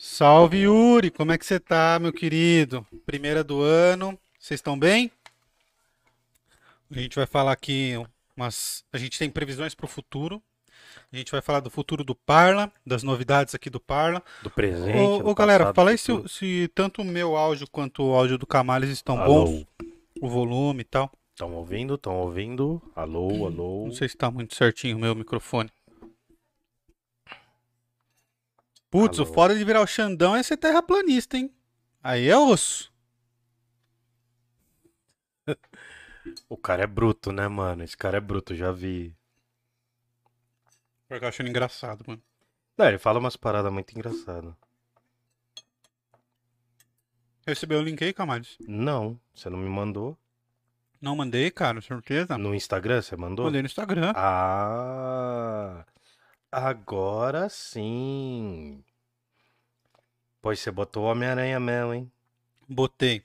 Salve Yuri, como é que você tá, meu querido? Primeira do ano, vocês estão bem? A gente vai falar aqui umas. A gente tem previsões para o futuro. A gente vai falar do futuro do Parla, das novidades aqui do Parla. Do presente. Ô, ô, galera, passado, fala aí se, se tanto o meu áudio quanto o áudio do Camales estão Alô. bons, o volume e tal. Estão ouvindo? Estão ouvindo? Alô, alô. Não sei se tá muito certinho o meu microfone. Putz, o foda de virar o Xandão é ser terraplanista, hein? Aí é osso. O cara é bruto, né, mano? Esse cara é bruto, já vi. Porque eu achando engraçado, mano. Não, ele fala umas paradas muito engraçadas. Recebeu o link aí, Camales? Não, você não me mandou? Não mandei, cara, certeza. No Instagram você mandou? Mandei no Instagram. Ah, agora sim. Pois você botou o Homem-Aranha mesmo, hein? Botei.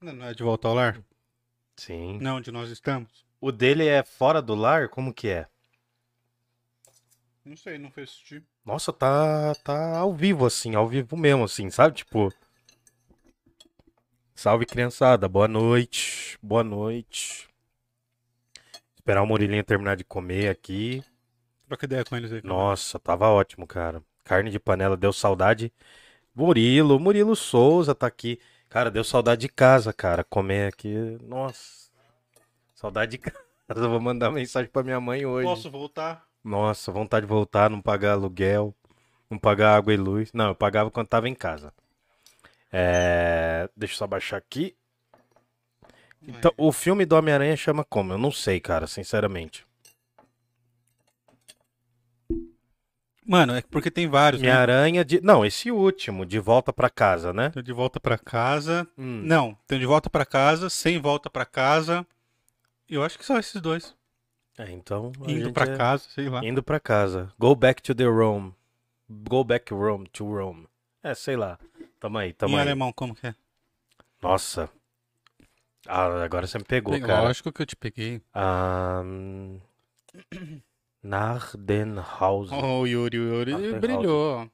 Não é de volta ao lar? Sim. Não, onde nós estamos? O dele é fora do lar? Como que é? Não sei, não fui assistir. Nossa, tá, tá ao vivo, assim, ao vivo mesmo, assim, sabe? Tipo. Salve, criançada. Boa noite. Boa noite. Esperar o Murilinho terminar de comer aqui. Troca ideia com eles aí. Nossa, tava ótimo, cara. Carne de panela deu saudade. Murilo, Murilo Souza tá aqui. Cara, deu saudade de casa, cara. Comer aqui. Nossa. Saudade de casa. Eu vou mandar mensagem pra minha mãe hoje. Posso voltar? Nossa, vontade de voltar, não pagar aluguel, não pagar água e luz. Não, eu pagava quando tava em casa. É... Deixa eu só baixar aqui. Então, o filme do Homem-Aranha chama como? Eu não sei, cara, sinceramente. Mano, é porque tem vários, né? Homem-Aranha de. Não, esse último, de volta pra casa, né? Tem de volta pra casa. Hum. Não, tem de volta pra casa, sem volta pra casa. Eu acho que são esses dois. É, então. Indo pra é- casa, sei lá. Indo pra casa. Go back to the Rome. Go back Rome to Rome. É, sei lá. Tamo aí, tamo em aí. alemão, como que é? Nossa. Ah, agora você me pegou, Tem- cara. Lógico que eu te peguei. Ahn, Nardenhausen. Oh, o Yuri, o Yuri brilhou.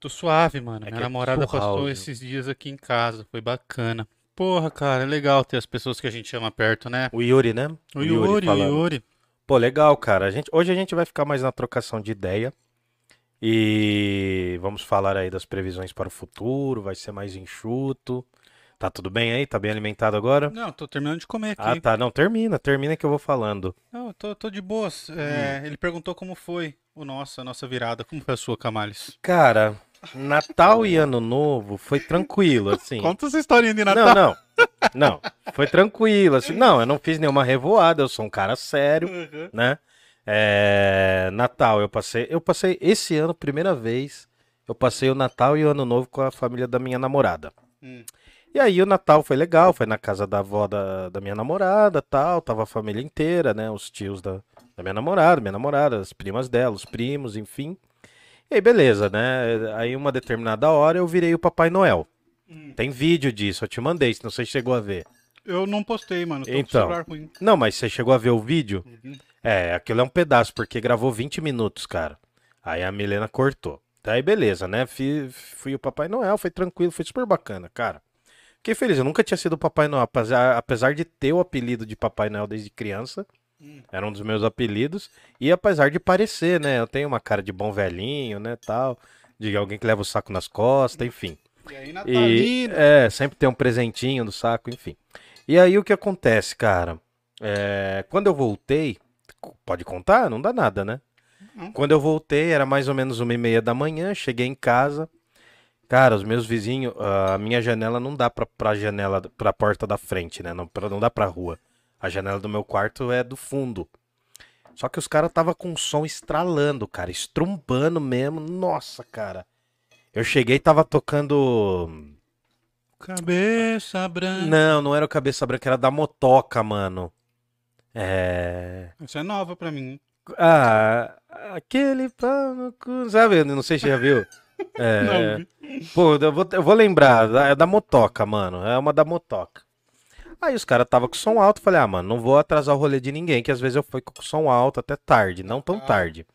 Tô suave, mano. É Minha é namorada passou Suhausen. esses dias aqui em casa. Foi bacana. Porra, cara, é legal ter as pessoas que a gente ama perto, né? O Yuri, né? O Yuri, o. Yuri. Pô, legal, cara. A gente, hoje a gente vai ficar mais na trocação de ideia. E vamos falar aí das previsões para o futuro. Vai ser mais enxuto. Tá tudo bem aí? Tá bem alimentado agora? Não, tô terminando de comer Ah, aqui. tá. Não, termina, termina que eu vou falando. Não, eu tô, tô de boas. É, Hum. Ele perguntou como foi o nosso, a nossa virada. Como foi a sua, Camales? Cara, Natal e Ano Novo foi tranquilo, assim. Conta essa historinha de Natal. Não, não. Não, foi tranquilo, assim. Não, eu não fiz nenhuma revoada, eu sou um cara sério, Uhum. né? É, Natal, eu passei, eu passei esse ano, primeira vez, eu passei o Natal e o Ano Novo com a família da minha namorada. Hum. E aí o Natal foi legal, foi na casa da avó da, da minha namorada, tal, tava a família inteira, né? Os tios da, da minha namorada, minha namorada, as primas dela, os primos, enfim. E aí beleza, né? Aí uma determinada hora eu virei o Papai Noel. Hum. Tem vídeo disso, eu te mandei, se não você chegou a ver. Eu não postei, mano. Então. Não, mas você chegou a ver o vídeo? Uhum. É, aquilo é um pedaço, porque gravou 20 minutos, cara. Aí a Milena cortou. Daí beleza, né? Fui, fui o Papai Noel, foi tranquilo, foi super bacana, cara. Fiquei feliz, eu nunca tinha sido Papai Noel, apesar, apesar de ter o apelido de Papai Noel desde criança. Hum. Era um dos meus apelidos. E apesar de parecer, né? Eu tenho uma cara de bom velhinho, né? Tal. De alguém que leva o saco nas costas, enfim. E aí, E Natalina. é, sempre tem um presentinho no saco, enfim. E aí o que acontece, cara? É, quando eu voltei, pode contar? Não dá nada, né? Não. Quando eu voltei, era mais ou menos uma e meia da manhã, cheguei em casa. Cara, os meus vizinhos, a minha janela não dá pra, pra janela, pra porta da frente, né? Não, pra- não dá pra rua. A janela do meu quarto é do fundo. Só que os caras tava com o som estralando, cara, estrumbando mesmo. Nossa, cara. Eu cheguei e tava tocando. Cabeça branca. Não, não era o Cabeça Branca, era da Motoca, mano. É. Isso é nova pra mim. Ah, aquele pau no cu, sabe? Não sei se você já viu. É. Pô, eu vou, eu vou lembrar, é da Motoca, mano. É uma da Motoca. Aí os caras tava com som alto, falei, ah, mano, não vou atrasar o rolê de ninguém, que às vezes eu fui com som alto até tarde, não tão Ah. tarde.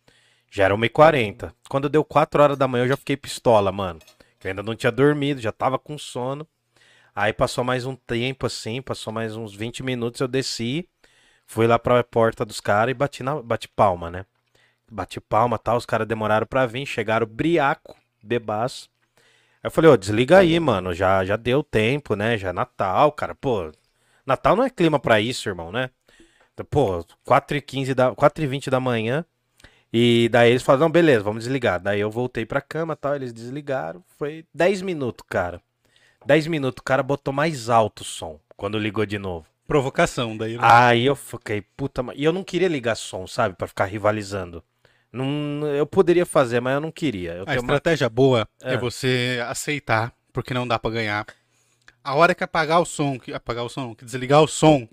Já era 1h40. Quando deu 4 horas da manhã, eu já fiquei pistola, mano. Eu ainda não tinha dormido, já tava com sono. Aí passou mais um tempo assim, passou mais uns 20 minutos, eu desci, fui lá pra porta dos caras e bati, na, bati palma, né? Bati palma tal, os caras demoraram pra vir, chegaram briaco, bebaço. Aí eu falei, ô, desliga aí, mano, já, já deu tempo, né? Já é Natal, cara, pô. Natal não é clima pra isso, irmão, né? Pô, 4h15 da, 4h20 da manhã. E daí eles falaram, não, beleza, vamos desligar. Daí eu voltei pra cama tal, eles desligaram. Foi 10 minutos, cara. 10 minutos, o cara botou mais alto o som quando ligou de novo. Provocação daí. Né? Aí eu fiquei, puta, e eu não queria ligar som, sabe, para ficar rivalizando. Não, eu poderia fazer, mas eu não queria. Eu a estratégia uma... boa é. é. você aceitar, porque não dá para ganhar. A hora que apagar o som, que apagar o som, que desligar o som,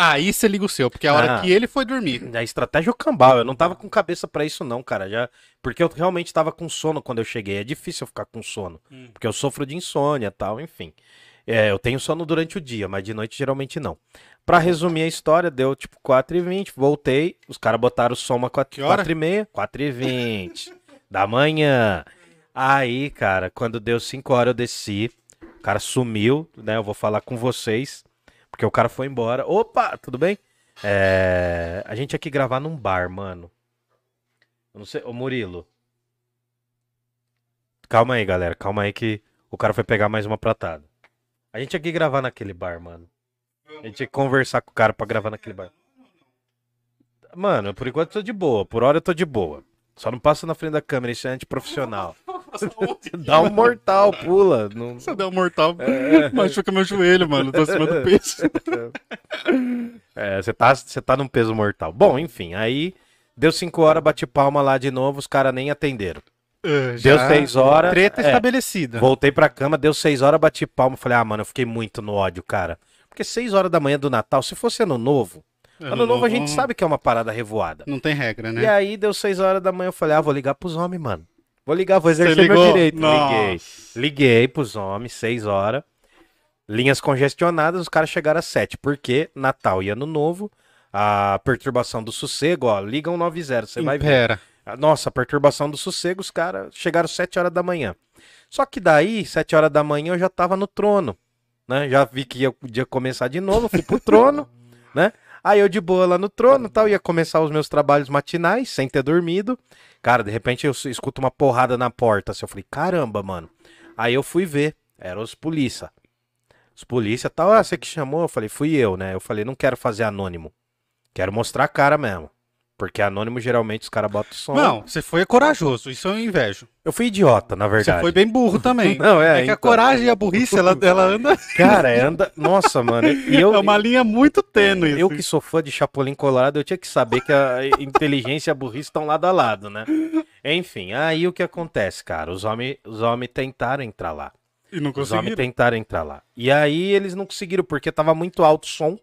Aí você liga o seu, porque é a hora ah, que ele foi dormir. A estratégia é o cambal. Eu não tava com cabeça para isso, não, cara. Já, porque eu realmente tava com sono quando eu cheguei. É difícil eu ficar com sono. Hum. Porque eu sofro de insônia tal, enfim. É, eu tenho sono durante o dia, mas de noite geralmente não. Pra resumir a história, deu tipo 4h20, voltei, os caras botaram o som a 4h30, 4h20 da manhã. Aí, cara, quando deu 5 horas eu desci, o cara sumiu, né? Eu vou falar com vocês. Porque o cara foi embora. Opa, tudo bem? É... A gente aqui gravar num bar, mano. Eu não sei. Ô, Murilo. Calma aí, galera. Calma aí que o cara foi pegar mais uma pratada. A gente aqui gravar naquele bar, mano. A gente ia conversar com o cara pra gravar naquele bar. Mano, por enquanto eu tô de boa. Por hora eu tô de boa. Só não passa na frente da câmera, isso é antiprofissional. Dá um mortal, pula. Não... Se eu der um mortal, é... machuca meu joelho, mano. Tô acima do peso. É, você tá, você tá num peso mortal. Bom, enfim, aí deu 5 horas, bati palma lá de novo, os caras nem atenderam. Uh, deu 6 horas. Treta é, estabelecida. Voltei pra cama, deu 6 horas, bati palma. Falei, ah, mano, eu fiquei muito no ódio, cara. Porque 6 horas da manhã do Natal, se fosse ano novo, Ano, ano novo a gente sabe que é uma parada revoada. Não tem regra, né? E aí deu 6 horas da manhã, eu falei, ah, vou ligar pros homens, mano. Vou ligar, vou exercer meu direito. Nossa. Liguei. Liguei pros homens, 6 horas. Linhas congestionadas, os caras chegaram às 7. Porque Natal e Ano Novo, a perturbação do sossego, ó, liga 190, você vai ver. Nossa, a perturbação do sossego, os caras chegaram às 7 horas da manhã. Só que daí, 7 horas da manhã, eu já tava no trono. Né? Já vi que ia, ia começar de novo, fui pro trono, né? Aí eu de boa lá no trono tal, ia começar os meus trabalhos matinais, sem ter dormido. Cara, de repente eu escuto uma porrada na porta. Assim, eu falei, caramba, mano. Aí eu fui ver, eram os polícia. Os polícia tal, ah, você que chamou? Eu falei, fui eu, né? Eu falei, não quero fazer anônimo. Quero mostrar a cara mesmo. Porque anônimo, geralmente, os caras botam som. Não, você foi corajoso, isso eu invejo. Eu fui idiota, na verdade. Você foi bem burro também. Não, é. é que então... a coragem e a burrice, ela, ela anda. Cara, anda. Nossa, mano. Eu, é uma linha muito tênue. Eu que sou fã de Chapolin Colorado, eu tinha que saber que a inteligência e a burrice estão lado a lado, né? Enfim, aí o que acontece, cara? Os homens os homem tentaram entrar lá. E não conseguiram. Os homens tentaram entrar lá. E aí eles não conseguiram, porque tava muito alto o som.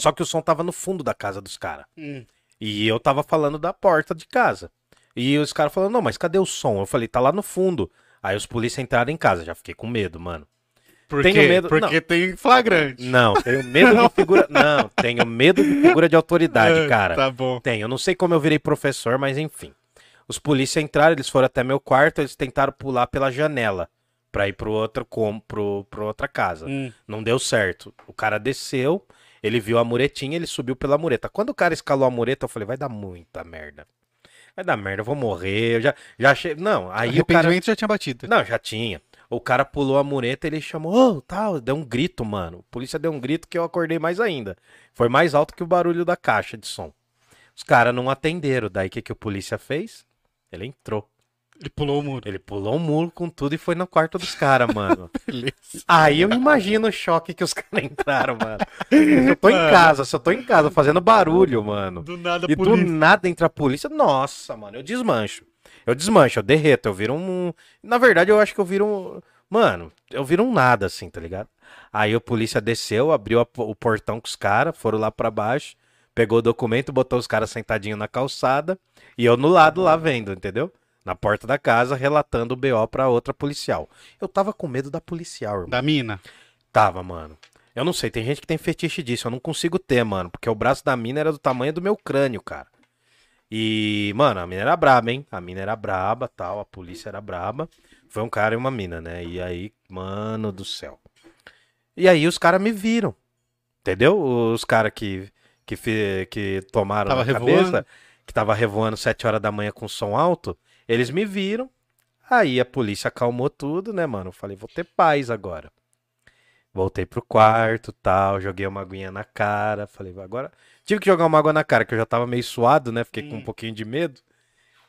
Só que o som tava no fundo da casa dos caras. Hum. E eu tava falando da porta de casa. E os caras falando, não, mas cadê o som? Eu falei, tá lá no fundo. Aí os polícia entraram em casa, já fiquei com medo, mano. Por tenho quê? medo. Porque não. tem flagrante. Não, tenho medo de figura. Não, tenho medo de figura de autoridade, cara. Tá bom. Tenho. Eu não sei como eu virei professor, mas enfim. Os polícia entraram, eles foram até meu quarto, eles tentaram pular pela janela pra ir pro outro, com, pro, pro outra casa. Hum. Não deu certo. O cara desceu, ele viu a muretinha, ele subiu pela mureta. Quando o cara escalou a mureta, eu falei, vai dar muita merda. Vai dar merda, eu vou morrer. Eu já, já che... Não, aí o, o cara. já tinha batido. Não, já tinha. O cara pulou a mureta, ele chamou, oh, tal, deu um grito, mano. A polícia deu um grito que eu acordei mais ainda. Foi mais alto que o barulho da caixa de som. Os caras não atenderam. Daí o que, que o polícia fez? Ele entrou. Ele pulou o muro. Ele pulou o muro com tudo e foi no quarto dos caras, mano. Beleza. Aí eu imagino o choque que os caras entraram, mano. Eu tô mano. em casa, se eu tô em casa fazendo barulho, mano. Do nada E polícia. do nada entra a polícia. Nossa, mano, eu desmancho. Eu desmancho, eu derreto, eu viro um. Na verdade, eu acho que eu viro um. Mano, eu viro um nada, assim, tá ligado? Aí a polícia desceu, abriu a, o portão com os caras, foram lá para baixo, pegou o documento, botou os caras sentadinho na calçada e eu no lado lá vendo, entendeu? Na porta da casa, relatando o BO pra outra policial. Eu tava com medo da policial, irmão. Da mina? Tava, mano. Eu não sei, tem gente que tem fetiche disso, eu não consigo ter, mano, porque o braço da mina era do tamanho do meu crânio, cara. E, mano, a mina era braba, hein? A mina era braba, tal, a polícia era braba. Foi um cara e uma mina, né? E aí, mano do céu. E aí os caras me viram. Entendeu? Os caras que, que, que tomaram Tava na revoando. cabeça, que tava revoando 7 horas da manhã com som alto, eles me viram. Aí a polícia acalmou tudo, né, mano? Eu falei, vou ter paz agora. Voltei pro quarto, tal, joguei uma aguinha na cara, falei, agora tive que jogar uma água na cara, que eu já tava meio suado, né? Fiquei com um Hum. pouquinho de medo.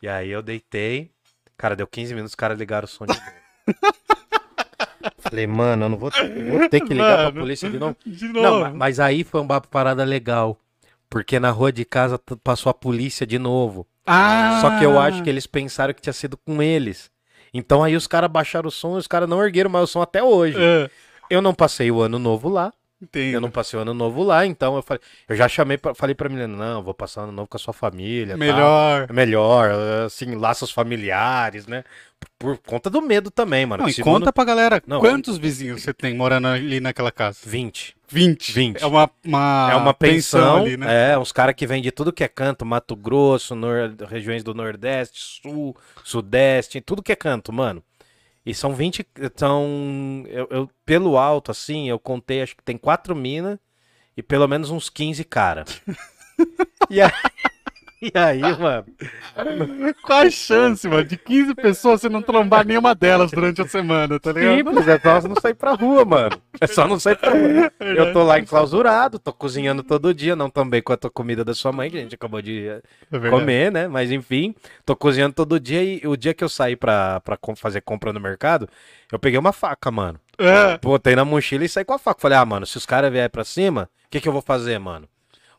E aí eu deitei. Cara, deu 15 minutos, os caras ligaram o som de novo. Falei, mano, eu não vou, vou ter que ligar pra Mano. polícia de novo. De Não, ma- mas aí foi uma parada legal. Porque na rua de casa passou a polícia de novo. Ah! Só que eu acho que eles pensaram que tinha sido com eles. Então aí os caras baixaram o som e os caras não ergueram mais o som até hoje. É, Eu não passei o ano novo lá. entendo. Eu não passei o ano novo lá, então eu falei, eu já chamei, pra, falei pra menina, não, vou passar o ano novo com a sua família. Melhor. Melhor, assim, laços familiares, né? Por, por conta do medo também, mano. Não, e conta pra galera, Não, quantos vizinhos você tem morando ali naquela casa? 20. 20. 20. É uma, uma, é uma pensão, ali, né? é, uns caras que vêm de tudo que é canto, Mato Grosso, nor- regiões do Nordeste, Sul, Sudeste, tudo que é canto, mano. E são 20, são, eu, eu- pelo alto, assim, eu contei, acho que tem quatro minas e pelo menos uns 15 cara. e, aí, e aí, mano, Qual a chance, mano, de 15 pessoas você não trombar nenhuma delas durante a semana, tá ligado? simples, é só não sair pra rua, mano. É só não sair pra rua. Eu tô lá enclausurado, tô cozinhando todo dia, não também com a tua comida da sua mãe, que a gente acabou de É verdade. comer, né? Mas enfim, tô cozinhando todo dia e o dia que eu saí pra, pra fazer compra no mercado, eu peguei uma faca, mano. É. Botei na mochila e saí com a faca. Falei, ah, mano, se os caras vierem pra cima, o que que eu vou fazer, mano?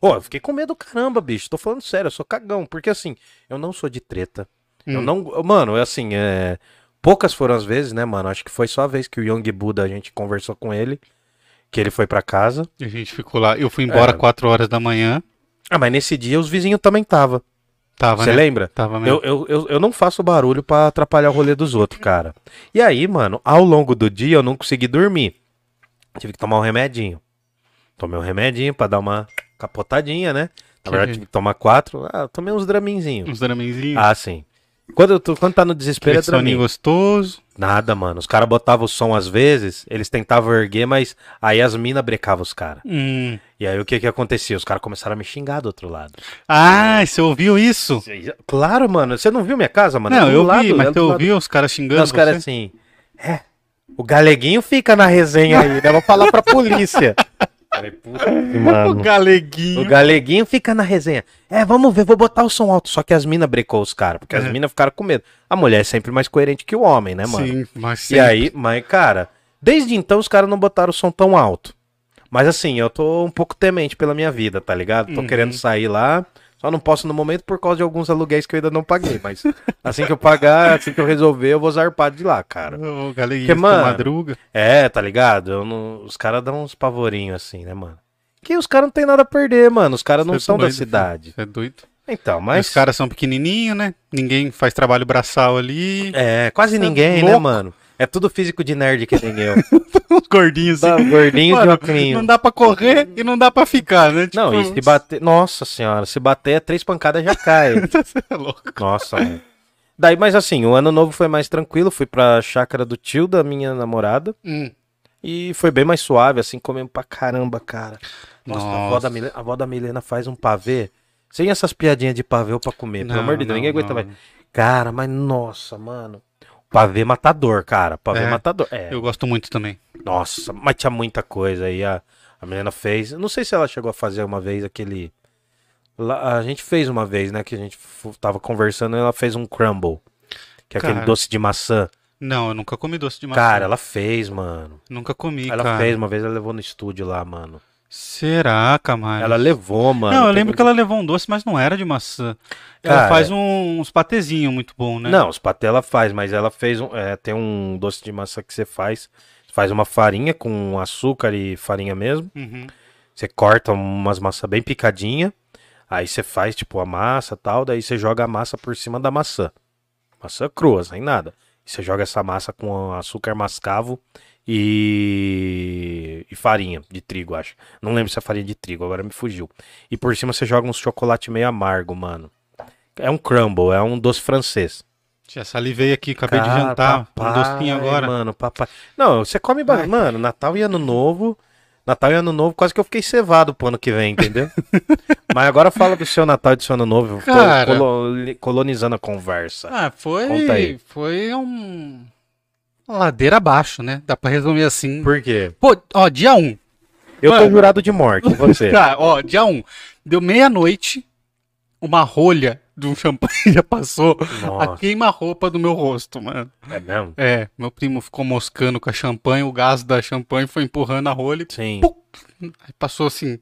Ô, eu fiquei com medo do caramba, bicho. Tô falando sério, eu sou cagão. Porque assim, eu não sou de treta. Eu Hum. não. Mano, é assim, é. Poucas foram as vezes, né, mano? Acho que foi só a vez que o Young Buda a gente conversou com ele. Que ele foi pra casa. E a gente ficou lá. Eu fui embora É. 4 horas da manhã. Ah, mas nesse dia os vizinhos também tava. Tava, Você né? lembra? Tava mesmo. Eu, eu, eu, eu não faço barulho pra atrapalhar o rolê dos outros, cara. E aí, mano, ao longo do dia eu não consegui dormir. Tive que tomar um remedinho. Tomei um remedinho pra dar uma capotadinha, né? Na Que verdade, tive que tomar quatro. Ah, eu tomei uns draminzinhos. Uns dramenzinhos. Ah, sim. Quando, eu quando tá no desespero, é Aquele soninho dramin. gostoso. Nada, mano. Os caras botavam o som às vezes, eles tentavam erguer, mas aí as minas brecavam os caras. Hum. E aí o que que acontecia? Os caras começaram a me xingar do outro lado. Ah, você ouviu isso? Claro, mano. Você não viu minha casa, mano? É não, eu lado, vi, é mas você lado. ouviu os caras xingando Não, os caras assim. É. O galeguinho fica na resenha aí, né? Vou falar pra polícia. Falei, puta, O mano. galeguinho. O galeguinho fica na resenha. É, vamos ver, vou botar o som alto. Só que as minas brecou os caras, porque as É. minas ficaram com medo. A mulher é sempre mais coerente que o homem, né, mano? Sim, mas E aí, mas, cara, desde então os caras não botaram o som tão alto. Mas assim, eu tô um pouco temente pela minha vida, tá ligado? Tô Uhum. querendo sair lá. Só não posso no momento por causa de alguns aluguéis que eu ainda não paguei. Mas assim que eu pagar, assim que eu resolver, eu vou zarpar de lá, cara. O galeguinho Que, mano, madruga. É, tá ligado? Não- Os caras dão uns pavorinhos assim, né, mano? Que os caras não tem nada a perder, mano. Os caras não Cê é são da doido, cidade. Você é doido. Então, Mas... Os caras são pequenininhos, né? Ninguém faz trabalho braçal ali. É, quase Cê é ninguém, né, louco. mano? É tudo físico de nerd que nem eu. Os gordinhos Tá, assim. gordinho de Mano, óculos. não dá pra correr e não dá pra ficar, né? Não, Tipo, e se bater. Nossa senhora, se bater, três pancadas já cai. Você é louco. Nossa, mano. Daí, mas assim, o ano novo foi mais tranquilo. Fui pra chácara do tio da minha namorada. Hum. E foi bem mais suave, assim, comemos pra caramba, cara. Nossa, A, avó Nossa. da Milena, a avó da Milena faz um pavê. Sem essas piadinhas de pavê pra comer. Pelo Não, amor de Deus, não, ninguém aguenta não. mais. Cara, mas nossa, mano. Pavê matador, cara. Pavê É? matador. É. Eu gosto muito também. Nossa, mas tinha muita coisa aí. A, a menina fez. Não sei se ela chegou a fazer uma vez aquele. lá- a gente fez uma vez, né? Que a gente tava conversando e ela fez um crumble. Que é aquele Cara, doce de maçã. Não, eu nunca comi doce de maçã. Cara, ela fez, mano. Nunca comi, Ela cara. fez uma vez, ela levou no estúdio lá, mano. Será, Camargo? Ela levou, mano. Não, eu lembro que ela levou um doce, mas não era de maçã. Ela Cara, faz um- uns patezinhos muito bom, né? Não, os patê ela faz, mas ela fez um. é, tem um doce de maçã que você faz. Faz uma farinha com açúcar e farinha mesmo. Uhum. Você corta umas maçãs bem picadinha. Aí você faz, tipo, a massa e tal. Daí você joga a massa por cima da maçã. Maçã crua, sem nada. E você joga essa massa com açúcar mascavo e... e farinha de trigo, acho. Não lembro se é farinha de trigo, agora me fugiu. E por cima você joga uns chocolate meio amargo, mano. É um crumble, é um doce francês. Já salivei aqui, acabei de Cara, jantar. papai, um docinho agora. Mano, papai. Não, você come. Ai. Mano, Natal e Ano Novo. Natal e Ano Novo, quase que eu fiquei cevado pro ano que vem, entendeu? Mas agora fala do seu Natal e do seu Ano Novo. Cara. colo- colonizando a conversa. Ah, foi. Foi um. Ladeira abaixo, né? Dá pra resumir assim. Por quê? Pô, ó, dia 1. Eu tô Mano. jurado de morte, você. Tá, ó, dia 1. Deu meia-noite, uma rolha de um champanhe já passou a Nossa, queima-roupa do meu rosto, mano. é mesmo? É, meu primo ficou moscando com a champanhe, o gás da champanhe foi empurrando a rolha Sim. e aí passou assim.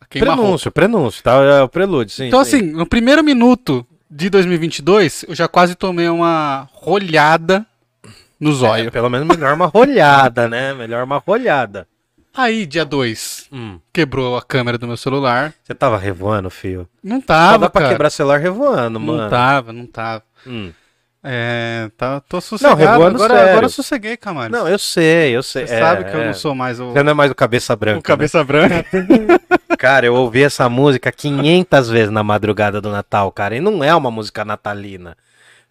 A. Prenúncio, prenúncio, tá? É o prelúdio, sim. Então, sim. assim, no primeiro minuto de 2022, eu já quase tomei uma rolhada no zóio. É, pelo menos melhor uma rolhada, né? Melhor uma rolhada. Aí, dia 2, Hum. quebrou a câmera do meu celular. Você tava revoando, filho? Não Só tava, dá pra cara. quebrar celular revoando, Não mano. tava, não tava. Hum. É, tá, tô sossegado. revoando agora, sério. agora eu sosseguei, Camares. Não, eu sei, eu sei. Você é, sabe que eu é. não sou mais o, Você não é mais o cabeça branca. o cabeça branca. né? Cara, eu ouvi essa música 500 vezes na madrugada do Natal, cara. E não é uma música natalina.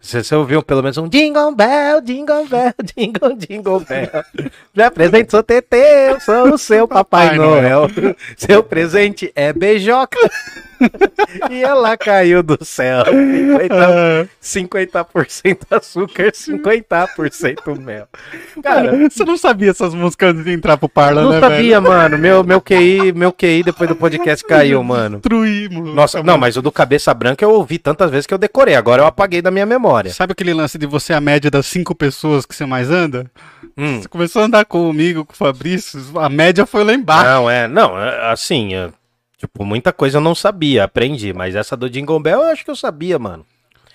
Você, você ouviu pelo menos um Jingle Bell, Jingle Bell, Jingle, Jingle Bell. Já presente sou TT, eu sou o seu Papai, Papai Noel. Seu presente é beijoca. e ela caiu do céu. 50%, 50% açúcar, 50% mel. Cara, você não sabia essas músicas antes de entrar pro Parla, não né, sabia, mano. Meu, meu QI, meu QI depois do podcast caiu, mano. Destruímos. Nossa, não, mas o do cabeça branca eu ouvi tantas vezes que eu decorei. Agora eu apaguei da minha memória. Sabe aquele lance de você a média das cinco pessoas que você mais anda? Hum. Você começou a andar comigo, com o Fabrício, a média foi lá embaixo. Não, é, não, é, assim, é, tipo, muita coisa eu não sabia, aprendi, mas essa do Jingle Bell eu acho que eu sabia, mano.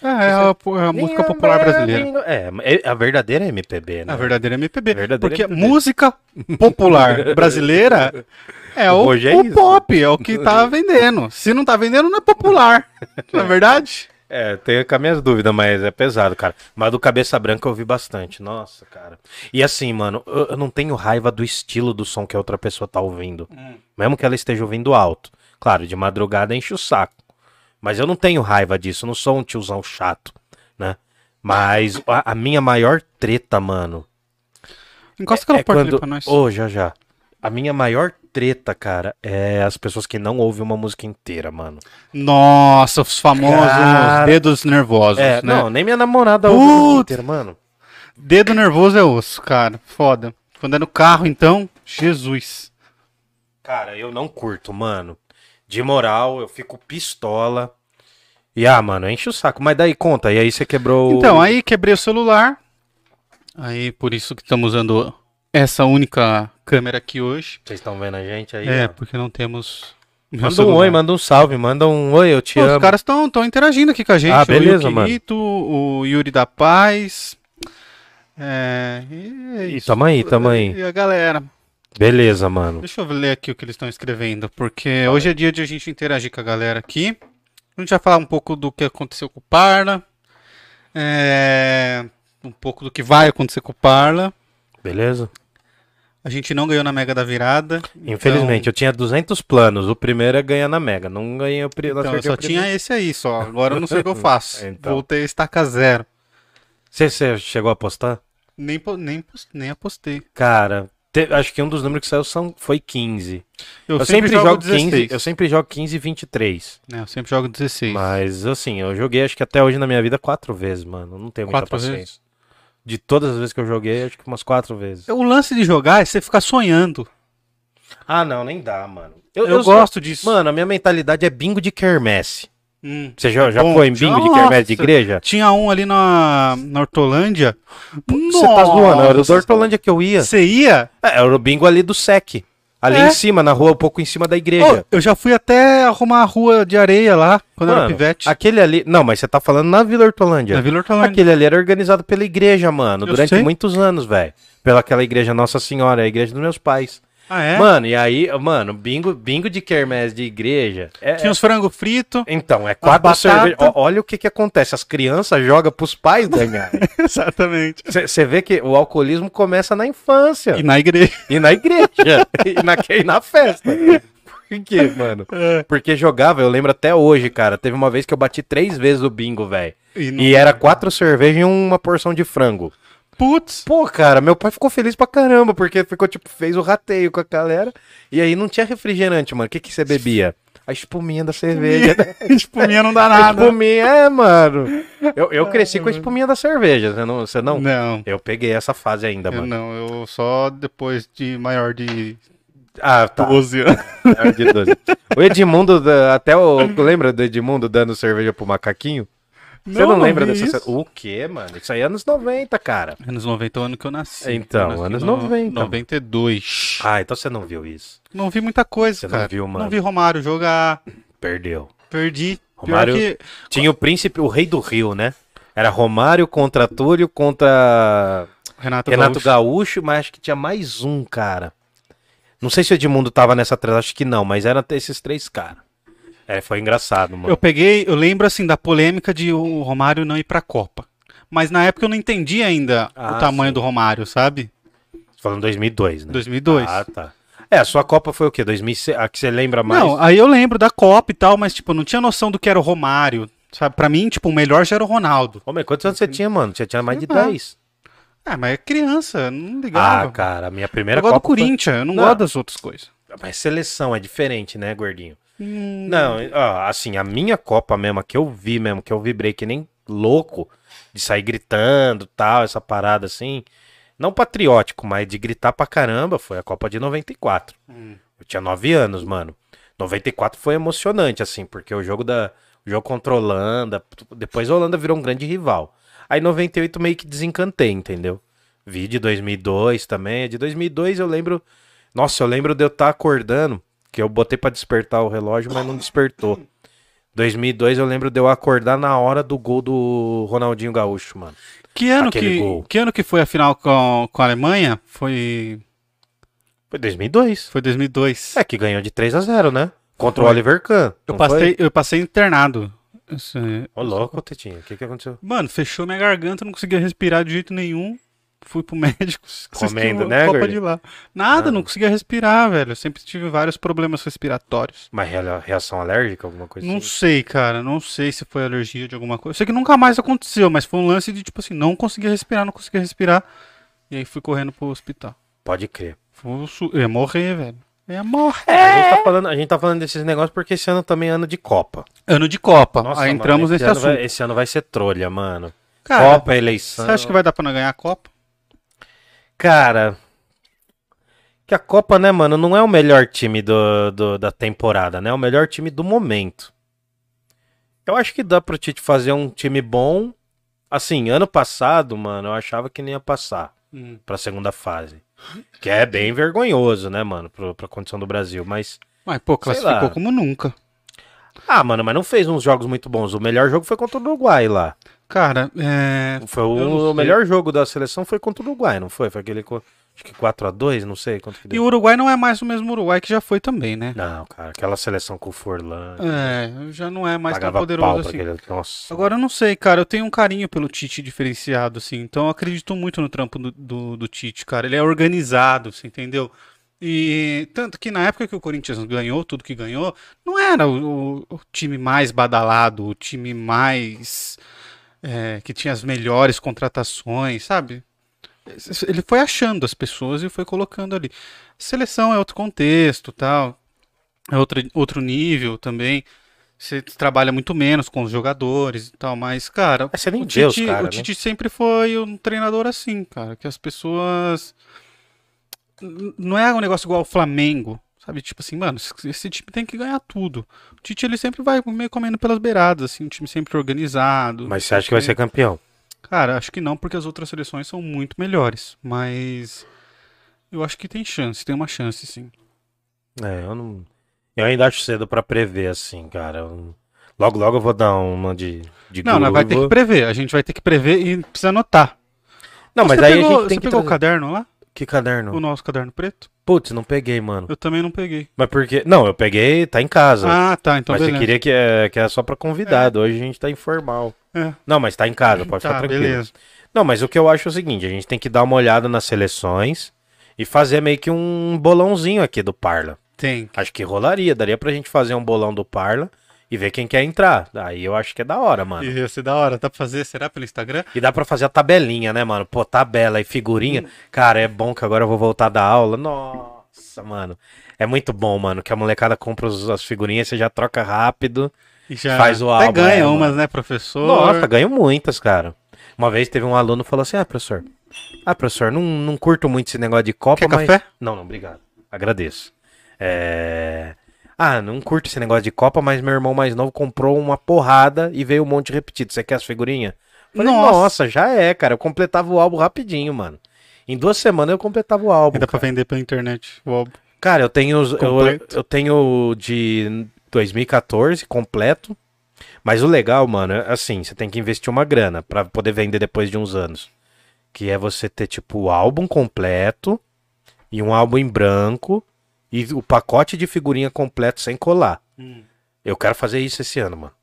É, é a, é a música popular brasileira. É, é a verdadeira MPB, né? A verdadeira MPB. Verdadeira porque MPB. música popular brasileira é o, é o pop, é o que tá vendendo. Se não tá vendendo, não é popular. Não é verdade? É, tenho com as minhas dúvidas, mas é pesado, cara. Mas do Cabeça Branca eu ouvi bastante. Nossa, cara. E assim, mano, eu, eu não tenho raiva do estilo do som que a outra pessoa tá ouvindo. Mesmo que ela esteja ouvindo alto. Claro, de madrugada enche o saco. Mas eu não tenho raiva disso, eu não sou um tiozão chato, né? Mas a, a minha maior treta, mano. Encosta aquela é porta quando... ali pra nós. Ô, já já. A minha maior treta, cara, é as pessoas que não ouvem uma música inteira, mano. Nossa, os famosos Cara. dedos nervosos, É, né? não, nem minha namorada ouve uma Putz. inteira, mano. Dedo nervoso é osso, cara. Foda. Quando é no carro, então, Jesus. Cara, eu não curto, mano. De moral, eu fico pistola. E ah, mano, enche o saco. Mas daí conta, e aí você quebrou. Então, aí quebrei o celular. Aí, por isso que estamos usando essa única câmera aqui hoje. Vocês estão vendo a gente aí? É, ó. porque não temos. Manda um celular. oi, manda um salve, manda um oi, eu te Pô, amo. os caras estão interagindo aqui com a gente. Ah, beleza, o mano. Yukito, o Yuri da Paz. É, e é E tamo aí, tamo aí. E a galera. Beleza, mano. Deixa eu ler aqui o que eles estão escrevendo, porque hoje é dia de a gente interagir com a galera aqui. A gente vai falar um pouco do que aconteceu com o Parla. é, um pouco do que vai acontecer com o Parla. Beleza? A gente não ganhou na Mega da Virada. Infelizmente, eu tinha 200 planos. O primeiro é ganhar na Mega. Não ganhei o primeiro. Então, eu só tinha esse aí só. Agora eu não sei o que eu faço. Então. Voltei a estaca zero. Você, você chegou a apostar? Nem, nem, nem apostei. Cara, te- acho que um dos números que saiu são, foi 15. Eu, Eu, sempre, jogo 15. 16. Eu sempre jogo 15 e 23. É, eu sempre jogo 16. Mas assim, eu joguei acho que até hoje na minha vida quatro vezes, mano. Não tenho muita Quatro paciência. vezes? De todas as vezes que eu joguei, acho que umas quatro vezes. O lance de jogar é você ficar sonhando. Ah, não, nem dá, mano. Eu, sou- gosto disso. Mano, a minha mentalidade é bingo de quermesse. Hum. Você já, já Bom, foi em bingo de nossa. quermesse de igreja? Tinha um ali na, na Hortolândia. Você tá zoando, era o do Hortolândia que eu ia. Você ia? É, era o bingo ali do SEC. Ali É? em cima, na rua, um pouco em cima da igreja. Ô, eu já fui até arrumar a rua de areia lá, quando eu era Mano, pivete. aquele ali. Não, mas você tá falando na Vila Hortolândia. Na Vila Hortolândia. Aquele ali era organizado pela igreja, mano, Eu durante sei. muitos anos, velho. Pela aquela igreja Nossa Senhora, a igreja dos meus pais. Ah, é? Mano, e aí, mano, bingo, bingo de quermesse de igreja. É, Tinha os frango frito. Então, é quatro cervejas. Olha o que que acontece. As crianças jogam pros pais ganharem. Exatamente. Você vê que o alcoolismo começa na infância. E na igreja. E na igreja. e, na, e na festa. Por quê, mano? É. Porque jogava, eu lembro até hoje, cara. Teve uma vez que eu bati três vezes o bingo, velho. E, E era quatro cervejas e uma porção de frango. Putz. Pô, cara, meu pai ficou feliz pra caramba, porque ficou, tipo, fez o rateio com a galera. E aí não tinha refrigerante, mano. O que que você bebia? A espuminha da cerveja. Espuminha não dá A nada. espuminha, é, mano. Eu, eu cresci com a espuminha da cerveja, você não? Você não? Não. Eu peguei essa fase ainda, Eu mano. não, eu só depois de maior de Ah, tá. 12 anos. Maior de 12. O Edmundo, até o. Lembra do Edmundo dando cerveja pro macaquinho? Você não, lembra vi dessa. isso. O quê, mano? Isso aí é anos 90, cara. Anos 90 é o ano que eu nasci. Então, Eu nasci anos no- 90. 92. Ah, então você não viu isso. Não vi muita coisa, Você não cara. viu, mano. Não vi Romário jogar. Perdeu. Perdi. Romário- que... Tinha o príncipe, o rei do Rio, né? Era Romário contra Túlio contra Renato, Renato Gaúcho. Gaúcho, mas acho que tinha mais um, cara. Não sei se o Edmundo tava nessa trela, acho que não, mas eram esses três caras. É, foi engraçado, mano. Eu peguei, eu lembro assim da polêmica de o Romário não ir pra Copa. Mas na época eu não entendi ainda Ah, o tamanho sim. do Romário, sabe? Falando 2002, né? 2002. Ah, tá. É, a sua Copa foi o quê? 2006? A que você lembra mais? Não, aí eu lembro da Copa e tal, mas tipo, eu não tinha noção do que era o Romário. Sabe, pra mim, tipo, o melhor já era o Ronaldo. Mas quantos anos você tinha, mano? Você tinha mais de Sei lá. 10. Ah, mas é criança, eu não Ah, ligava. cara, a minha eu primeira gosto do Copa foi- Corinthians, eu não, Não. gosto das outras coisas. Mas seleção é diferente, né, gordinho? Hum, Não, assim, a minha Copa mesmo, que eu vi mesmo, que eu vibrei que nem louco, de sair gritando tal, essa parada assim. Não patriótico, mas de gritar pra caramba, foi a Copa de 94. Hum. Eu tinha 9 anos, mano. 94 foi emocionante, assim, porque o jogo da. O jogo contra a Holanda. Depois a Holanda virou um grande rival. Aí 98 meio que desencantei, entendeu? Vi de 2002 também. De 2002 eu lembro. Nossa, eu lembro de eu estar acordando. Que eu botei pra despertar o relógio, mas não despertou. 2002 eu lembro de eu acordar na hora do gol do Ronaldinho Gaúcho, mano. Que ano Aquele que, gol. que ano que foi a final com, com a Alemanha? Foi Foi 2002. foi 2002. É que ganhou de 3 a 0 né? Contra o Foi. Oliver Kahn. eu não foi? passei, eu passei internado. Ô, louco, Tetinho. O que, que aconteceu? Mano, fechou minha garganta, não conseguia respirar de jeito nenhum. Fui pro médico. Comendo, né, Copa de lá. Nada, Ah. não conseguia respirar, velho. Eu sempre tive vários problemas respiratórios. Rea- reação alérgica, alguma coisa Não assim? sei, cara. Não sei se foi alergia de alguma coisa. Eu sei que nunca mais aconteceu, mas foi um lance de, tipo assim, não conseguia respirar, não conseguia respirar. E aí fui correndo pro hospital. Pode crer. Su- Eu ia morrer, velho. Ia morrer. A, gente tá falando, a gente tá falando desses negócios porque esse ano também é ano de Copa. Ano de Copa. Nossa, aí mano, entramos esse nesse ano assunto. Vai, esse ano vai ser trolha, mano. Cara, Copa, eleição. você acha que vai dar pra nós ganhar a Copa? Cara, que a Copa, né, mano, não é o melhor time do, do- da temporada, né? É o melhor time do momento. Eu acho que dá pro Tite fazer um time bom. Assim, ano passado, mano, eu achava que nem ia passar pra segunda fase. Que é bem vergonhoso, né, mano, pro, pra condição do Brasil. Mas, Mas, pô, classificou como nunca. ah, mano, mas não fez uns jogos muito bons. O melhor jogo foi contra o Uruguai lá. Cara, é. Foi o, o melhor jogo da seleção foi contra o Uruguai, não foi? Foi aquele, acho que 4 a 2 não sei quanto que E deu. o Uruguai não é mais o mesmo Uruguai que já foi também, né? Não, cara, aquela seleção com o Forlan. É, já não é mais tão poderoso assim. aquele... Nossa. Agora eu não sei, cara. Eu tenho um carinho pelo Tite diferenciado, assim. Então eu acredito muito no trampo do, do, do Tite, cara. Ele é organizado, você entendeu? E tanto que na época que o Corinthians ganhou tudo que ganhou, não era o, o- o time mais badalado, o time mais. É, que tinha as melhores contratações, sabe? Ele foi achando as pessoas e foi colocando ali. Seleção é outro contexto, tal. É outro, outro nível também. Você trabalha muito menos com os jogadores e tal, mas, cara, Mas você nem o Tite, cara, o né? Tite sempre foi um treinador assim, cara, que as pessoas. Não é um negócio igual o Flamengo, sabe? Tipo assim, mano, esse time tem que ganhar tudo. O Tite, ele sempre vai meio comendo pelas beiradas, assim, um time sempre organizado. Mas você acha que vai ser campeão? Cara, acho que não, porque as outras seleções são muito melhores, mas. Eu acho que tem chance, tem uma chance, sim. É, eu não. Eu ainda acho cedo pra prever, assim, cara. Eu- Logo, logo eu vou dar uma de, de Não, nós vai ter que prever. A gente vai ter que prever e precisa anotar. Não, mas aí pegou, a gente tem você que. pegou o trazer- caderno lá? Que caderno? O nosso caderno preto? Putz, não peguei, mano. Eu também não peguei. Mas porque. Não, eu peguei, tá em casa. Ah, tá. Então mas beleza. você queria que é, que é só pra convidado. Hoje a gente tá informal. É. Não, mas tá em casa, pode Tá, ficar tranquilo. beleza. Não, mas o que eu acho é o seguinte: a gente tem que dar uma olhada nas seleções e fazer meio que um bolãozinho aqui do Parla. Tem. Acho que rolaria. Daria pra gente fazer um bolão do Parla e ver quem quer entrar. Aí eu acho que é da hora, mano. Ia ser da hora. Dá pra fazer, será, pelo Instagram? E dá pra fazer a tabelinha, né, mano? Pô, tabela e figurinha. Cara, é bom que agora eu vou voltar da aula. Nossa, mano. É muito bom, mano, que a molecada compra os- as figurinhas, você já troca rápido. E já Faz o Até álbum, ganha é, umas, né, professor? Nossa, ganho muitas, cara. Uma vez teve um aluno que falou assim: Ah, professor. Ah, professor, não, não curto muito esse negócio de Copa, Quer mas. café? Não, não, obrigado. Agradeço. É... Ah, não curto esse negócio de Copa, mas meu irmão mais novo comprou uma porrada e veio um monte repetido. Você quer as figurinhas? Falei, Nossa. Nossa. já é, cara. Eu completava o álbum rapidinho, mano. Em duas semanas eu completava o álbum. E dá pra cara. vender pela internet o álbum. Cara, eu tenho os- eu, eu tenho de 2014 completo. Mas o legal, mano, é assim, você tem que investir uma grana pra poder vender depois de uns anos. Que é você ter tipo o álbum completo e um álbum em branco e o pacote de figurinha completo sem colar. Eu quero fazer isso esse ano, mano.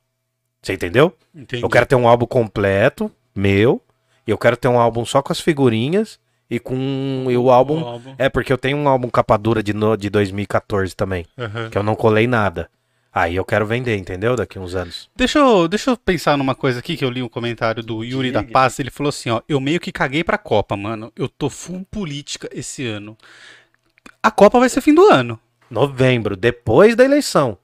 Você entendeu? Entendi. Eu quero ter um álbum completo, meu, e eu quero ter um álbum só com as figurinhas e com e o álbum O álbum. é, porque eu tenho um álbum capa dura de, no- de 2014 também, Aham. que eu não colei nada. Aí eu quero vender, entendeu? Daqui uns anos. Deixa eu, deixa eu pensar numa coisa aqui que eu li um comentário do Yuri da Diga. Paz. Ele falou assim: ó, eu meio que caguei pra Copa, mano. Eu tô full política esse ano. A Copa vai ser fim do ano. Novembro, depois da eleição.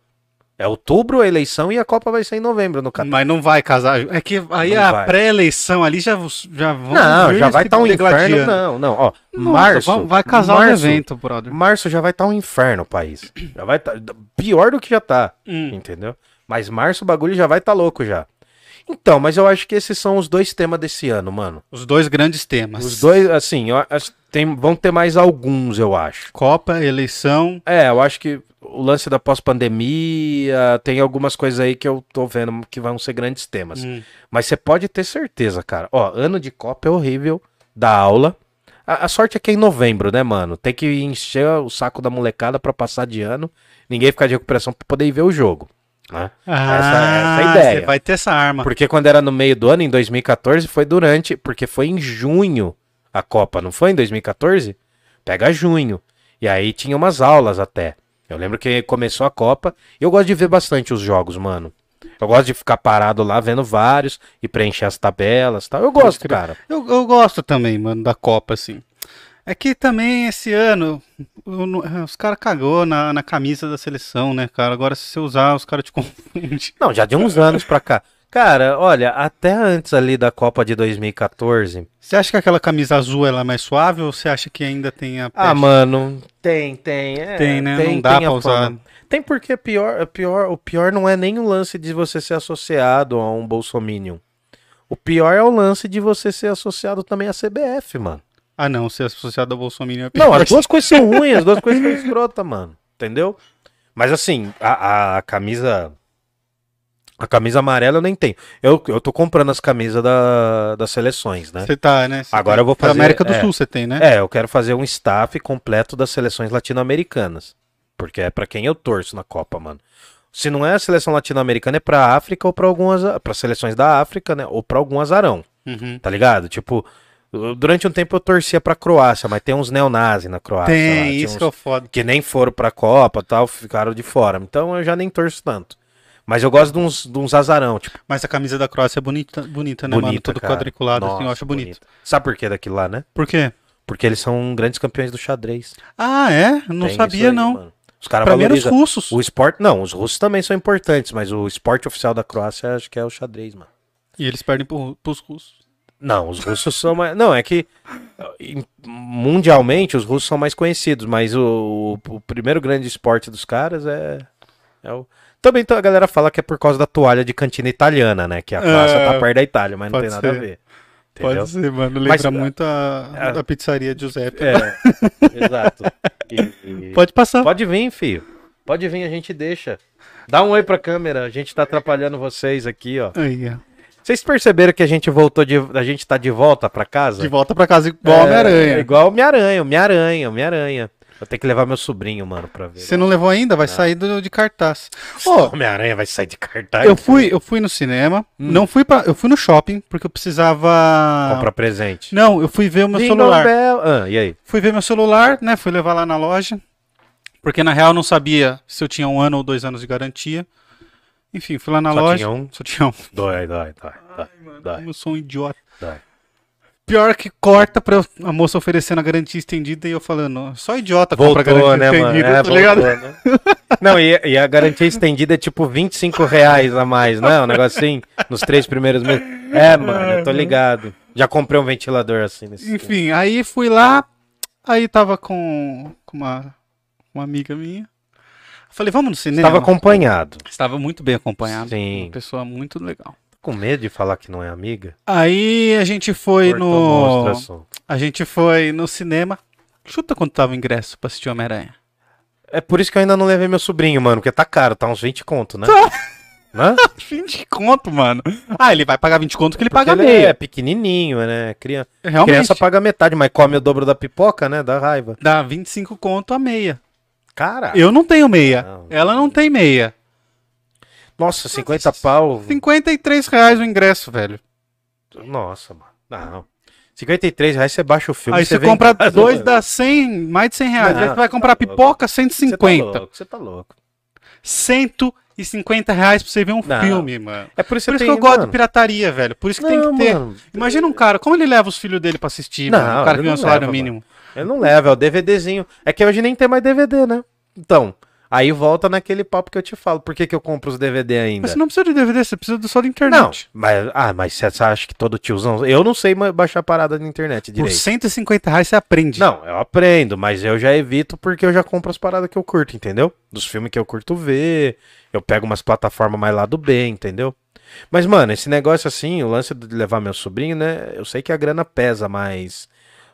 É outubro a eleição e a Copa vai ser em novembro no Catar. Mas não vai casar. É que aí Não a pré-eleição ali já, já vão. Não, já vai estar um inferno. Não, não, ó. Nossa, março. vai- casar março, evento, brother. Março já vai estar um inferno o país. Já vai tá pior do que já tá. Hum. Entendeu? Mas março o bagulho já vai estar louco já. Então, mas eu acho que esses são os dois temas desse ano, mano. Os dois grandes temas. Os dois, assim, eu tem, vão ter mais alguns, eu acho. Copa, eleição. É, eu acho que o lance da pós-pandemia, tem algumas coisas aí que eu tô vendo que vão ser grandes temas. Hum. Mas você pode ter certeza, cara. Ó, ano de Copa é horrível, da aula. A, a sorte é que é em novembro, né, mano? Tem que encher o saco da molecada pra passar de ano. Ninguém ficar de recuperação pra poder ir ver o jogo. Né? Ah, essa é a ideia. Você vai ter essa arma. Porque quando era no meio do ano, em 2014, foi durante. Porque foi em junho a Copa, não foi em 2014? Pega junho. E aí tinha umas aulas até. Eu lembro que começou a Copa. E eu gosto de ver bastante os jogos, mano. Eu gosto de ficar parado lá vendo vários e preencher as tabelas e tal. Eu gosto, cara. Eu, eu gosto também, mano, da Copa, assim. É que também esse ano os caras cagou na, na camisa da seleção, né, cara? Agora se você usar, os caras te confundem. Não, já de uns anos pra cá. Cara, olha, até antes ali da Copa de 2014. Você acha que aquela camisa azul ela é mais suave ou você acha que ainda tem a Ah, peste? mano, tem, tem. é, Tem, né? Tem, não dá pra usar. Tem porque pior, o pior, o pior não é nem o lance de você ser associado a um bolsominion. O pior é o lance de você ser associado também à CBF, mano. Ah, não, ser associado ao Bolsonaro é Não, as duas coisas são ruins, as duas coisas são escrota, mano. Entendeu? Mas assim, a, a camisa. A camisa amarela eu nem tenho. Eu, eu tô comprando as camisas da, das seleções, né? Você tá, né? Você Agora tem- eu vou Pra fazer- América do é. Sul você tem, né? É, eu quero fazer um staff completo das seleções latino-americanas. Porque é pra quem eu torço na Copa, mano. Se não é a seleção latino-americana, é pra África ou pra algumas. para seleções da África, né? Ou pra algum azarão, Uhum. tá ligado? Tipo, durante um tempo eu torcia pra Croácia, mas tem uns neonazis na Croácia. lá, Tem, tinha isso uns que é foda. que nem foram pra Copa tal, ficaram de fora. Então eu já nem torço tanto. Mas eu gosto de uns, de uns azarão, tipo, Mas a camisa da Croácia é bonita, bonita né, mano? bonita, Todo cara. quadriculado, assim, eu Nossa, acho bonito. Sabe por que daquilo lá, né? Por quê? Porque eles são grandes campeões do xadrez. Ah, é? Não Tem sabia, aí, não. mano. Os caras Pra mim eram os valorizam. russos. O esporte, não, os russos também são importantes, mas o esporte oficial da Croácia acho que é o xadrez, mano. E eles perdem pro, pros russos. Não, os russos são mais. Não, é que mundialmente os russos são mais conhecidos, mas o, o- primeiro grande esporte dos caras é, é o. Também tá- a galera fala que é por causa da toalha de cantina italiana, né? Que a Croácia É, tá perto da Itália, mas não tem nada a ser. ver. Entendeu? Pode ser, mano. Lembra Mas- muito a, a pizzaria Giuseppe. É, exato. E- e- Pode passar. Pode vir, filho. Pode vir, a gente deixa. Dá um oi pra câmera, a gente tá atrapalhando vocês aqui, ó. Aí, ó. Vocês perceberam que a gente voltou de. A gente tá de volta pra casa? De volta pra casa igual É, Homem-Aranha. Igual Homem-Aranha, Homem-Aranha, Homem-Aranha. Vou ter que levar meu sobrinho, mano, pra ver. Você não levou ainda? Vai sair do, de cartaz. Ó, Homem-Aranha vai sair de cartaz. eu fui, eu fui no cinema. Hum. Não fui para, eu fui no shopping porque eu precisava. Comprar presente. Não, eu fui ver o meu celular. Bell. Ah, e aí? Fui ver meu celular, né? Fui levar lá na loja. Porque na real eu não sabia se eu tinha um ano ou dois anos de garantia. Enfim, fui lá na Só loja. tinha um? Só tinha um. Dói, dói, dói. dói, Ai, mano, dói, como eu sou um idiota. dói. Pior que corta pra a moça oferecendo a garantia estendida e eu falando, só idiota compra Voltou, garantia né, mano? estendida, É, tá voltou, ligado? né? Não, e, e a garantia estendida é tipo 25 reais a mais, não é? Um negócio assim, nos três primeiros meses. É, mano, eu tô ligado. Já comprei um ventilador assim nesse. Enfim, aí fui lá, aí tava com, com uma, uma amiga minha. Falei, vamos no cinema? Estava acompanhado. Estava muito bem acompanhado. Sim. Uma pessoa muito legal. Com medo de falar que não é amiga? Aí a gente foi Cortou, no. A gente foi no cinema. Chuta quanto tava o ingresso pra assistir Homem-Aranha. É por isso que eu ainda não levei meu sobrinho, mano, porque tá caro, tá uns 20 conto, né? Né? 20 conto, mano. Ah, ele vai pagar 20 conto que ele Porque paga ele meia. é pequenininho, né? Criança, Realmente. criança paga metade, mas come o dobro da pipoca, né? Dá raiva. Dá 25 conto a meia. Cara, Eu não tenho meia. Não. Ela não tem meia. nossa, 50 pau. 53 reais o ingresso, velho. Nossa, mano. Não. 53 reais você baixa o filme. Aí você vem em compra casa, dois, mano. dá 100, mais de 100 reais. Não, Aí você vai comprar tá pipoca, Você tá 150. louco, você tá louco. 150 reais pra você ver um Não. filme, mano. É por isso, Por você isso tem, que eu gosto mano, de pirataria, velho. Por isso que tem Não, que ter. mano. Imagina um cara, como ele leva os filhos dele pra assistir, Não, mano? O cara que ganha um salário leva, mínimo. Ele não leva, é o DVDzinho. É que hoje nem tem mais DVD, né? Então, aí volta naquele papo que eu te falo. Por que, que eu compro os DVD ainda? Mas você não precisa de DVD, você precisa só da Não, internet. mas, ah, mas você acha que todo tiozão. Eu não sei baixar parada na internet Por direito. 150 reais você aprende. Não, eu aprendo, mas eu já evito porque eu já compro as paradas que eu curto, entendeu? Dos filmes que eu curto ver. Eu pego umas plataformas mais lá do bem, entendeu? Mas, mano, esse negócio assim, o lance de levar meu sobrinho, né? Eu sei que a grana pesa, mas.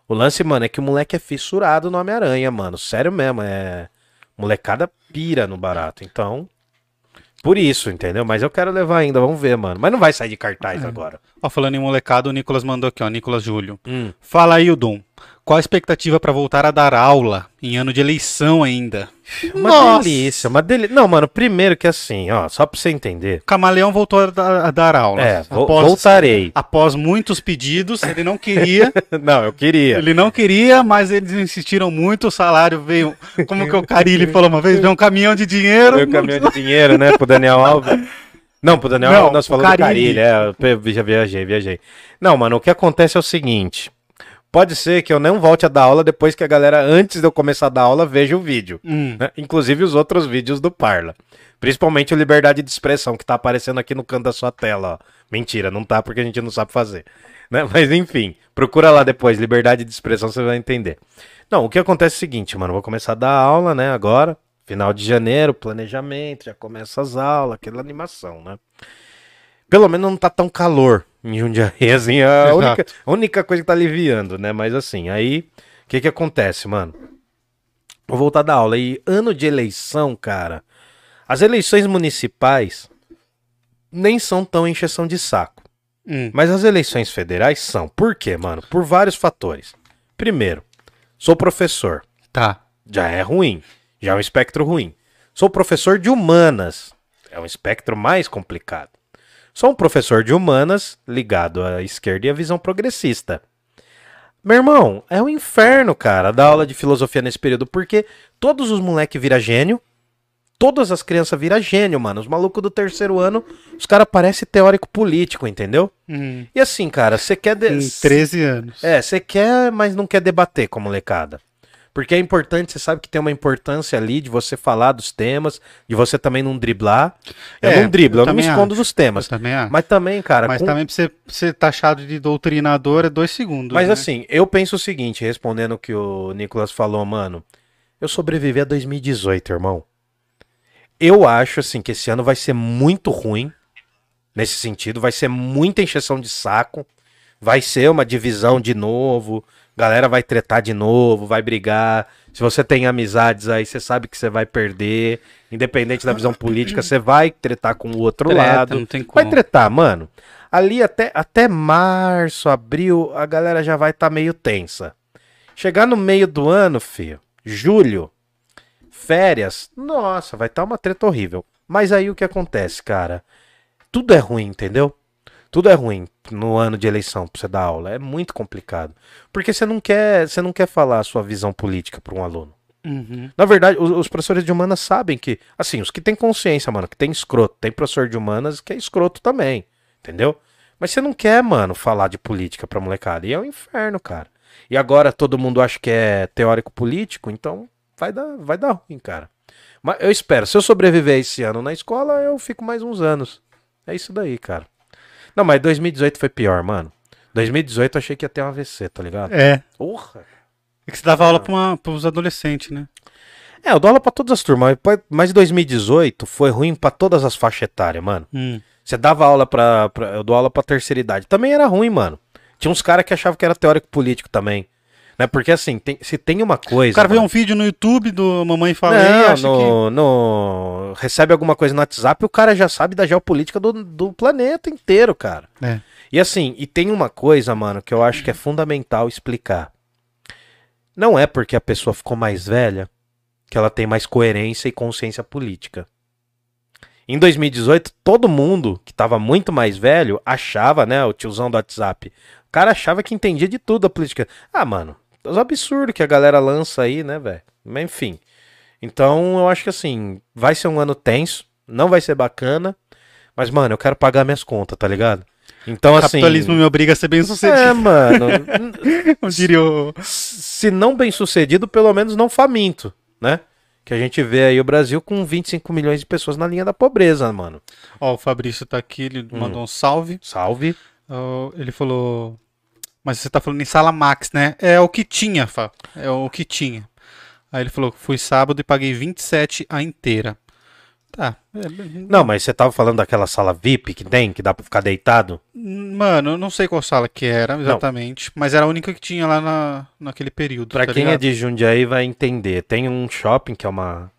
O lance, mano, é que o moleque é fissurado no Homem-Aranha, mano. Sério mesmo, é. Molecada pira no barato. Então. Por isso, entendeu? Mas eu quero levar ainda, vamos ver, mano. Mas não vai sair de cartaz agora. Ó, falando em molecado, o Nicolas mandou aqui, ó. Nicolas Júlio. Hum. Fala aí, Dom. Qual a expectativa pra voltar a dar aula em ano de eleição ainda? Uma Nossa! delícia, uma delícia. Não, mano, primeiro que assim, ó, só pra você entender. Camaleão voltou a dar, a dar aula. É, vo- após, voltarei. após muitos pedidos, ele não queria. Não, eu queria. ele não queria, mas eles insistiram muito. O salário veio. Como que o Carilli falou uma vez? Veio um caminhão de dinheiro. Meu caminhão de dinheiro, né, pro Daniel Alves. Não, pro Daniel Não, Alves nós falamos do Carille. Carilho, é, eu viajei, viajei. Não, mano, o que acontece é o seguinte. Pode ser que eu não volte a dar aula depois que a galera, antes de eu começar a dar aula, veja o vídeo. Hum. né? Inclusive os outros vídeos do Parla. Principalmente o Liberdade de Expressão, que tá aparecendo aqui no canto da sua tela, ó. Mentira, não tá porque a gente não sabe fazer. Né? Mas enfim, procura lá depois, Liberdade de Expressão, você vai entender. Não, o que acontece é o seguinte, mano, vou começar a dar aula, né, agora, final de janeiro, planejamento, já começa as aulas, aquela animação, né? Pelo menos não tá tão calor em Jundiaí, assim, é a Exato. única, a única coisa que tá aliviando, né? Mas assim, aí, o que que acontece, mano? Vou voltar a dar aula. E ano de eleição, cara, as eleições municipais nem são tão encheção de saco. Hum. Mas as eleições federais são. Por quê, mano? Por vários fatores. Primeiro, sou professor. Tá. Já é ruim. Já é um espectro ruim. Sou professor de humanas. É um espectro mais complicado. Sou um professor de humanas ligado à esquerda e à visão progressista. Meu irmão, é um inferno, cara, dar aula de filosofia nesse período, porque todos os moleques viram gênio, todas as crianças viram gênio, mano. Os malucos do terceiro ano, os caras parecem teórico político, entendeu? Hum. E assim, cara, você quer. de- Em 13 anos. é, você quer, mas não quer debater com a molecada. Porque é importante, você sabe que tem uma importância ali de você falar dos temas, de você também não driblar. Eu É, não driblo, eu, eu não me escondo acho. dos temas. Também. Mas também, cara, Mas com- também pra você ser taxado de doutrinador é dois segundos. mas né? assim, eu penso o seguinte, respondendo o que o Nicolas falou, mano. Eu sobrevivi a 2018, irmão. Eu acho, assim, que esse ano vai ser muito ruim. Nesse sentido, vai ser muita encheção de saco. Vai ser uma divisão de novo. Galera vai tretar de novo, vai brigar. Se você tem amizades aí, você sabe que você vai perder. Independente da visão política, você vai tretar com o outro Treta, lado. não tem Vai como. tretar, mano. Ali até, até março, abril, a galera já vai estar meio tensa. Chegar no meio do ano, filho, julho, férias, nossa, vai estar uma treta horrível. Mas aí o que acontece, cara? Tudo é ruim, entendeu? Tudo é ruim no ano de eleição pra você dar aula. É muito complicado. Porque você não quer, você não quer falar a sua visão política para um aluno. Uhum. Na verdade, os, os professores de humanas sabem que, assim, os que têm consciência, mano, que tem escroto, tem professor de humanas que é escroto também, entendeu? Mas você não quer, mano, falar de política pra molecada. E é um inferno, cara. E agora todo mundo acha que é teórico político, então vai dar, vai dar ruim, cara. Mas eu espero, se eu sobreviver esse ano na escola, eu fico mais uns anos. É isso daí, cara. Não, mas 2018 foi pior, mano. 2018 eu achei que ia ter um AVC, tá ligado? É. Porra! É que você dava aula pra, uma, pros adolescentes, né? É, eu dou aula pra todas as turmas, mas- mas 2018 foi ruim pra todas as faixas etárias, mano. Hum. Você dava aula pra, pra- Eu dou aula pra terceira idade. Também era ruim, mano. Tinha uns caras que achavam que era teórico político também. Né? Porque assim, tem- se tem uma coisa. O cara vê um vídeo no YouTube do Mamãe Falei e Não, acha que... no, no- recebe alguma coisa no WhatsApp, o cara já sabe da geopolítica do, do planeta inteiro, cara. É. E assim, e tem uma coisa, mano, que eu acho que é fundamental explicar. Não é porque a pessoa ficou mais velha que ela tem mais coerência e consciência política. Em 2018, todo mundo que tava muito mais velho achava, né, o tiozão do WhatsApp, o cara achava que entendia de tudo a política. Ah, mano, os absurdos que a galera lança aí, né, velho? Mas enfim. Então, eu acho que assim, vai ser um ano tenso, não vai ser bacana, mas, mano, eu quero pagar minhas contas, tá ligado? Então, O assim. capitalismo me obriga a ser bem É, sucedido. mano. Eu diria o... se não bem sucedido, pelo menos não faminto, né? Que a gente vê aí o Brasil com 25 milhões de pessoas na linha da pobreza, mano. Ó, o Fabrício tá aqui, ele Hum. mandou um salve. Salve. Ó, ele falou... Mas você tá falando em sala max, né? É o que tinha, Fá. É o que tinha. Aí ele falou, fui sábado e paguei 27 a inteira. Tá. é, Não, mas você tava falando daquela sala VIP que tem, que dá pra ficar deitado? Mano, eu não sei qual sala que era exatamente, mas era a única que tinha lá na, naquele período. Pra tá quem é ligado? de Jundiaí vai entender. Tem um shopping que é uma,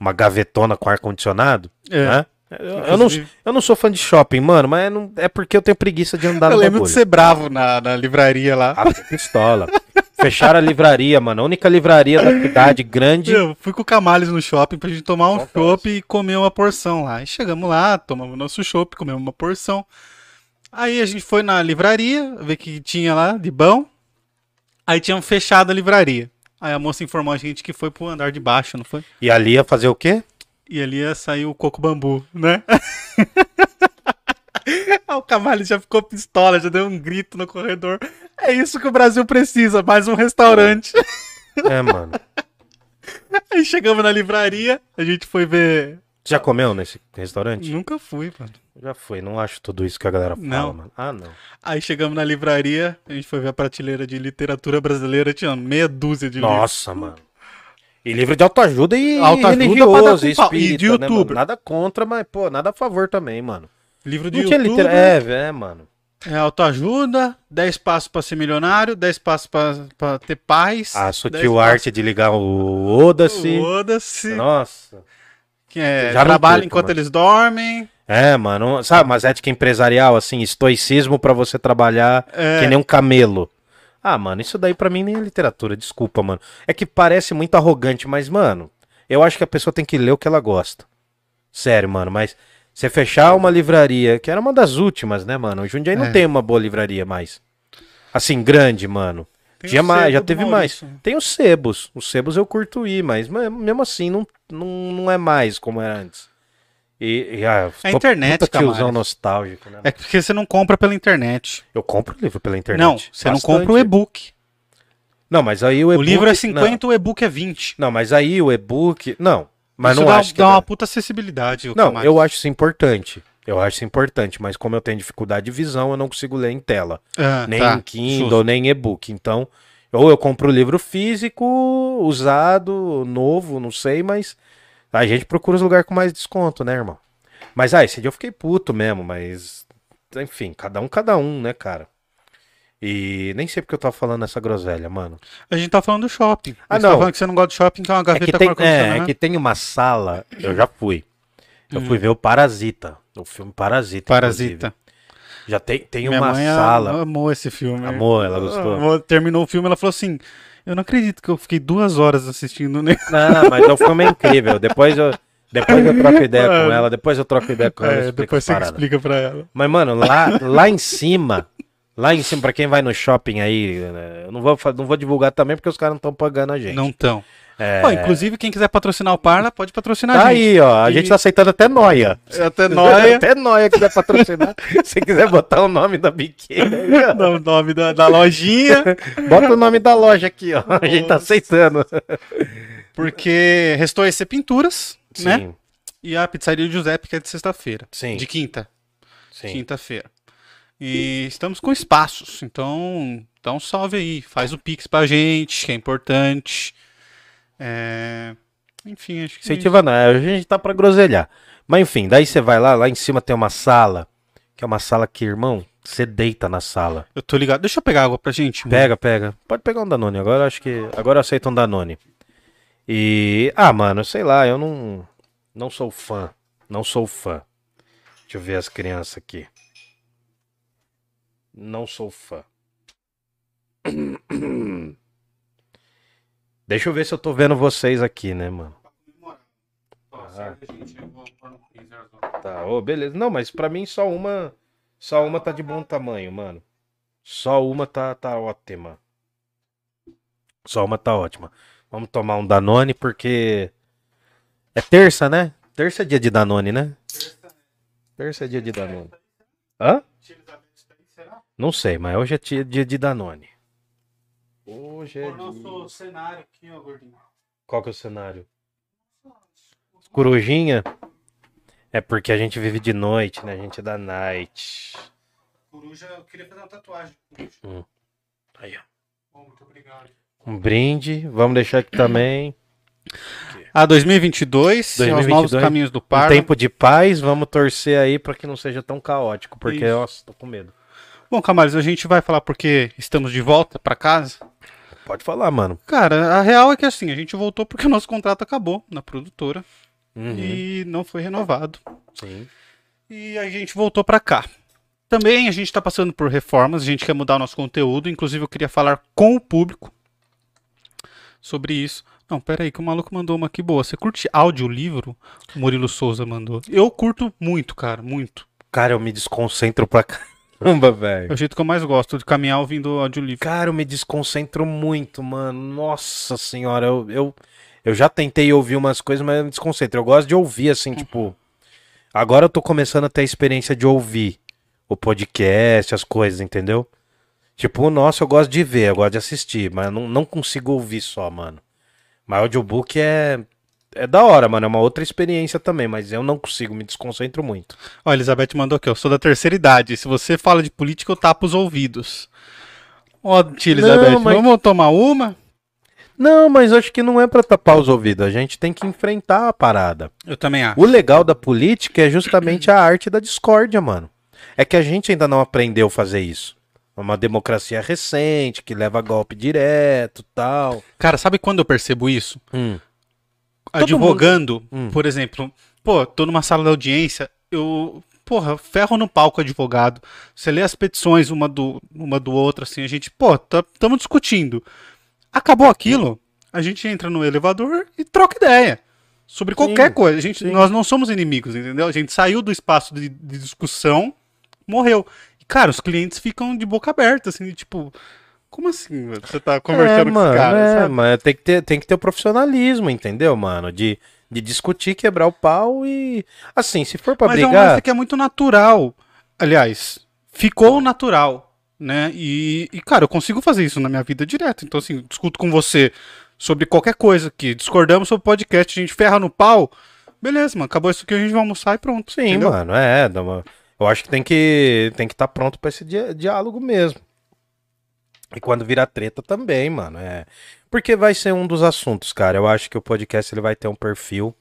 uma gavetona com ar-condicionado, É. né? Eu, eu não, eu não sou fã de shopping, mano, mas não- é porque eu tenho preguiça de andar Eu no lembro bagulho. de ser bravo na, na livraria lá. Ah, pistola. Fecharam a livraria, mano. A única livraria da cidade grande. Eu fui com o Camales no shopping pra gente tomar um Acontece. chopp e comer uma porção lá. E chegamos lá, tomamos nosso chopp, comemos uma porção. Aí a gente foi na livraria, ver o que tinha lá de bom. Aí tinham fechado a livraria. Aí a moça informou a gente que foi pro andar de baixo, não foi? E ali ia fazer o quê? E ali ia sair o coco bambu, né? Aí o Camales já ficou pistola, já deu um grito no corredor. É isso que o Brasil precisa, mais um restaurante. É, mano. Aí chegamos na livraria, a gente foi ver. Já comeu nesse restaurante? Nunca fui, mano. Já foi. Não acho tudo isso que a galera fala, Não. mano. Ah, não. Aí chegamos na livraria, a gente foi ver a prateleira de literatura brasileira, tinha meia dúzia de livros. Nossa, mano. E livro de autoajuda e Autoajuda religioso. E de né? Nada contra, mas, pô, nada a favor também, mano. Livro de Não YouTube, litera... É, é, mano. é autoajuda, 10 passos pra ser milionário, 10 passos pra, pra ter paz. A 10 sutil passos- arte de ligar o Oda-se. Foda-se. Nossa. Que é, Já trabalha curto, enquanto mano. eles dormem. É, mano. Sabe, mas ética empresarial, assim, estoicismo pra você trabalhar É. que nem um camelo. Ah, mano, isso daí pra mim nem é literatura, desculpa, mano. É que parece muito arrogante, mas, mano, eu acho que a pessoa tem que ler o que ela gosta. Sério, mano, mas você fechar uma livraria, que era uma das últimas, né, mano? O Jundiaí não É. tem uma boa livraria mais. Assim, grande, mano. O mais, já teve Maurício. mais. Tem os sebos. Os sebos eu curto ir, mas mas mesmo assim não, não, não é mais como era antes. E, e ah, É tô internet, puta tiozão nostálgico, né? É porque você não compra pela internet. Eu compro livro pela internet. Não, você não compra o Bastante. e-book. Não, mas aí o O e-book... livro é não. 50, o e-book é 20. Não, mas aí o e-book... Não, mas Isso não dá, acho que... dá é- uma puta acessibilidade. o Não, Camales. eu acho isso importante. Eu acho isso importante, mas como eu tenho dificuldade de visão, eu não consigo ler em tela. Ah, nem tá, em Kindle, justo. nem e-book. Então, ou eu compro o livro físico, usado, novo, não sei, mas a gente procura os lugares com mais desconto, né, irmão? Mas, ah, esse dia eu fiquei puto mesmo, mas, enfim, cada um, cada um, né, cara? E nem sei porque eu tava falando essa groselha, mano. A gente tá falando do shopping. Ah, Você tá não. falando que você não gosta de shopping, então é uma É gaveta que, com tem, ar-condicionado. é, é que tem uma sala, eu já fui. Eu Hum. fui ver o Parasita, o filme Parasita. Parasita. inclusive. Já tem, tem Minha uma mãe sala. amou esse filme. Amou, ela gostou. Amou. Terminou o filme, ela falou assim: Eu não acredito que eu fiquei duas horas assistindo. Né? Não, mas o filme é incrível. Depois eu, depois eu troco ideia com ela, depois eu troco ideia com ela. É, depois você que paradas. explica pra ela. Mas, mano, lá, lá em cima, lá em cima, pra quem vai no shopping aí, né, eu não vou, não vou divulgar também porque os caras não estão pagando a gente. Não tão. É... Pô, inclusive, quem quiser patrocinar o Parla, pode patrocinar Tá a gente. aí, ó. A E- gente tá aceitando até noia. Até nóia. Até noia quiser patrocinar. Se quiser botar o nome da biqueira, o nome da, da lojinha. bota o nome da loja aqui, ó. A gente tá aceitando. Porque restou esse Pinturas, né? Sim, E a pizzaria Giuseppe, que é de sexta-feira. sim, De quinta. sim. Quinta-feira. E estamos com espaços. Então, dá um salve aí. Faz o Pix pra gente, que é importante. É, Enfim, acho que. Incentiva não, a gente tá pra groselhar. Mas enfim, daí você vai lá, lá em cima tem uma sala, que é uma sala que, irmão, você deita na sala. Eu tô ligado. Deixa eu pegar água pra gente. mano. Pega, pega. Pode pegar um Danone. Agora eu acho que. Agora eu aceito um Danone. E. Ah, mano, sei lá, eu não. Não sou fã. Não sou fã. Deixa eu ver as crianças aqui. Não sou fã. Deixa eu ver se eu tô vendo vocês aqui, né, mano? Ah. Tá, ô, beleza. Não, mas pra mim só uma. Só uma tá de bom tamanho, mano. Só uma tá, tá ótima. Só uma tá ótima. Vamos tomar um Danone porque. É terça, né? Terça é dia de Danone, né? Terça é dia de Danone. Hã? Não sei, mas hoje é dia de Danone. Hoje é O nosso cenário aqui, ó, gordinho. Qual que é o cenário? Corujinha? É porque a gente vive de noite, né? A gente é da night. Coruja, eu queria fazer uma tatuagem. Aí, ó. Bom, muito obrigado. Um brinde. Vamos deixar aqui também. Ah, 2022, são os 2022, novos caminhos do Um Parla. tempo de paz. Vamos torcer aí pra que não seja tão caótico. Porque, Isso. nossa, tô com medo. Bom, Camales, a gente vai falar porque estamos de volta pra casa. Pode falar, mano. Cara, a real é que assim, a gente voltou porque o nosso contrato acabou na produtora Uhum. e não foi renovado. Sim. E a gente voltou pra cá. Também a gente tá passando por reformas, a gente quer mudar o nosso conteúdo, inclusive eu queria falar com o público sobre isso. Não, pera aí, que o maluco mandou uma aqui boa. Você curte audiolivro? O Murilo Souza mandou. Eu curto muito, cara, muito. Cara, eu me desconcentro pra caramba, É velho. o jeito que eu mais gosto de caminhar ouvindo audiolivro. Cara, eu me desconcentro muito, mano. Nossa senhora, eu, eu, eu já tentei ouvir umas coisas, mas eu me desconcentro. Eu gosto de ouvir, assim, tipo. Agora eu tô começando a ter a experiência de ouvir o podcast, as coisas, entendeu? Tipo, o nosso eu gosto de ver, eu gosto de assistir, mas eu não, não consigo ouvir só, mano. Mas audiobook é. É da hora, mano. É uma outra experiência também, mas eu não consigo, me desconcentro muito. Ó, a Elizabeth mandou aqui, eu sou da terceira idade. Se você fala de política, eu tapo os ouvidos. Ó, tia Elizabeth, Não, mas- vamos tomar uma? Não, mas acho que não é pra tapar os ouvidos. A gente tem que enfrentar a parada. Eu também acho. O legal da política é justamente a arte da discórdia, mano. É que a gente ainda não aprendeu a fazer isso. É uma democracia recente, que leva golpe direto tal. Cara, sabe quando eu percebo isso? Hum. Advogando, Hum. por exemplo, pô, tô numa sala de audiência, eu, porra, ferro no palco advogado. Você lê as petições uma do, uma do outro, assim, a gente, pô, estamos discutindo. Acabou aquilo, a gente entra no elevador e troca ideia. Sobre qualquer Sim, coisa. A gente, sim. nós não somos inimigos, entendeu? A gente saiu do espaço de, de discussão, morreu. E, cara, os clientes ficam de boca aberta, assim, tipo, como assim, mano? Você tá conversando é, com mano, esse cara, é, sabe? mas tem que, ter, tem que ter o profissionalismo, entendeu, mano? De, de discutir, quebrar o pau e. Assim, se for pra Mas é um brigar. lance que é muito natural. Aliás, ficou natural, né? E, e, cara, eu consigo fazer isso na minha vida direto. Então, assim, discuto com você sobre qualquer coisa que discordamos sobre o podcast, a gente ferra no pau. Beleza, mano, acabou isso aqui, a gente vai almoçar e pronto. Sim, entendeu? mano, é. uma- Eu acho que tem que tem que estar pronto pra esse diálogo mesmo. E quando virar treta também, mano, é. Porque vai ser um dos assuntos, cara. Eu acho que o podcast ele vai ter um perfil.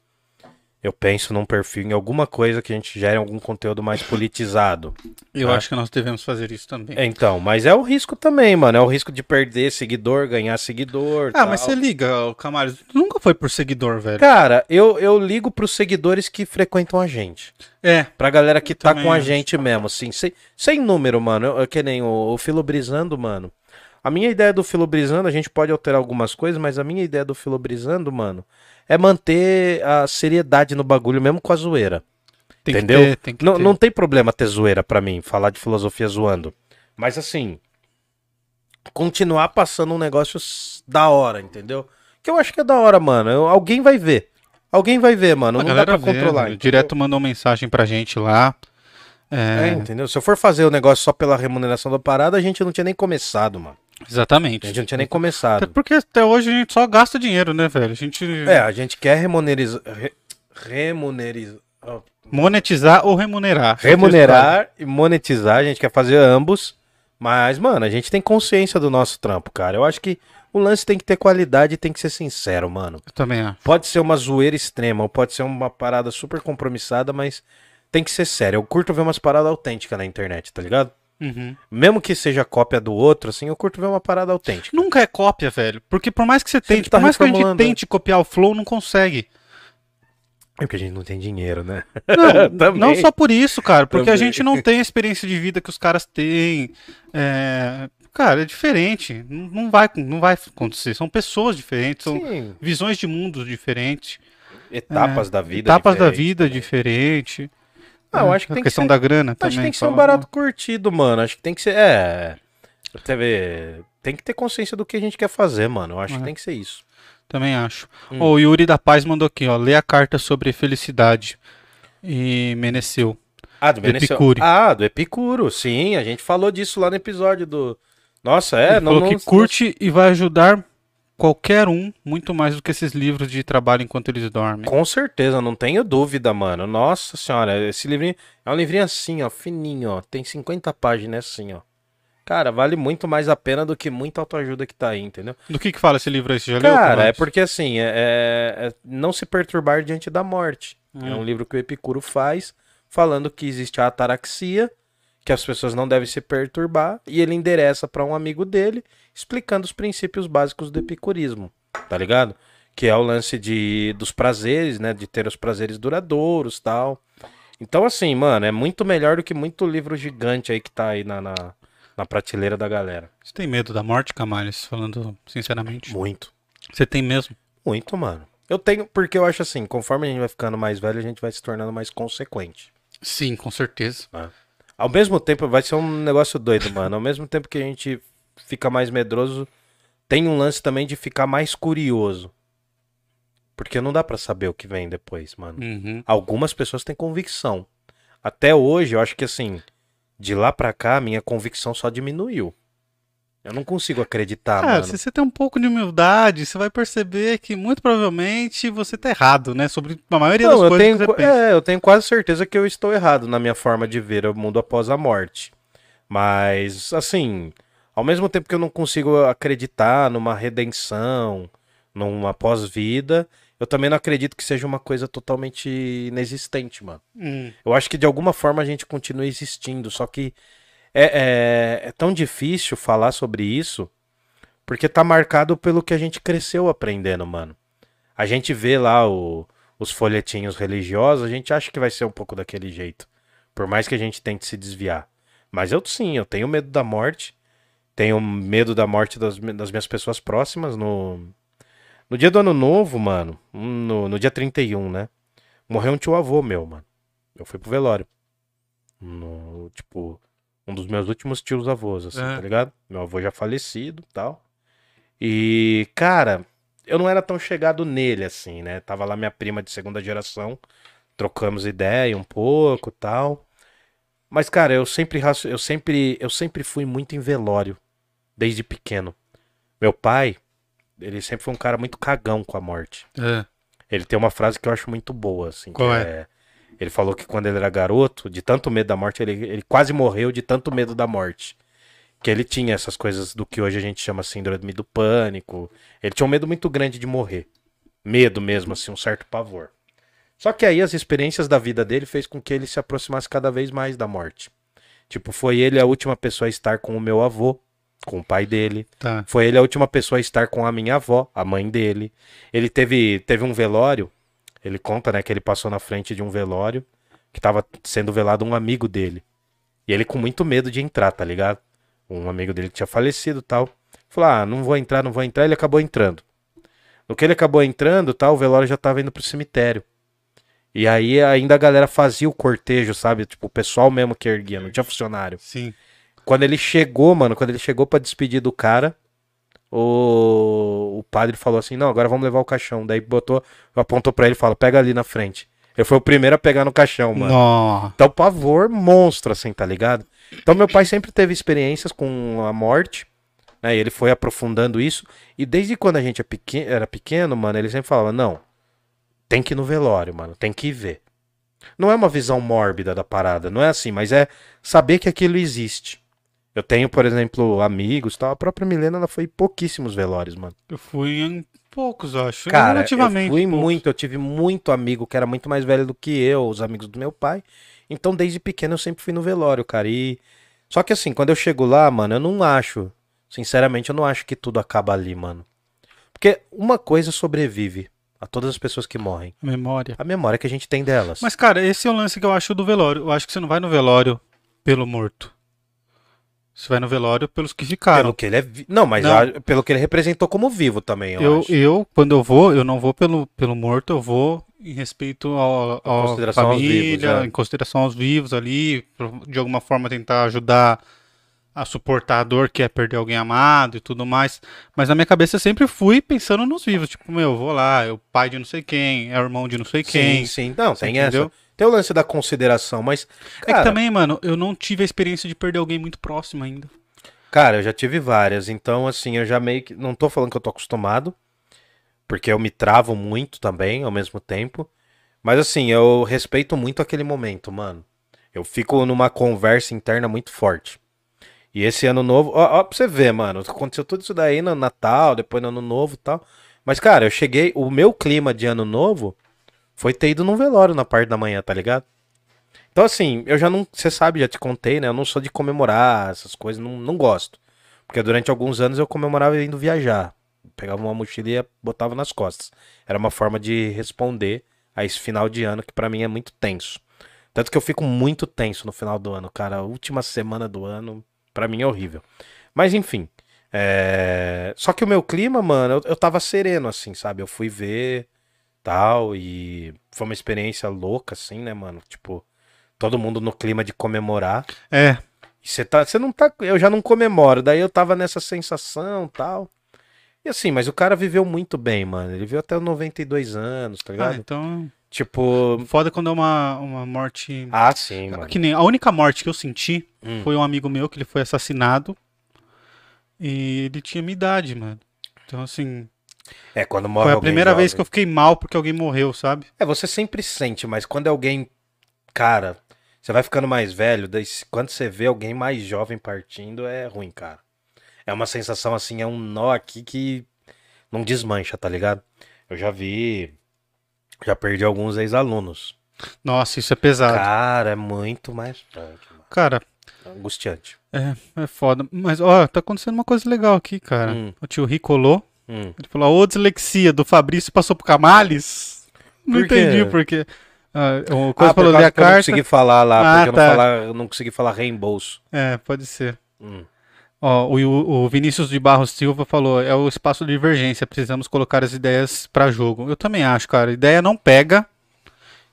Eu penso num perfil em alguma coisa que a gente gere algum conteúdo mais politizado. Eu Ah. acho que nós devemos fazer isso também. Então, mas é o risco também, mano. É o risco de perder seguidor, ganhar seguidor. Ah, mas tal. você liga, Camaro, tu nunca foi por seguidor, velho. Cara, eu, eu ligo pros seguidores que frequentam a gente. É, Pra galera que tá com a gente mesmo, assim, sem, sem número, mano. Eu, eu que nem o, o Filo Brisando, mano. A minha ideia do Filo Brisando, a gente pode alterar algumas coisas, mas a minha ideia do Filo Brisando, mano, é manter a seriedade no bagulho, mesmo com a zoeira. tem Entendeu? que ter, tem Não, ter. não tem problema ter zoeira pra mim, falar de filosofia zoando. Mas assim, continuar passando um negócio da hora, entendeu? Que eu acho que é da hora, mano. Eu- alguém vai ver. Alguém vai ver, mano. A Não dá pra vê, controlar. né? Direto mandou mensagem pra gente lá. É, É, entendeu? Se eu for fazer o negócio só pela remuneração da parada, a gente não tinha nem começado, mano. A exatamente. gente não tinha nem Até começado. porque até hoje a gente só gasta dinheiro, né, velho? A gente É, a gente quer remunerizar. Re... Remunerizar. monetizar ou remunerar. Remunerar e monetizar, a gente quer fazer ambos. Mas, mano, a gente tem consciência do nosso trampo, cara. Eu acho que o lance tem que ter qualidade e tem que ser sincero, mano. Eu também acho. Pode ser uma zoeira extrema, ou pode ser uma parada super compromissada, mas tem que ser sério. Eu curto ver umas paradas autênticas na internet, tá ligado? Uhum. Mesmo que seja cópia do outro, assim, eu curto ver uma parada autêntica. Nunca é cópia, velho. Porque por mais que você tente, tá por mais que a gente tente copiar o flow, não consegue. É porque a gente não tem dinheiro, né? Não, não só por isso, cara. Porque a Também. gente não tem a experiência de vida que os caras têm. É, Cara, é diferente. Não vai, não vai acontecer. São pessoas diferentes, são Sim, visões de mundos diferentes, etapas da vida. etapas da vida também. diferente. Ah, eu acho que a tem que questão ser- da grana Acho também. que tem que ser um barato curtido, mano. Acho que tem que ser. É. Teve... Tem que ter consciência do que a gente quer fazer, mano. Eu acho que É. tem que ser isso. Também acho. Hum. O Yuri da Paz mandou aqui, ó. Lê a carta sobre felicidade. E meneceu. Ah, do, Do Epicuro. Ah, do Epicuro. Sim, a gente falou disso lá no episódio do. Nossa, é. Ele não, falou não- que curte e vai ajudar qualquer um muito mais do que esses livros de trabalho enquanto eles dormem. Com certeza, não tenho dúvida, mano. Nossa senhora, esse livrinho é um livrinho assim, ó, fininho, ó. Tem 50 páginas assim, ó. Cara, vale muito mais a pena do que muita autoajuda que tá aí, entendeu? Do que que fala esse livro aí? Você já leu? Cara, é porque assim, é, é- é não se perturbar diante da morte. É Hum. um livro que o Epicuro faz, falando que existe a ataraxia, que as pessoas não devem se perturbar, e ele endereça pra um amigo dele, explicando os princípios básicos do epicurismo, tá ligado? Que é o lance de dos prazeres, né, de ter os prazeres duradouros, tal. Então assim, mano, é muito melhor do que muito livro gigante aí que tá aí na, na, na prateleira da galera. Você tem medo da morte, Camales? Falando sinceramente. Muito. Você tem mesmo? Muito, mano. Eu tenho, porque eu acho assim, conforme a gente vai ficando mais velho, a gente vai se tornando mais consequente. Sim, com certeza. Ao mesmo tempo, vai ser um negócio doido, mano. Ao mesmo tempo que a gente fica mais medroso, tem um lance também de ficar mais curioso. Porque não dá pra saber o que vem depois, mano. Uhum. Algumas pessoas têm convicção. Até hoje, eu acho que assim, de lá pra cá, minha convicção só diminuiu. Eu não consigo acreditar, Cara, mano. se você tem um pouco de humildade, você vai perceber que muito provavelmente você tá errado, né? Sobre a maioria das Não, eu coisas tenho, que você pensa. é, eu tenho quase certeza que eu estou errado na minha forma de ver o mundo após a morte. Mas, assim, ao mesmo tempo que eu não consigo acreditar numa redenção, numa pós-vida, eu também não acredito que seja uma coisa totalmente inexistente, mano. Hum. Eu acho que de alguma forma a gente continua existindo, só que é, é, é tão difícil falar sobre isso porque tá marcado pelo que a gente cresceu aprendendo, mano. A gente vê lá o- os folhetinhos religiosos, a gente acha que vai ser um pouco daquele jeito, por mais que a gente tente se desviar. Mas eu sim, eu tenho medo da morte, tenho medo da morte das, das minhas pessoas próximas no. No dia do ano novo, mano, no, no dia 31, né? Morreu um tio avô meu, mano. Eu fui pro velório. No, tipo, um dos meus últimos tios avós, assim, É. tá ligado? Meu avô já falecido tal. E, cara, eu não era tão chegado nele, assim, né? Tava lá minha prima de segunda geração, trocamos ideia um pouco tal. Mas, cara, eu sempre, eu sempre, eu sempre fui muito em velório, desde pequeno. Meu pai, ele sempre foi um cara muito cagão com a morte. É. Ele tem uma frase que eu acho muito boa, assim. Qual é? Ele falou que quando ele era garoto, de tanto medo da morte, ele, ele quase morreu de tanto medo da morte. Que ele tinha essas coisas do que hoje a gente chama síndrome do pânico. Ele tinha um medo muito grande de morrer. Medo mesmo, assim, um certo pavor. Só que aí as experiências da vida dele fez com que ele se aproximasse cada vez mais da morte. Tipo, foi ele a última pessoa a estar com o meu avô, com o pai dele. Tá. Foi ele a última pessoa a estar com a minha avó, a mãe dele. Ele teve, teve um velório. Ele conta, né, que ele passou na frente de um velório que tava sendo velado um amigo dele. E ele com muito medo de entrar, tá ligado? Um amigo dele que tinha falecido e tal. Falou: "Ah, não vou entrar, não vou entrar". Ele acabou entrando. No que ele acabou entrando, tal, o velório já tava indo pro cemitério. E aí ainda a galera fazia o cortejo, sabe? Tipo, o pessoal mesmo que erguia, não tinha funcionário. Sim. Quando ele chegou, mano, quando ele chegou pra despedir do cara, o, o padre falou assim: não, agora vamos levar o caixão. Daí botou, apontou pra ele e falou: pega ali na frente. Eu fui o primeiro a pegar no caixão, mano. Nó. Então, pavor monstro, assim, tá ligado? Então, meu pai sempre teve experiências com a morte, né? E ele foi aprofundando isso. E desde quando a gente é pequen- era pequeno, mano, ele sempre falava: não, tem que ir no velório, mano, tem que ir ver. Não é uma visão mórbida da parada, não é assim, mas é saber que aquilo existe. Eu tenho, por exemplo, amigos, tal. A própria Milena, ela foi em pouquíssimos velórios, mano. Eu fui em poucos, acho. Cara, Relativamente. eu fui poucos. muito, eu tive muito amigo que era muito mais velho do que eu, os amigos do meu pai. Então, desde pequeno, eu sempre fui no velório, cara. E... Só que assim, quando eu chego lá, mano, eu não acho, sinceramente, eu não acho que tudo acaba ali, mano. Porque uma coisa sobrevive a todas as pessoas que morrem. Memória. A memória que a gente tem delas. Mas, cara, esse é o lance que eu acho do velório. Eu acho que você não vai no velório pelo morto. Você vai no velório pelos que ficaram. pelo que ele é. vi- Não, mas Não. a- pelo que ele representou como vivo também, eu, Eu, acho. eu, quando eu vou, eu não vou pelo, pelo morto, eu vou em respeito aos família, vivos, é. em consideração aos vivos ali, de alguma forma tentar ajudar a suportar a dor que é perder alguém amado e tudo mais. Mas na minha cabeça eu sempre fui pensando nos vivos, tipo, meu, eu vou lá, é o pai de não sei quem, é o irmão de não sei quem. Sim, sim. Não, tem entendeu? essa. Tem o lance da consideração, mas. É que Cara, também, mano, eu não tive a experiência de perder alguém muito próximo ainda. Cara, eu já tive várias, então assim, eu já meio que. Não tô falando que eu tô acostumado, porque eu me travo muito também ao mesmo tempo. Mas assim, eu respeito muito aquele momento, mano. Eu fico numa conversa interna muito forte. E esse ano novo, ó, ó pra você ver, mano, aconteceu tudo isso daí no Natal, depois no Ano Novo e tal. Mas, cara, eu cheguei. O meu clima de Ano Novo foi ter ido num velório na parte da manhã, tá ligado? Então, assim, eu já não. Você sabe, já te contei, né? Eu não sou de comemorar essas coisas, não, não gosto. Porque durante alguns anos eu comemorava indo viajar. Pegava uma mochila e botava nas costas. Era uma forma de responder a esse final de ano que pra mim é muito tenso. Tanto que eu fico muito tenso no final do ano, cara. A última semana do ano, pra mim é horrível. Mas enfim. é, Só que o meu clima, mano, eu, eu tava sereno, assim, sabe? Eu fui ver tal, e foi uma experiência louca, assim, né, mano? Tipo, todo mundo no clima de comemorar. É, você tá, você não tá, eu já não comemoro, daí eu tava nessa sensação, tal. E assim, mas o cara viveu muito bem, mano. Ele viveu até os 92 anos, tá ah, ligado? então. Tipo, Foda quando é uma, uma morte. ah, sim, mano. Que nem, a única morte que eu senti Hum. foi um amigo meu que ele foi assassinado. E ele tinha minha idade, mano. Então, assim, É, quando morre foi a primeira vez jovem. que eu fiquei mal porque alguém morreu, sabe? É, você sempre sente, mas quando é alguém, cara, você vai ficando mais velho, daí quando você vê alguém mais jovem partindo, é ruim, cara. É uma sensação assim, é um nó aqui que não desmancha, tá ligado? Eu já vi, já perdi alguns ex-alunos. Nossa, isso é pesado. Cara, é muito mais. Cara, Angustiante. é, é foda. Mas, ó, tá acontecendo uma coisa legal aqui, cara. Hum. O tio Ricolô, Hum. ele falou, ô dislexia do Fabrício passou pro Camales? Não quê? entendi por quê. Ah, o coisa Ah, falou, causa a que eu não carta. consegui falar lá, Ah, porque eu tá. não, falar, eu não consegui falar reembolso. É, pode ser. Hum. Ó, o, o Vinícius de Barros Silva falou: é o espaço de divergência, precisamos colocar as ideias pra jogo. Eu também acho, cara. Ideia não pega.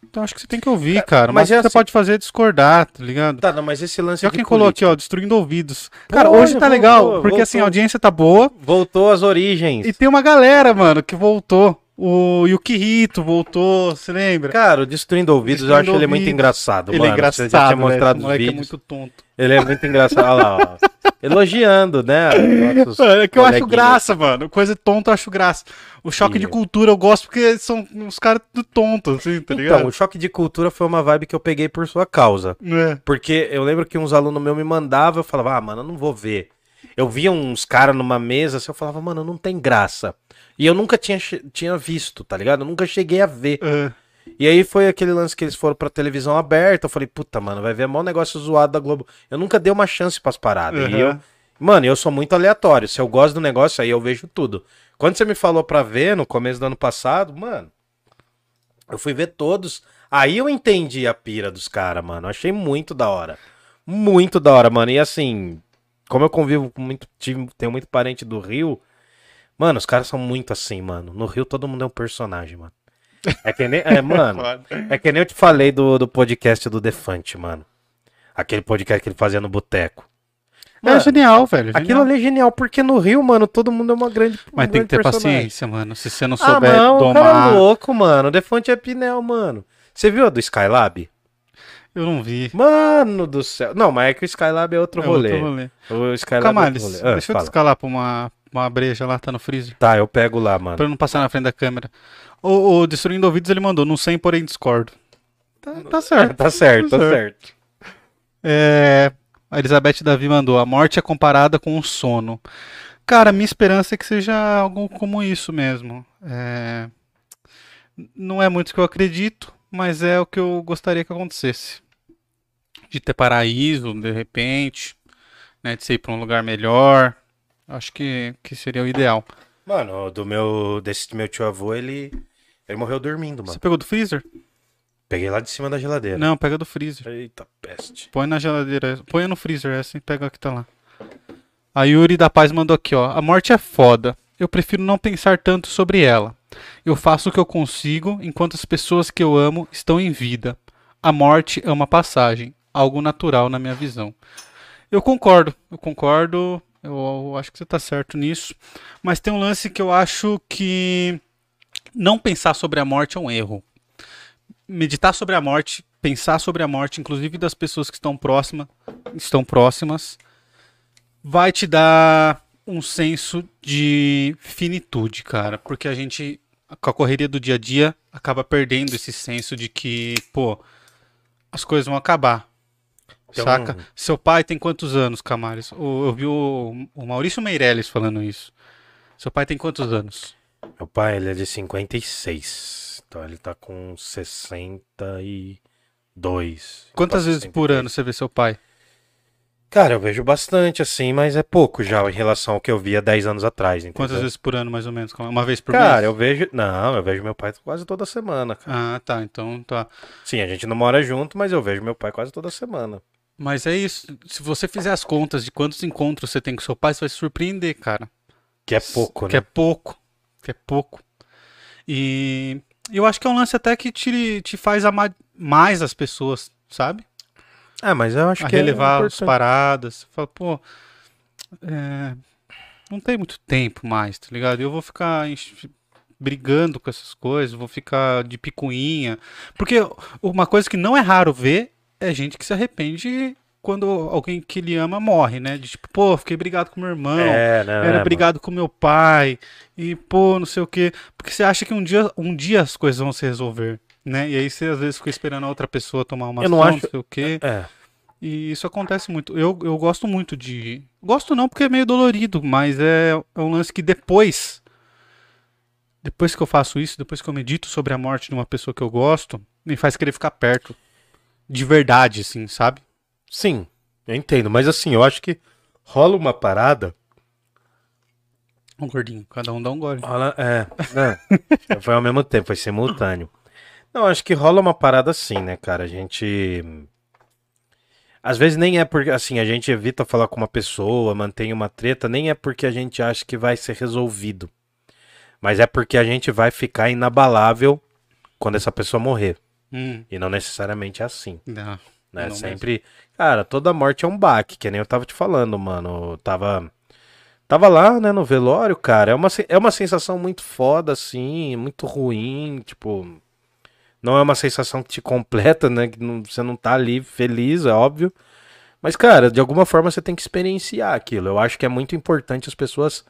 Então acho que você tem que ouvir, cara. mas Mas é você assim- pode fazer é discordar, tá ligado? Tá, não, mas esse lance Já de quem colou aqui, ó, destruindo ouvidos. Cara, hoje tá voltou, legal, porque assim, a voltou. audiência tá boa. Voltou às origens. E tem uma galera, mano, que voltou. O Yukihito voltou, você lembra? Cara, o Destruindo Ouvidos, eu acho Destruindo ele muito Ouvidos. engraçado, Ele mano. é engraçado, Você já tinha né? mostrado Esse os moleque é vídeos. muito tonto. Ele é muito engraçado. Olha lá, ó. Elogiando, né? É que eu acho graça, mano. Coisa tonta eu acho graça. O choque de cultura eu gosto porque são uns caras tudo tontos, assim, tá Então, ligado? o choque de cultura foi uma vibe que eu peguei por sua causa. É. Porque eu lembro que uns alunos meus me mandavam, eu falava, ah, mano, eu não vou ver. Eu via uns caras numa mesa, assim, eu falava, mano, não tem graça. E eu nunca tinha, tinha visto, tá ligado? Eu nunca cheguei a ver. É. E aí foi aquele lance que eles foram pra televisão aberta. Eu falei, puta, mano, vai ver mó negócio zoado da Globo. Eu nunca dei uma chance pras paradas. E Uhum. eu, mano, eu sou muito aleatório. Se eu gosto do negócio, aí eu vejo tudo. Quando você me falou pra ver no começo do ano passado, mano, eu fui ver todos. Aí eu entendi a pira dos caras, mano. Eu achei muito da hora. Muito da hora, mano. E assim, como eu convivo com muito. Tenho muito parente do Rio. Mano, os caras são muito assim, mano. No Rio todo mundo é um personagem, mano. É que nem. É, mano. É que nem eu te falei do, do podcast do Defante, mano. Aquele podcast que ele fazia no boteco. é Mano, genial, velho. Aquilo genial. ali é genial, porque no Rio, mano, todo mundo é uma grande. um Mas tem que grande ter personagem. paciência, mano. Se você não Ah, souber não, o cara domar. é louco, mano. O Defante é Pinel, mano. Você viu a do Skylab? Eu não vi. Mano do céu. Não, mas é que o Skylab é outro É rolê. outro rolê. O Skylab Camales, é outro rolê. Ah, deixa eu fala. descalar pra uma, uma breja lá, tá no freezer. Tá, eu pego lá, mano. Pra não passar na frente da câmera. O, o Destruindo Ouvidos ele mandou, não sei, porém discordo. Tá, tá certo. Tá certo, tá Tá certo. É, a Elizabeth Davi mandou: a morte é comparada com o sono. Cara, minha esperança é que seja algo como isso mesmo. É, Não é muito o que eu acredito, mas é o que eu gostaria que acontecesse. De ter paraíso, de repente, né, de você ir pra um lugar melhor. Acho que, que seria o ideal. Mano, o do meu, desse meu tio avô, ele, ele morreu dormindo, Você mano. pegou do freezer? Peguei lá de cima da geladeira. Não, pega do freezer. Eita peste. Põe na geladeira. Põe no freezer essa e pega a que tá lá. A Yuri da Paz mandou aqui, ó. A morte é foda. Eu prefiro não pensar tanto sobre ela. Eu faço o que eu consigo enquanto as pessoas que eu amo estão em vida. A morte é uma passagem, algo natural na minha visão. Eu concordo, eu concordo. Eu, eu acho que você tá certo nisso. Mas tem um lance que eu acho que não pensar sobre a morte é um erro. Meditar sobre a morte, pensar sobre a morte, inclusive das pessoas que estão próximas, estão próximas, vai te dar um senso de finitude, cara, porque a gente com a correria do dia a dia acaba perdendo esse senso de que, pô, as coisas vão acabar. Então- Saca? Seu pai tem quantos anos, Camares? O- Eu vi o, o Maurício Meirelles falando isso. Seu pai tem quantos anos? Meu pai, ele é de 56. Então ele tá com 62. Quantas vezes por 63. ano você vê seu pai? Cara, eu vejo bastante, assim, mas é pouco já em relação ao que eu via 10 anos atrás, entendeu? Quantas vezes por ano, mais ou menos? Uma vez por Cara, mês? eu vejo. Não, eu vejo meu pai quase toda semana, cara. Ah, tá. Então tá. Sim, a gente não mora junto, mas eu vejo meu pai quase toda semana. Mas é isso. Se você fizer as contas de quantos encontros você tem com seu pai, você vai se surpreender, cara. Que é pouco, Que né? é pouco. Que é pouco. E eu acho que é um lance até que te, te faz amar mais as pessoas, sabe? Ah, mas eu acho A que é relevar as importante. paradas. Fala, pô, é, não tem muito tempo mais, tá ligado? Eu vou ficar brigando com essas coisas, vou ficar de picuinha. Porque uma coisa que não é raro ver é gente que se arrepende quando alguém que ele ama morre, né? De tipo, pô, fiquei brigado com meu irmão. É, né? Era brigado com meu pai e pô, não sei o quê. Porque você acha que um dia, um dia as coisas vão se resolver, né? E aí você às vezes fica esperando a outra pessoa tomar uma Eu não ação, acho- não sei o quê. É. E isso acontece muito. Eu, eu gosto muito de. Gosto não porque é meio dolorido, mas é, é um lance que depois. Depois que eu faço isso, depois que eu medito sobre a morte de uma pessoa que eu gosto, me faz querer ficar perto. De verdade, assim, sabe? Sim, eu entendo. Mas assim, eu acho que rola uma parada. Um gordinho, cada um dá um gole. Rola, é. Não, foi ao mesmo tempo, foi simultâneo. Não, acho que rola uma parada assim, né, cara? A gente. Às vezes nem é porque, assim, a gente evita falar com uma pessoa, mantém uma treta, nem é porque a gente acha que vai ser resolvido. Mas é porque a gente vai ficar inabalável quando essa pessoa morrer. Hum, E não necessariamente é assim. não. né? Não Sempre. Cara, toda morte é um baque, que nem eu tava te falando, mano. Eu tava. Tava lá, né, no velório, cara. É uma, é uma sensação muito foda, assim, muito ruim, tipo. Não é uma sensação que te completa, né? Que não- você não tá ali feliz, é óbvio. Mas, cara, de alguma forma você tem que experienciar aquilo. Eu acho que é muito importante as pessoas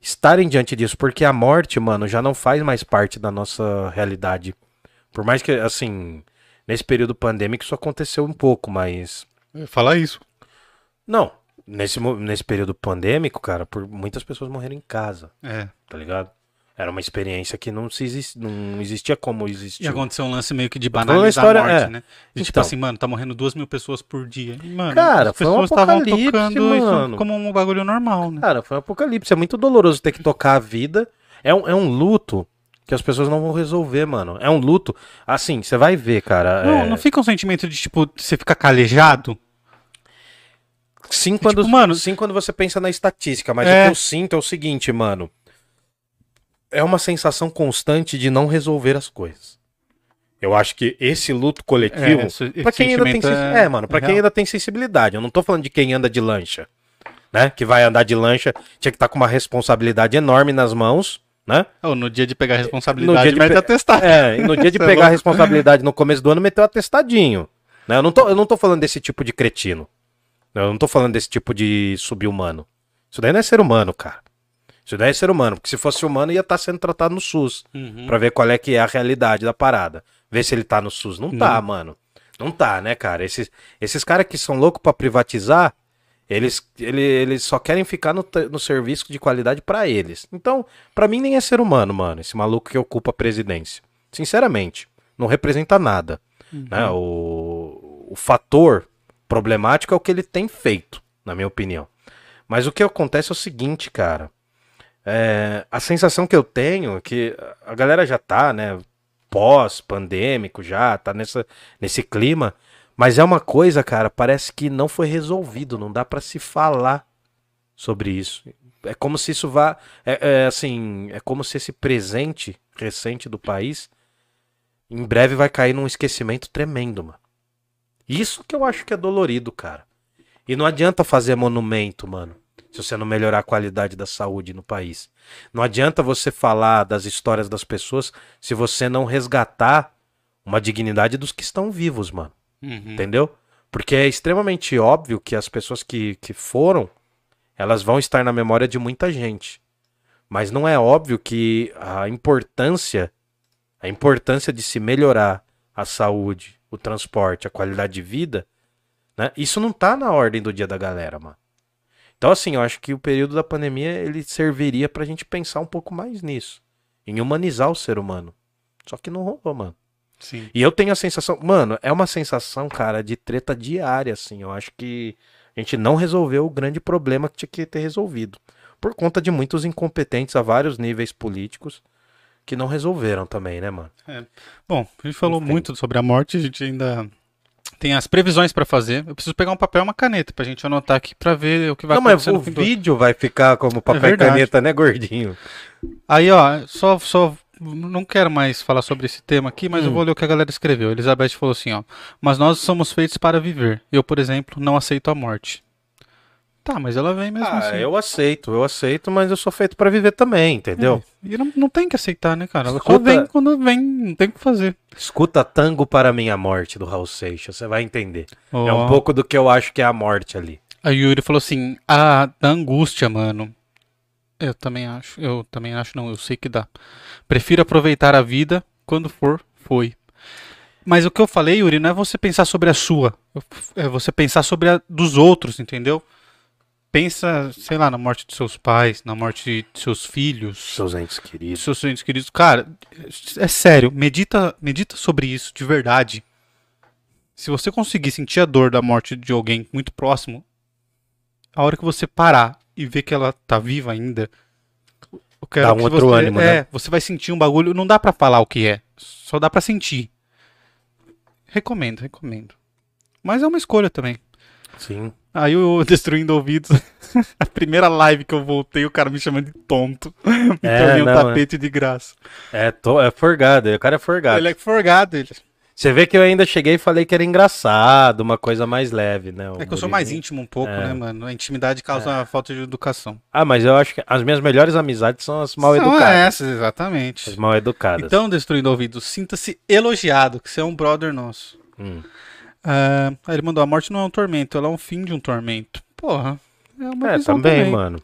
estarem diante disso, porque a morte, mano, já não faz mais parte da nossa realidade. Por mais que, assim, nesse período pandêmico isso aconteceu um pouco, mas. Fala isso. Não, nesse, nesse período pandêmico, cara, por muitas pessoas morreram em casa, É. tá ligado? Era uma experiência que não, se exis- não existia como E existir. aconteceu um lance meio que de a banalizar história, a morte, é. né? De tipo Então. assim, mano, tá morrendo duas mil pessoas por dia. E, mano, Cara, as um pessoas estavam apocalipse, tocando mano. como um bagulho normal, né? Cara, foi um apocalipse. É muito doloroso ter que tocar a vida. É um, é um luto que as pessoas não vão resolver, mano. É um luto. Assim, você vai ver, cara. Não, é, não fica um sentimento de, tipo, você fica calejado? Sim, quando, tipo, mano- sim, quando você pensa na estatística, mas É. o que eu sinto é o seguinte, mano. É uma sensação constante de não resolver as coisas. Eu acho que esse luto coletivo. esse pra quem ainda tem sensi- é, mano, pra é quem ainda tem sensibilidade. Eu não tô falando de quem anda de lancha. né? Que vai andar de lancha, tinha que estar com uma responsabilidade enorme nas mãos, né? Ou no dia de pegar a responsabilidade, dia de mete pe- atestado. É, no dia de é pegar a responsabilidade no começo do ano, meteu atestadinho. Né? Eu, não tô, eu não tô falando desse tipo de cretino. Eu não tô falando desse tipo de sub-humano. Isso daí não é ser humano, cara. Isso daí é ser humano, porque se fosse humano ia estar sendo tratado no SUS. Uhum. Pra ver qual é que é a realidade da parada. Ver se ele tá no SUS. Não tá, mano. Não tá, né, cara? Esses, esses caras que são loucos pra privatizar, eles, ele- eles só querem ficar no, no serviço de qualidade pra eles. Então, pra mim nem é ser humano, mano, esse maluco que ocupa a presidência. Sinceramente, não representa nada. Né? O, o fator problemático é o que ele tem feito, na minha opinião. Mas o que acontece é o seguinte, cara. É, a sensação que eu tenho é que a galera já tá, né, pós-pandêmico já, tá nessa, nesse clima, mas é uma coisa, cara, parece que não foi resolvido, não dá pra se falar sobre isso. É como se isso vá, é, é, assim, é como se esse presente recente do país em breve vai cair num esquecimento tremendo, mano. Isso que eu acho que é dolorido, cara. E não adianta fazer monumento, mano, se você não melhorar a qualidade da saúde no país. Não adianta você falar das histórias das pessoas se você não resgatar uma dignidade dos que estão vivos, mano. Uhum. Entendeu? Porque é extremamente óbvio que as pessoas que, que foram, elas vão estar na memória de muita gente. Mas não é óbvio que a importância, a importância de se melhorar a saúde, o transporte, a qualidade de vida, né? Isso não tá na ordem do dia da galera, mano. Então, assim, eu acho que o período da pandemia ele serviria pra gente pensar um pouco mais nisso. Em humanizar o ser humano. Só que não rolou, mano. Sim. E eu tenho a sensação, mano, é uma sensação, cara, de treta diária, assim. Eu acho que a gente não resolveu o grande problema que tinha que ter resolvido. Por conta de muitos incompetentes a vários níveis políticos que não resolveram também, né, mano? Bom, a gente falou Enfim. muito sobre a morte, a gente ainda tem as previsões pra fazer. Eu preciso pegar um papel e uma caneta pra gente anotar aqui pra ver o que vai não, mas acontecer o fim do vídeo vai ficar como papel e verdade. caneta, né, gordinho? Aí, ó, só, só não quero mais falar sobre esse tema aqui, mas eu Hum. vou ler o que a galera escreveu. Elizabeth falou assim, ó: "Mas nós somos feitos para viver. Eu, por exemplo, não aceito a morte." Tá, mas ela vem mesmo Ah, assim. eu aceito, eu aceito, mas eu sou feito pra viver também, entendeu? É, E não, não tem que aceitar, né, cara? Ela só Escuta- vem quando vem, não tem o que fazer. Escuta Tango para Minha Morte, do Raul Seixas, você vai entender. É Ó. um pouco do que eu acho que é a morte ali. A Yuri falou assim: a da angústia, mano. Eu também acho. Eu também acho, não. Eu sei que dá. Prefiro aproveitar a vida quando for, foi. Mas o que eu falei, Yuri, não é você pensar sobre a sua. É você pensar sobre a dos outros, entendeu? Pensa, sei lá, na morte de seus pais, na morte de seus filhos, Seus entes queridos. seus entes queridos. Cara, é sério, medita, medita sobre isso de verdade. Se você conseguir sentir a dor da morte de alguém muito próximo, a hora que você parar e ver que ela tá viva ainda, eu Dá um outro você, ânimo, é, né? você vai sentir um bagulho, não dá pra falar o que é, só dá pra sentir. Recomendo, recomendo. Mas é uma escolha também. Sim. Aí o Destruindo Ouvidos, a primeira live que eu voltei, o cara me chamando de tonto. Me É, tornei um não, tapete de graça. É, to... é forgado, o cara é forgado. Ele é forgado, ele. Você vê que eu ainda cheguei e falei que era engraçado, uma coisa mais leve, né? o É que eu sou mais íntimo um pouco, É. né, mano? A intimidade causa falta de educação. Ah, mas eu acho que as minhas melhores amizades são as mal São educadas. essas, exatamente. As mal educadas. Então, Destruindo Ouvidos, sinta-se elogiado, que você é um brother nosso. Hum. Aí ele mandou, a morte não é um tormento, ela é um fim de um tormento. Porra, é uma É, visão também, mano.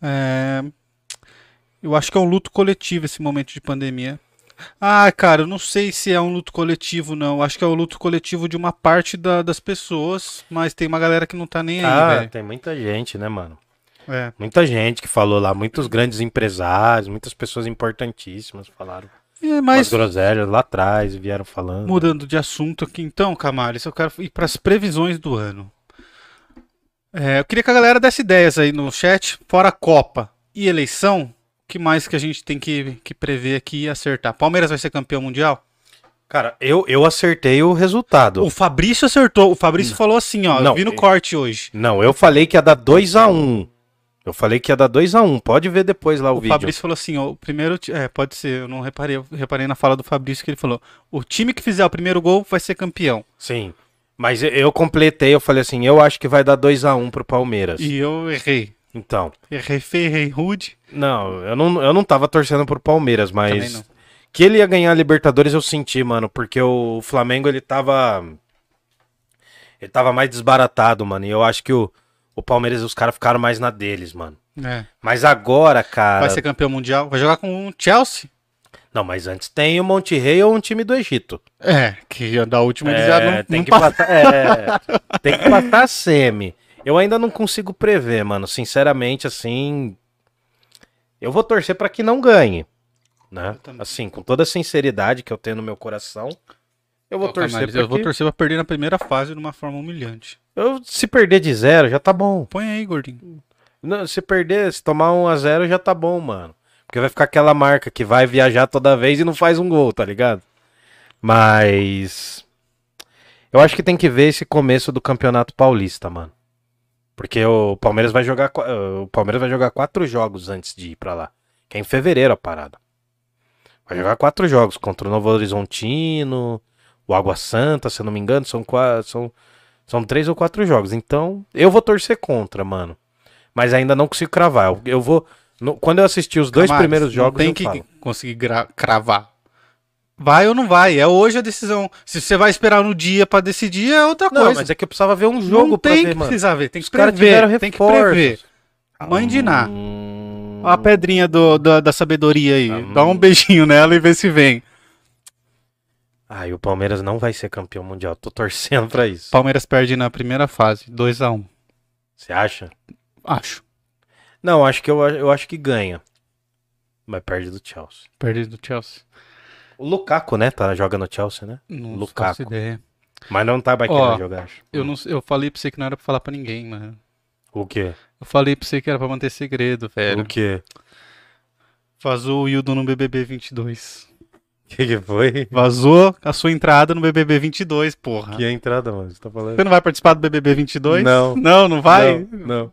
É, Eu acho que é um luto coletivo esse momento de pandemia. Ah, cara, eu não sei se é um luto coletivo, não. Acho que é o luto coletivo de uma parte da- das pessoas, mas tem uma galera que não tá nem aí, Ah, velho. tem muita gente, né, mano? É. Muita gente que falou lá, muitos grandes empresários, muitas pessoas importantíssimas falaram É, mas groselhas lá atrás vieram falando. mudando de assunto aqui, então, Camales, eu quero ir para as previsões do ano. É, eu queria que a galera desse ideias aí no chat, fora Copa e eleição, que mais que a gente tem que, que prever aqui e acertar? Palmeiras vai ser campeão mundial? Cara, eu, eu acertei o resultado. O Fabrício acertou. O Fabrício falou assim, ó. Não, eu vi no e- corte hoje. Não, eu falei que ia dar 2x1. Eu falei que ia dar 2x1. Pode ver depois lá o, O vídeo. Fabrício falou assim, ó. O primeiro. É, pode ser. Eu não reparei. Eu reparei na fala do Fabrício que ele falou: o time que fizer o primeiro gol vai ser campeão. Sim. Mas eu- eu completei, eu falei assim, eu acho que vai dar 2x1 pro Palmeiras. E eu errei. Então, Errei feio, errei rude. não, eu não, eu não tava torcendo pro Palmeiras, mas que ele ia ganhar a Libertadores eu senti, mano, porque o Flamengo ele tava ele tava mais desbaratado, mano, e eu acho que o, o Palmeiras os caras ficaram mais na deles, mano. É. Mas agora, cara, Vai ser campeão mundial. Vai jogar com o Chelsea. não, mas antes tem o Monte Rei ou um time do Egito. É, que da última eles É, já não, tem não que pa- passar, é, tem que passar a semi. Eu ainda não consigo prever, mano. Sinceramente, assim, eu vou torcer pra que não ganhe, né? Assim, com toda a sinceridade que eu tenho no meu coração, eu vou Ô, torcer Camales, pra Eu vou que- torcer pra perder na primeira fase de uma forma humilhante. eu- se perder de zero já tá bom. Põe aí, gordinho. Não, se perder, se tomar um a zero já tá bom, mano. Porque vai ficar aquela marca que vai viajar toda vez e não faz um gol, tá ligado? Mas eu acho que tem que ver esse começo do Campeonato Paulista, mano. Porque o Palmeiras vai jogar qua- o Palmeiras vai jogar quatro jogos antes de ir pra lá, que é em fevereiro a parada. Vai jogar quatro jogos contra o Novo Horizontino, o Água Santa, se eu não me engano, são quatro, são são três ou quatro jogos. Então, eu vou torcer contra, mano. Mas ainda não consigo cravar. Eu, eu vou. no- quando eu assistir os dois primeiros jogos, tem que falo. conseguir cravar. Vai ou não vai? É hoje a decisão. Se você vai esperar no dia pra decidir, é outra Não, coisa. mas é que eu precisava ver um jogo não pra tem ver, que mano. precisar ver. Tem que Os prever. Tem que prever. Mãe de Ná. Hum, a pedrinha do, da, da sabedoria aí. Hum. Dá um beijinho nela e vê se vem. Ai, o Palmeiras não vai ser campeão mundial. Tô torcendo pra isso. Palmeiras perde na primeira fase. 2x1. Você acha? Acho. Não, acho que eu, eu acho que ganha. Mas perde do Chelsea. Perde do Chelsea. O Lukaku, né? Tá, joga no Chelsea, né? Não Lukaku. faço ideia. Mas não tá mais Ó, jogar, acho. Eu, não, eu falei pra você que não era pra falar pra ninguém, mano. O quê? Eu falei pra você que era pra manter segredo, velho. O quê? Vazou o Hildo no BBB 22. O que, que foi? Vazou a sua entrada no BBB 22, porra. Que entrada, mano? Você tá falando? Você não vai participar do BBB 22? Não. Não, não vai? Não. Não,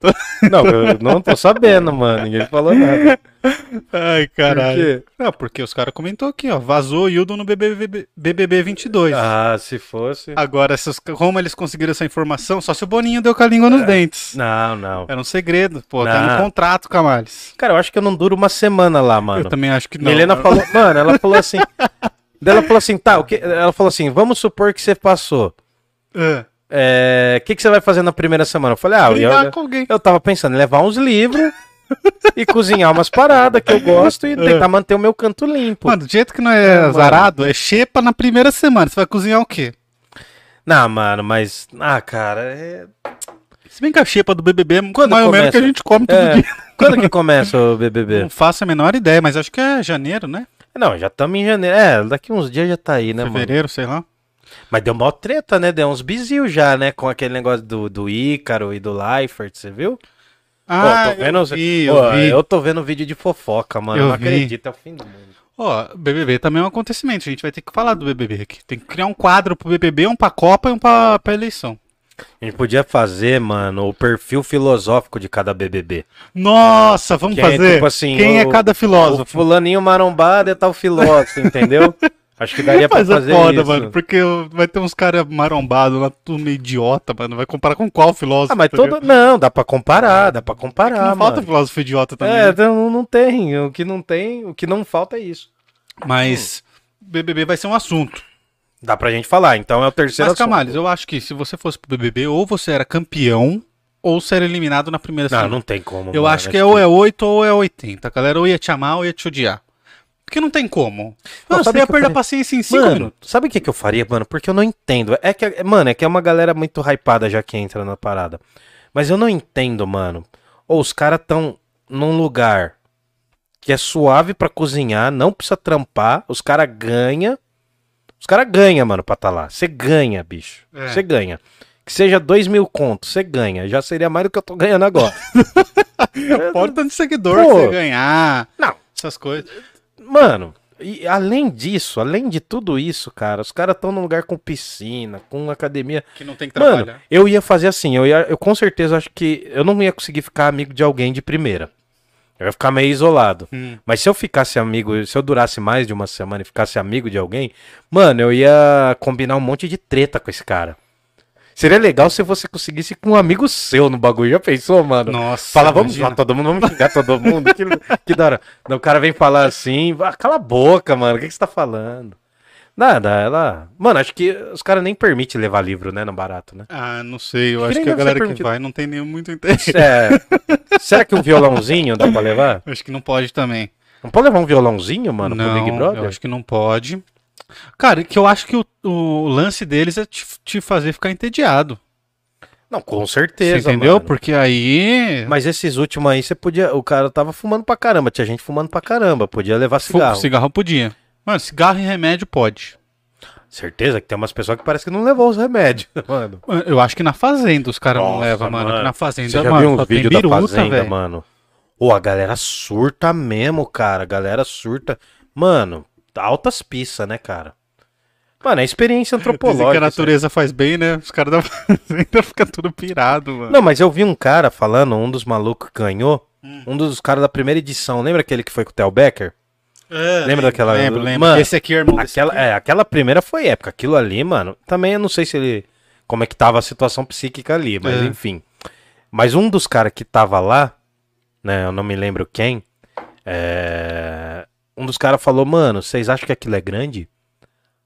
não eu não tô sabendo, mano. Ninguém falou nada. Ai, Por caralho. quê? Não, porque os caras comentou aqui, ó. Vazou o Hildo no BBB, BBB 22. Ah, se fosse. Agora, essas, como eles conseguiram essa informação? Só se o Boninho deu com a língua nos dentes. Não, não. Era um segredo, pô. Tá Não. no contrato, Camales. Cara, eu acho que eu não duro uma semana lá, mano. Eu também acho que não. Helena falou, mano, ela falou assim. ela falou assim, tá, o que? Ela falou assim, vamos supor que você passou. É, O que, que você vai fazer na primeira semana? Eu falei, ah, eu, brigar eu, com alguém. eu tava pensando em levar uns livros e cozinhar umas paradas que eu gosto e tentar manter o meu canto limpo. Mano, do jeito que não é É, mano. azarado, é xepa na primeira semana. Você vai cozinhar o quê? Não, mano, mas. Ah, cara, é. Se bem que a xepa do BBB é Quando mais ou menos começa? que a gente come todo É. dia. Quando que começa o BBB? Não faço a menor ideia, mas acho que é janeiro, né? Não, já estamos em janeiro. É, daqui uns dias já tá aí, né, mano? Fevereiro, sei lá. Mas deu mó treta, né? Deu uns bizil já, né? Com aquele negócio do, do Ícaro e do Leifert, você viu? Ah, tô vendo, eu vi, eu eu tô vendo vídeo de fofoca, mano. Eu não vi. acredito, é o fim do mundo. Ó, BBB também é um acontecimento. A gente vai ter que falar do BBB aqui. Tem que criar um quadro pro BBB, um pra Copa e um pra, pra eleição. A gente podia fazer, mano, o perfil filosófico de cada BBB. Nossa, vamos Que é, fazer. tipo assim, Quem é o- cada O filósofo? fulaninho marombado é tal filósofo, entendeu? Acho que daria pra Mas é fazer foda, isso. mano, porque vai ter uns caras marombados lá, tudo meio idiota, mano. Vai comparar com qual filósofo? Ah, mas tá todo... Não, dá pra comparar, dá pra Não comparar, falta mano. filósofo idiota também. É, né? então não tem. O que não tem, o que não falta é isso. Mas BBB vai ser um assunto. Dá pra gente falar, então é o terceiro Mas, assunto. Camales, eu acho que se você fosse pro BBB, ou você era campeão, ou você era eliminado na primeira Não, semana. não tem como. Eu mano, acho que é ou é 8 ou é 80. A galera ou ia te amar ou ia te odiar. Porque não tem como. Mano, você ia perder a paciência em 5 Mano, minutos. sabe o que, que eu faria, mano? Porque eu não entendo. É que, mano, é que é uma galera muito hypada já que entra na parada. Mas eu não entendo, mano. Ou os caras tão num lugar que é suave pra cozinhar, não precisa trampar, os caras ganham. Os caras ganham, mano, pra tá lá. Você ganha, bicho. É. Você ganha. Que seja dois mil contos, você ganha. Já seria mais do que eu tô ganhando agora. Pode tanto seguidor Pô. que você ganhar. Não. Essas coisas. Mano, e além disso, além de tudo isso, cara, os caras estão num lugar com piscina, com academia. Que não tem que Mano, trabalhar. eu ia fazer assim, eu, ia, eu com certeza acho que eu não ia conseguir ficar amigo de alguém de primeira. Eu ia ficar meio isolado. Hum. Mas se eu ficasse amigo, se eu durasse mais de uma semana e ficasse amigo de alguém, mano, eu ia combinar um monte de treta com esse cara. Seria legal se você conseguisse com um amigo seu no bagulho. Já pensou, mano? Nossa. Fala, vamos imagina. lá, todo mundo, vamos xingar todo mundo. Que, que da hora. Não, O cara vem falar assim, "Ah, cala a boca, mano, o que, que você tá falando? Nada, ela. Mano, acho que os caras nem permitem levar livro, né, no barato, né? Ah, não sei. Eu Acho que acho nem que a galera que vai não tem nenhum muito interesse. É, será que um violãozinho dá pra levar? Acho que não pode também. Não pode levar um violãozinho, mano, não, pro Big Brother? eu acho que não pode. Cara, que eu acho que o, o lance deles é te, te fazer ficar entediado. Não, com Você certeza, entendeu? mano. Porque aí. Mas esses últimos aí, você podia. O cara tava fumando pra caramba, tinha gente fumando pra caramba, podia levar cigarro. cigarro podia. Mano, cigarro e remédio pode. Certeza que tem umas pessoas que parece que não levou os remédios, mano. Eu acho que na fazenda os caras não levam, mano. mano. Na fazenda, Você já mano, viu uns vídeos da fazenda, velho. mano? Ô, a galera surta mesmo, cara. A galera surta. Mano, altas pistas, né, cara? Mano, é experiência Dizem que a antropológica. natureza faz bem, né? Os caras da fazenda ficam tudo pirado, mano. Não, mas eu vi um cara falando, um dos malucos que ganhou, Hum. um dos caras da primeira edição. Lembra aquele que foi com o Theo Becker? Lembra daquela- Lembro, lembro. Mano, Esse aqui é irmão Aquela, aqui. é, aquela primeira foi época. Aquilo ali, mano. Também eu não sei se ele. Como é que tava a situação psíquica ali, mas É. enfim. Mas um dos caras que tava lá, né? Eu não me lembro quem. é, Um dos caras falou, mano, vocês acham que aquilo é grande?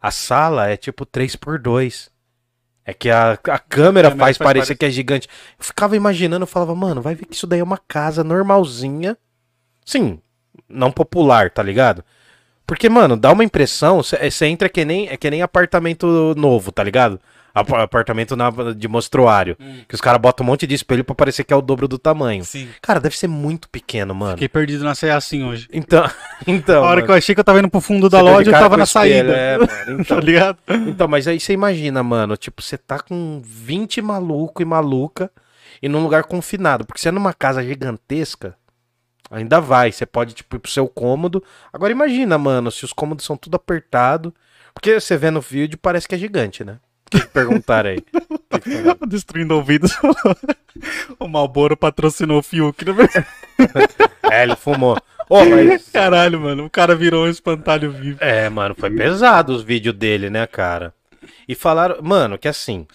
A sala é tipo 3x2. É que a, a câmera câmera faz faz parecer pare- que é gigante. Eu ficava imaginando, eu falava, mano, vai ver que isso daí é uma casa normalzinha. Sim, não popular, tá ligado? Porque, mano, dá uma impressão, você entra que nem, é que nem apartamento novo, tá ligado? Ap- Apartamento na- de mostruário. Hum. Que os caras botam um monte de espelho pra parecer que é o dobro do tamanho. Sim. Cara, deve ser muito pequeno, mano. Fiquei perdido na CA assim hoje. Então, então. a hora mano, que eu achei que eu tava indo pro fundo da de loja, eu tava na saída. é, mano, então. tá ligado? Então, mas aí você imagina, mano, tipo, você tá com 20 maluco e maluca e num lugar confinado, porque você é numa casa gigantesca, ainda vai, você pode, tipo, ir pro seu cômodo. Agora imagina, mano, se os cômodos são tudo apertado, porque você vê no vídeo parece que é gigante, né? O que perguntaram aí? Que? Destruindo ouvidos. o Malboro patrocinou o Fiuk, né? é, ele fumou. Ô, mas... Caralho, mano. O cara virou um espantalho vivo. É, mano, foi pesado os vídeos dele, né, cara? E falaram, mano, que assim,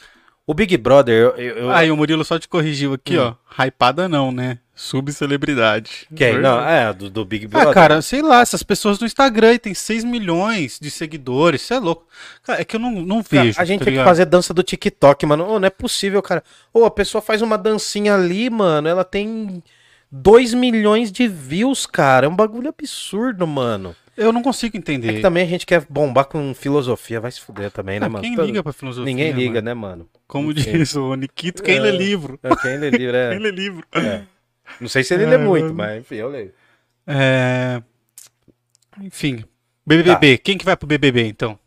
o Big Brother, eu... eu- eu- Aí o Murilo só te corrigiu aqui, Hum. ó. Hypada não, né? Subcelebridade. Quem? Não, é, do, do Big Brother. Ah, cara, sei lá, essas pessoas no Instagram aí tem 6 milhões de seguidores, você é louco. Cara, é que eu não, não Cara, vejo. a gente tá tem que ligado? fazer dança do TikTok, mano. Ô, não é possível, cara. Ô, a pessoa faz uma dancinha ali, mano. Ela tem 2 milhões de views, cara. É um bagulho absurdo, mano. Eu não consigo É entender. que também a gente quer bombar com filosofia. Vai se fuder também, né, Ah, mano? quem Todo- liga pra filosofia? Ninguém liga, mano? né, mano? Como Enfim. diz o Nikito, quem É. lê livro? É, Quem lê livro, Quem é. lê livro? Não sei se ele É, lê muito, mas enfim, eu leio. É... Enfim. BBB. Quem que vai pro BBB, então?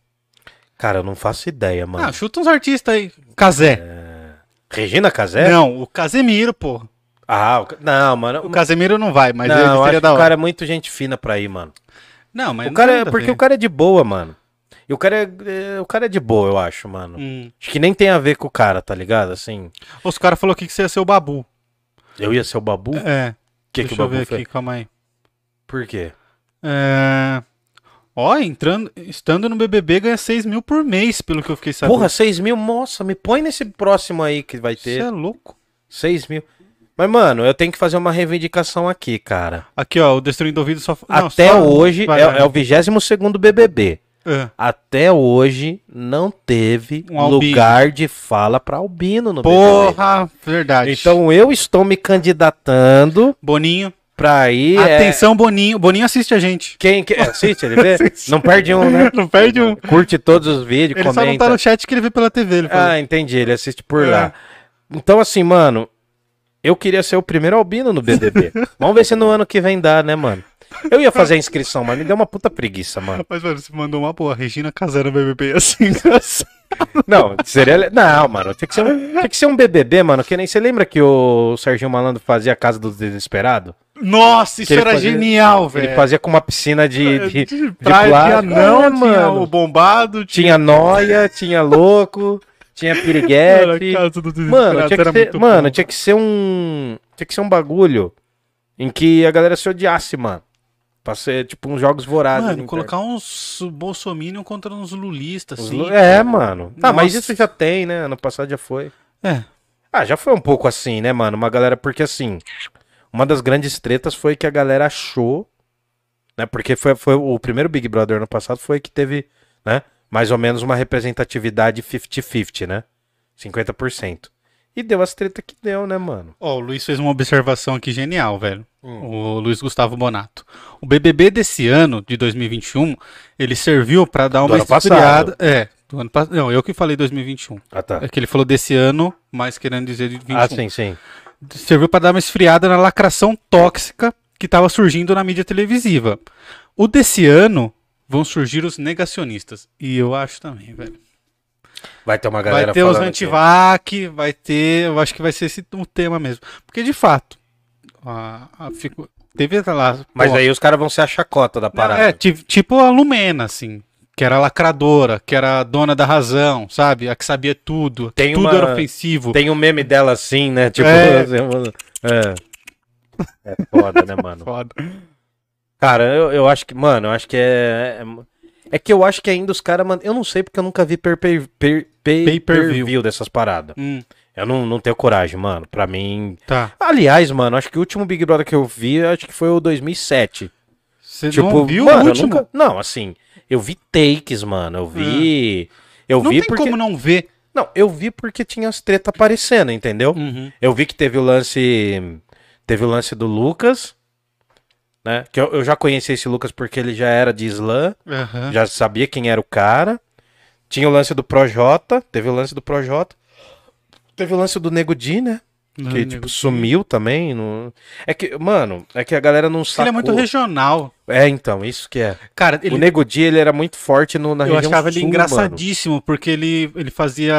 Cara, eu não faço ideia, mano. Ah, chuta uns artistas aí. Casé. Regina Casé? Não, o Casemiro, pô. Ah, o... não, mano. O Casemiro não vai, mas não, ele acho seria que da o hora. cara é muito gente fina pra ir, mano. Não, mas O cara é, porque o cara é de boa, mano. E o cara é, é- o cara é de boa, eu acho, mano. Hum. Acho que nem tem a ver com o cara, tá ligado? Assim, Os caras falaram aqui que você ia ser o Babu. Eu ia ser o Babu? É. que deixa que o eu Babu ver fez? aqui, calma aí. Por quê? É... Ó, entrando, estando no BBB ganha 6 mil por mês, pelo que eu fiquei sabendo. Porra, 6 mil, moça, me põe nesse próximo aí que vai Você ter. é louco. 6 mil. Mas, mano, eu tenho que fazer uma reivindicação aqui, cara. Aqui, ó, o Destruindo Ouvido só... não, Até só- hoje, vai, é, vai. é o 22 BBB. É. Até hoje, não teve Um lugar de fala pra albino no BBB. Porra, verdade. Então eu estou me candidatando Boninho. pra ir. é, Atenção, Boninho. Boninho assiste a gente. Quem que assiste, ele vê? não perde um, né? Não perde um. Curte todos os vídeos, Ele só não comenta. tá no chat que ele vê pela TV. Ele. Ah, entendi, ele assiste por É. lá. Então, assim, mano, eu queria ser o primeiro albino no BBB. Vamos ver se no ano que vem dá, né, mano? Eu ia fazer a inscrição, mas me deu uma puta preguiça, mano. Mas, mano, você mandou uma boa. Regina Casera BBB assim, engraçado. Não, seria. Não, mano, tinha que, ser um, tinha que ser um BBB, mano. Que nem você lembra que o Serginho Malandro fazia a Casa do Desesperado? Nossa, isso era fazia- genial, velho. Ele fazia com uma piscina de, de, de praia plástico. tinha não, É, tinha mano. o bombado, Tinha noia, tinha louco, tinha piriguete. Mano, tinha que era ser, mano, bom. tinha que ser um. Tinha que ser um bagulho em que a galera se odiasse, mano. Pra ser, tipo, uns jogos vorazes. Mano, colocar uns bolsominion contra uns lulistas, assim. É, mano. Ah, mas Nossa. isso já tem, né? Ano passado já foi. É. Ah, já foi um pouco assim, né, mano? Uma galera, porque assim, uma das grandes tretas foi que a galera achou, né? Porque foi, foi o primeiro Big Brother ano passado foi que teve, né? Mais ou menos uma representatividade 50-50, né? 50%. E deu as tretas que deu, né, mano? Ó, o Luiz fez uma observação aqui genial, velho. Hum. O Luiz Gustavo Bonato. O BBB desse ano, de 2021, ele serviu pra dar uma esfriada. É, do ano passado. Não, eu que falei 2021. Ah, tá. É que ele falou desse ano, mas querendo dizer de 21. Ah, sim, sim. Serviu pra dar uma esfriada na lacração tóxica que tava surgindo na mídia televisiva. O desse ano vão surgir os negacionistas. E eu acho também, velho. Vai ter uma galera Vai ter os antivac, vai ter. Eu acho que vai ser esse o tema mesmo. Porque de fato. A, a, fico- teve lá. Mas pô, aí os caras vão ser a chacota da parada. é, ti- tipo a Lumena, assim. Que era lacradora, que era a dona da razão, sabe? A que sabia tudo. Tem tudo uma- era ofensivo. Tem um meme dela assim, né? Tipo, É. é. É foda, né, mano? Foda. Cara, eu, eu acho que, mano, eu acho que é. É, é que eu acho que ainda os caras. Eu não sei porque eu nunca vi per, per, per, pay- Pay-per-view. per-view dessas paradas. Hum, Eu não, não tenho coragem, mano. Pra mim. tá. Aliás, mano, acho que o último Big Brother que eu vi, acho que foi o 2007. Você tipo, não viu mano, o último? nunca. Não, assim, eu vi takes, mano. Eu vi. Eu não vi tem porque. como não ver. Não, eu vi porque tinha as treta aparecendo, entendeu? Uhum. Eu vi que teve o lance. Teve o lance do Lucas. Né? Que eu, eu já conheci esse Lucas porque ele já era de Islã. Aham. Já sabia quem era o cara. Tinha o lance do Projota. Teve o lance do Projota. Teve o lance do Nego Di, né? Não, Que, tipo, sumiu também. No... É que, mano, é que a galera não Ele sacou. é muito regional. É, então, isso que é. Cara, ele O Nego Di, ele era muito forte no, na Eu região achava ele sul, engraçadíssimo, porque ele, ele fazia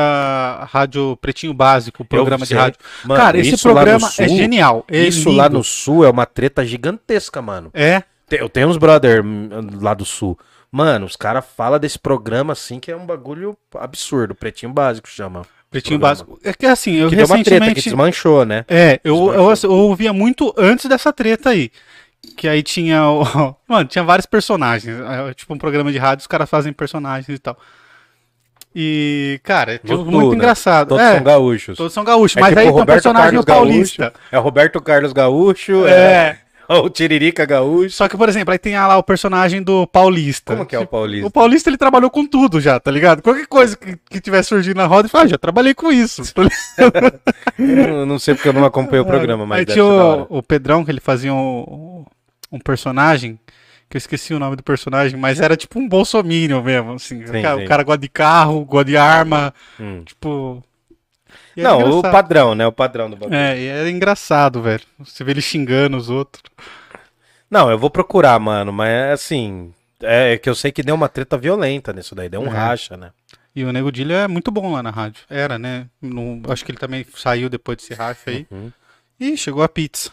rádio Pretinho Básico, programa de rádio. Mano. Cara, Mano, esse programa é sul- genial. É Isso lindo. lá no sul é uma treta gigantesca, mano. É, Eu tenho uns brother hum, lá do sul. Mano, os caras falam desse programa assim que é um bagulho absurdo. Pretinho básico chama. Pretinho Programa. Básico. É que assim, eu Que deu uma treta que recentemente... desmanchou, né? É, eu, eu, Desmanchou. eu ouvia muito antes dessa treta aí. Que aí tinha o... Mano, tinha vários personagens. É, Tipo um programa de rádio, os caras fazem personagens e tal. E, cara, é Voodoo, muito né? engraçado. Todos é, são gaúchos. todos são gaúchos. É mas tipo aí tem um personagem Carlos paulista. Gaúcho. É Roberto Carlos Gaúcho. É. O Tiririca Gaúcho. Só que, por exemplo, aí tem lá o personagem do Paulista. Como que é o Paulista? O Paulista ele trabalhou com tudo já, tá ligado? Qualquer coisa que, que tiver surgindo na roda, ele fala, ah, já trabalhei com isso. Eu não sei porque eu não acompanhei o programa, mas Aí tinha o, o Pedrão, que ele fazia um, um personagem, que eu esqueci o nome do personagem, mas era tipo um bolsominion mesmo, assim. Sim, o, cara, sim. o cara gosta de carro, gosta de arma, Hum. tipo... e era Não, o padrão, né? O padrão do bagulho. É, e era engraçado, velho. Você vê ele xingando os outros. Não, eu vou procurar, mano, mas é assim. É que eu sei que deu uma treta violenta nisso daí, deu um É. racha, né? E o Nego Dilho é muito bom lá na rádio. Era, né? Não- acho que ele também saiu depois desse racha aí. Uhum. Ih, chegou a pizza.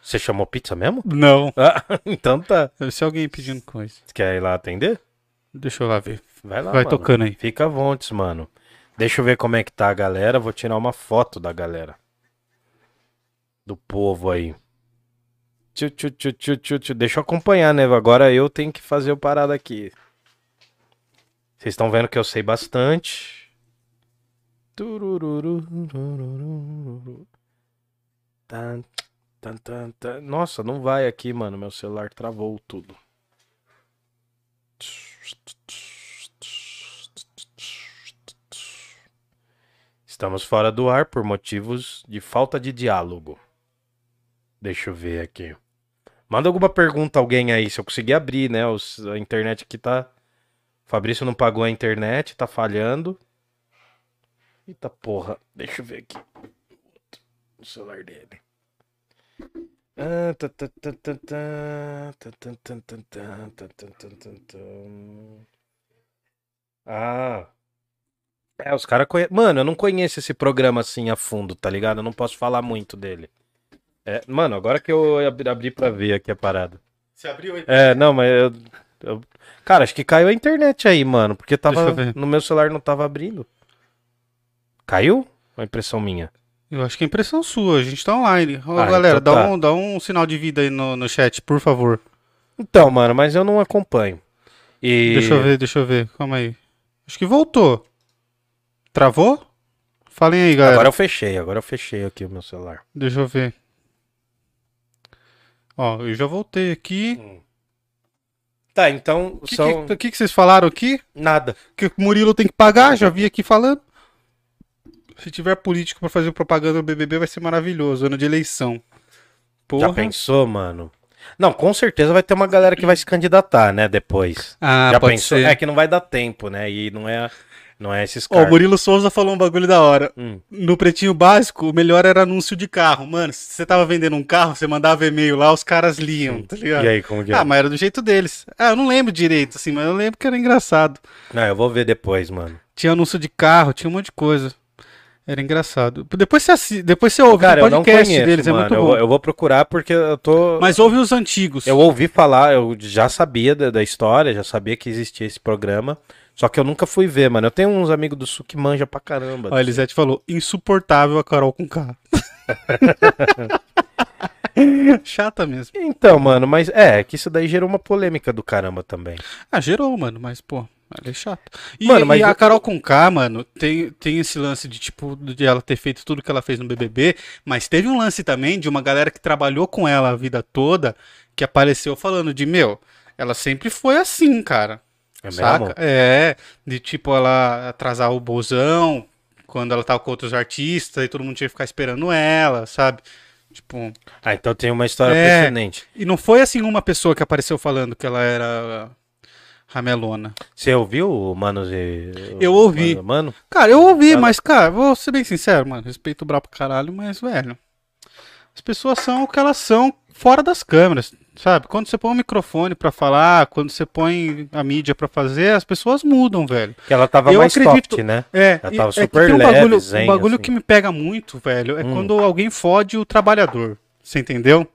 Você chamou pizza mesmo? Não. Ah, então tá. Deve ser alguém pedindo coisa. Você quer ir lá atender? Deixa eu lá ver. Vai lá. Vai mano. tocando aí. Fica à vontade, mano. Deixa eu ver como é que tá a galera. Vou tirar uma foto da galera. Do povo aí. Tchu, tchu, tchu, tchu, tchu, tchu. Deixa eu acompanhar, né? Agora eu tenho que fazer o parado aqui. Vocês estão vendo que eu sei bastante. Nossa, não vai aqui, mano. Meu celular travou tudo. Estamos fora do ar por motivos de falta de diálogo. Deixa eu ver aqui. Manda alguma pergunta alguém aí, se eu conseguir abrir, né? Os- a internet aqui tá. Fabrício não pagou a internet, tá falhando. Eita porra, deixa eu ver aqui. O celular dele. Ah, tá, tá, tá, tá, tá, tá, tá, tá, tá, tá, tá, tá, tá, tá, tá. Ah. É, os caras conhecem. Mano, eu não conheço esse programa assim a fundo, tá ligado? Eu não posso falar muito dele. É, mano, agora que eu abri, pra ver aqui a parada. Você abriu aí? É, não, mas eu, eu- Cara, acho que caiu a internet aí, mano. Porque Deixa tava. eu ver. No meu celular não tava abrindo. Caiu? Ou é impressão minha? Eu acho que é impressão sua, a gente tá online. Ô, Ah, galera, então dá, tá. um, dá um sinal de vida aí no, no chat, por favor. Então, mano, mas eu não acompanho. E... Deixa eu ver, deixa eu ver. Calma aí. Acho que voltou. Travou? Falem aí, galera. Agora eu fechei, agora eu fechei aqui o meu celular. Deixa eu ver. Ó, eu já voltei aqui. Tá, então O que, são... que, que, que vocês falaram aqui? Nada. Que o Murilo tem que pagar, já vi aqui falando. Se tiver político pra fazer propaganda no BBB vai ser maravilhoso, ano de eleição. Porra. Já pensou, mano? Não, com certeza vai ter uma galera que vai se candidatar, né, depois. Ah, Já pode pensou? ser. É que não vai dar tempo, né? E não é, não é esses Ó, caras. o Murilo Souza falou um bagulho da hora. Hum. No pretinho básico, o melhor era anúncio de carro. Mano, se você tava vendendo um carro, você mandava e-mail lá, os caras liam, tá ligado? E aí, como que é? Ah, mas era do jeito deles. Ah, eu não lembro direito, assim, mas eu lembro que era engraçado. Não, eu vou ver depois, mano. Tinha anúncio de carro, tinha um monte de coisa. Era engraçado. Depois você, assi... Depois você ouve Cara, o eu não podcast conheço, deles, mano. é muito eu, bom. vou, eu vou procurar porque eu tô... Mas ouve os antigos. Eu ouvi falar, eu já sabia da, da história, já sabia que existia esse programa, só que eu nunca fui ver, mano. Eu tenho uns amigos do Sul que manja pra caramba. Ó, a Elisete falou, insuportável a Carol com K. Chata mesmo. Então, mano, mas é, que isso daí gerou uma polêmica do caramba também. Ah, gerou, mano, mas, pô, ela é chata. E, Mano, mas e a Carol com K, mano, tem, tem esse lance de, tipo, de ela ter feito tudo que ela fez no BBB, mas teve um lance também de uma galera que trabalhou com ela a vida toda, que apareceu falando de, meu, ela sempre foi assim, cara. É Saca? É, de tipo ela atrasar o bozão quando ela tava com outros artistas e todo mundo tinha que ficar esperando ela, sabe? Tipo, Ah, então tem uma história É. precedente. e não foi assim uma pessoa que apareceu falando que ela era ramelona. Você ouviu o Manos e... Eu ouvi. Mano, Mano? Cara, eu ouvi, Ela- mas, cara, vou ser bem sincero, mano. Respeito o Brau pra caralho, mas, velho. As pessoas são o que elas são fora das câmeras, sabe? Quando você põe um microfone pra falar, quando você põe a mídia pra fazer, as pessoas mudam, velho. Que ela tava Eu mais acredito- soft, né? É, Ela tava é super tem um leve, bagulho, zen, um bagulho assim. que me pega muito, velho, é Hum. quando alguém fode o trabalhador. Você entendeu?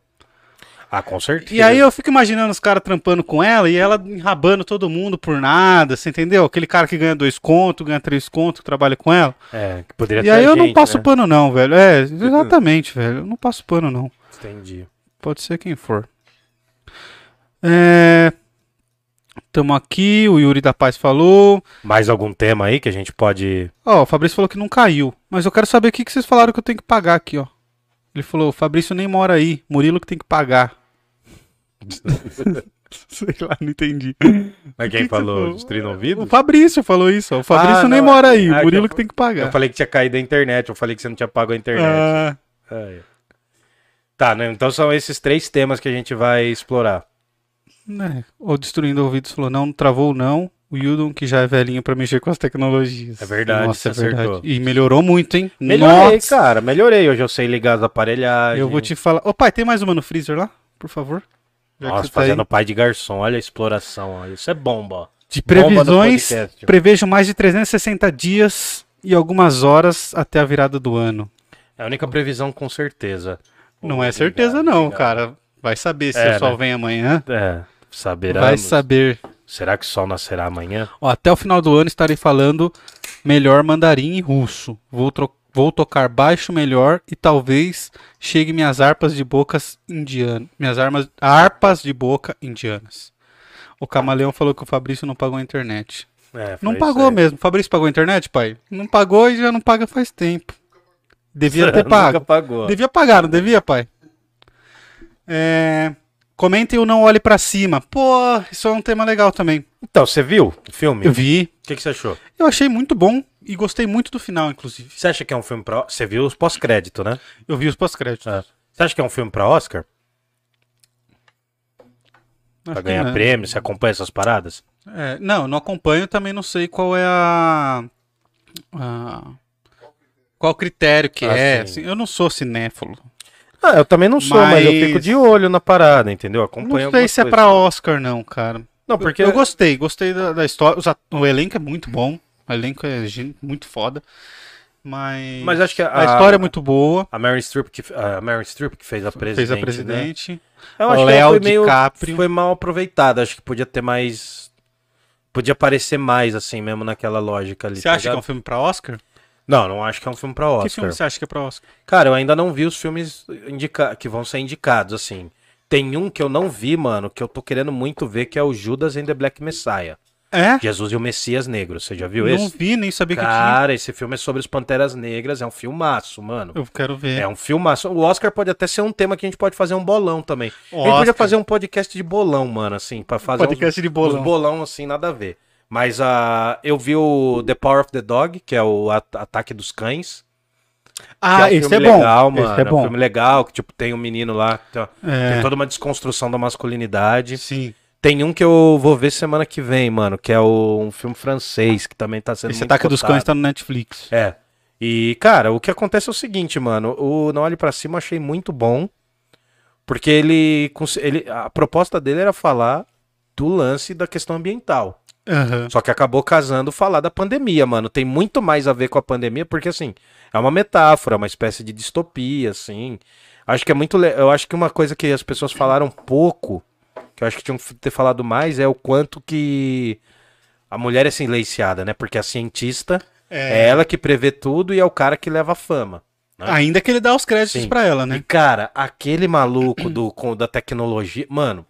Ah, com certeza. E aí eu fico imaginando os caras trampando com ela e ela enrabando todo mundo por nada, você entendeu? Aquele cara que ganha dois contos, ganha três contos, que trabalha com ela. É, que poderia E aí eu não gente, passo né? pano não, velho. É, exatamente, velho. Eu não passo pano não. Entendi. Pode ser quem for. É... Tamo aqui, o Yuri da Paz falou. Mais algum tema aí que a gente pode... Ó, o Fabrício falou que não caiu. Mas eu quero saber o que, que vocês falaram que eu tenho que pagar aqui, ó. Ele falou, o Fabrício nem mora aí. Murilo que tem que pagar. Sei lá, não entendi. Mas que quem que falou? falou? Destruindo O? Fabrício falou isso, ó. O Fabrício Ah, nem não, mora aí. ah, O que Murilo eu- que tem que pagar. Eu falei que tinha caído a internet, eu falei que você não tinha pago a internet. Ah. Tá, né? Então são esses três temas que a gente vai explorar. Né. O Destruindo Ouvidos falou, não, travou não. O Yudon, que já é velhinho pra mexer com as tecnologias. É verdade, Nossa, é acertou. verdade. E melhorou muito, hein? Melhorei, Nossa. cara, melhorei. Hoje eu sei ligar as aparelhagens. Eu vou te falar. Ô, pai, tem mais uma no freezer lá? Por favor. Já Nossa, tá aí. fazendo pai de garçom. Olha a exploração. Ó. Isso é bomba. De previsões, prevejo mais de 360 dias e algumas horas até a virada do ano. É a única previsão com certeza. Não é Obrigado, certeza não, obrigado. cara. Vai saber se É, o sol né? vem amanhã. É, saberemos. Vai saber. Será que o sol nascerá amanhã? Ó, até o final do ano estarei falando melhor mandarim e russo. Vou, vou tocar baixo melhor e talvez chegue minhas harpas de bocas indianas. Minhas armas, harpas de boca indianas. O Camaleão falou que o Fabrício não pagou a internet. É, Não pagou aí. mesmo. Fabrício pagou a internet, pai? Não pagou e já não paga faz tempo. Devia ter Nunca pago. pagou. Devia pagar, não devia, pai? É... Comentem o Não Olhe Pra Cima. Pô, isso é um tema legal também. Então, você viu o filme? Eu O vi. que, que você achou? Eu achei muito bom e gostei muito do final, inclusive. Você acha que é um filme pra... Você viu os pós-crédito, né? Eu vi os pós-créditos. É. Você acha que é um filme pra Oscar? Acho Pra ganhar prêmio? Você acompanha essas paradas? É, não, não acompanho, também não sei qual é a. a- qual critério que Ah, é. sim. assim, eu não sou cinéfilo. Ah, eu também não sou, mas, eu Mas- fico de olho na parada, entendeu? Acompanho Não sei se é pra Oscar, não, cara. Não, porque... Eu, eu gostei, gostei da, da história. O elenco é muito bom. O elenco é muito foda. Mas. Mas acho que a, a história é muito boa. A Meryl Streep que, a Meryl Streep que fez a presidente, Fez a né? presidente. Eu acho que Léo ela foi meio DiCaprio. foi mal aproveitada. Acho que podia ter mais podia aparecer mais assim mesmo naquela lógica ali. Você tá acha que é um ligado? filme pra Oscar? Não, não acho que é um filme pra Que Oscar. filme você acha que é pra Oscar? Cara, eu ainda não vi os filmes indica... que vão ser indicados, assim. Tem um que eu não vi, mano, que eu tô querendo muito ver, que é o Judas and the Black Messiah. É? Jesus e o Messias Negro. Você já viu Não esse? vi, nem sabia que tinha. Cara, esse filme é sobre os Panteras Negras, é um filmaço, mano. Eu quero ver. É um filmaço. O Oscar pode até ser um tema que a gente pode fazer um bolão também. A gente Oscar. podia fazer um podcast de bolão, mano, assim, pra fazer Podcast uns, de bolão. uns bolão, assim, nada a ver. Mas ah, eu vi o The Power of the Dog, que é o At- Ataque dos Cães. Ah, um esse é bom. legal, mano. Esse é um bom. filme legal, que tipo, tem um menino lá, tem, É. tem toda uma desconstrução da masculinidade. Sim. Tem um que eu vou ver semana que vem, mano, que é o- um filme francês, que também tá sendo Esse Ataque dos cotado. Cães tá no Netflix. É. E, cara, o que acontece é o seguinte, mano. O Não Olhe Pra Cima eu achei muito bom. Porque ele, ele. A proposta dele era falar do lance da questão ambiental. Aham. Só que acabou casando falar da pandemia, mano. Tem muito mais a ver com a pandemia, porque assim, é uma metáfora, uma espécie de distopia, assim. Acho que é muito. le- Eu acho que uma coisa que as pessoas falaram pouco, que eu acho que tinham que ter falado mais, é o quanto que a mulher é silenciada, né? Porque a cientista é, É. ela que prevê tudo e é o cara que leva a fama. Ainda que ele dá os créditos pra ela, E, né? cara, aquele maluco do, com, da tecnologia. Mano.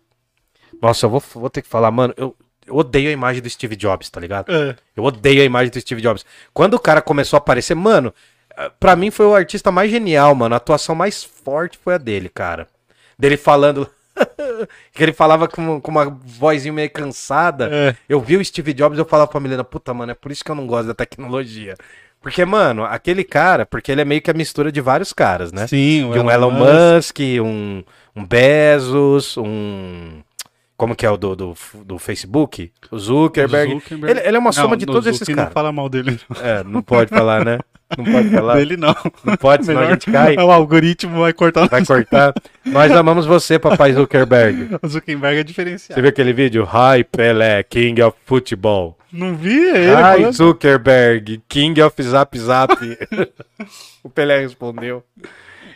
Nossa, eu vou, vou ter que falar, mano. Eu, eu odeio a imagem do Steve Jobs, tá ligado? É. Eu odeio a imagem do Steve Jobs. Quando o cara começou a aparecer, mano, eh, pra mim foi o artista mais genial, mano. A atuação mais forte foi a dele, cara. Dele falando. que ele falava com, com uma vozinha meio cansada. É. Eu vi o Steve Jobs e eu falava pra Milena, puta, mano, é por isso que eu não gosto da tecnologia. Porque, mano, aquele cara, porque ele é meio que a mistura de vários caras, né? Sim, de um Elon Musk, um, um Bezos, um. Como que é o do, do, do Facebook? O Zuckerberg. Zuckerberg. Ele, ele é uma soma Não, de todos esses caras. Não fala mal dele. É, não pode falar, né? Não pode falar. Dele não. Não pode, senão a Melhor- gente cai. O algoritmo vai cortar Vai cortar. Nós amamos você, papai Zuckerberg. o Zuckerberg é Você diferenciado. viu aquele vídeo? Hi, Pelé, King of Football. Não vi ele. Hi, falando. Zuckerberg, King of Zap Zap. o Pelé respondeu.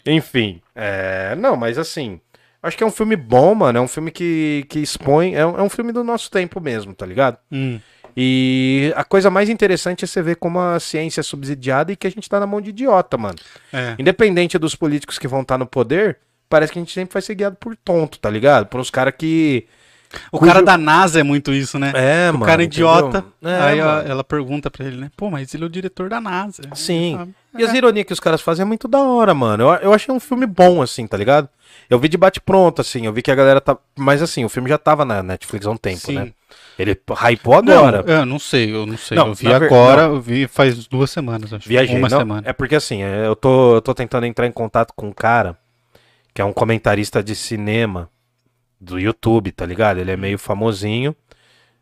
Enfim, é... não, mas assim, acho que é um filme bom, mano. É um filme que, que expõe. É um, é um filme do nosso tempo mesmo, tá ligado? Hum. E a coisa mais interessante é você ver como a ciência é subsidiada e que a gente tá na mão de idiota, mano. É. Independente dos políticos que vão estar no poder, parece que a gente sempre vai ser guiado por tonto, tá ligado? Por uns caras que. O Cujo- cara da NASA é muito isso, né? É, o mano. cara é idiota. É, aí a- mano. ela pergunta pra ele, né? Pô, mas ele é o diretor da NASA. Sim. E as ironias que os caras fazem é muito da hora, mano. Eu, eu achei um filme bom, assim, tá ligado? Eu vi de bate-pronto, assim. Eu vi que a galera tá. Mas assim, o filme já tava na Netflix há um tempo, Sim. né? Ele hypou agora. Não, eu não sei, eu não sei. Não, eu vi agora, eu vi faz duas semanas, acho. Viajei. Uma não, semana. É porque assim, é, eu tô, eu tô tentando entrar em contato com um cara que é um comentarista de cinema do YouTube, tá ligado? Ele é meio famosinho.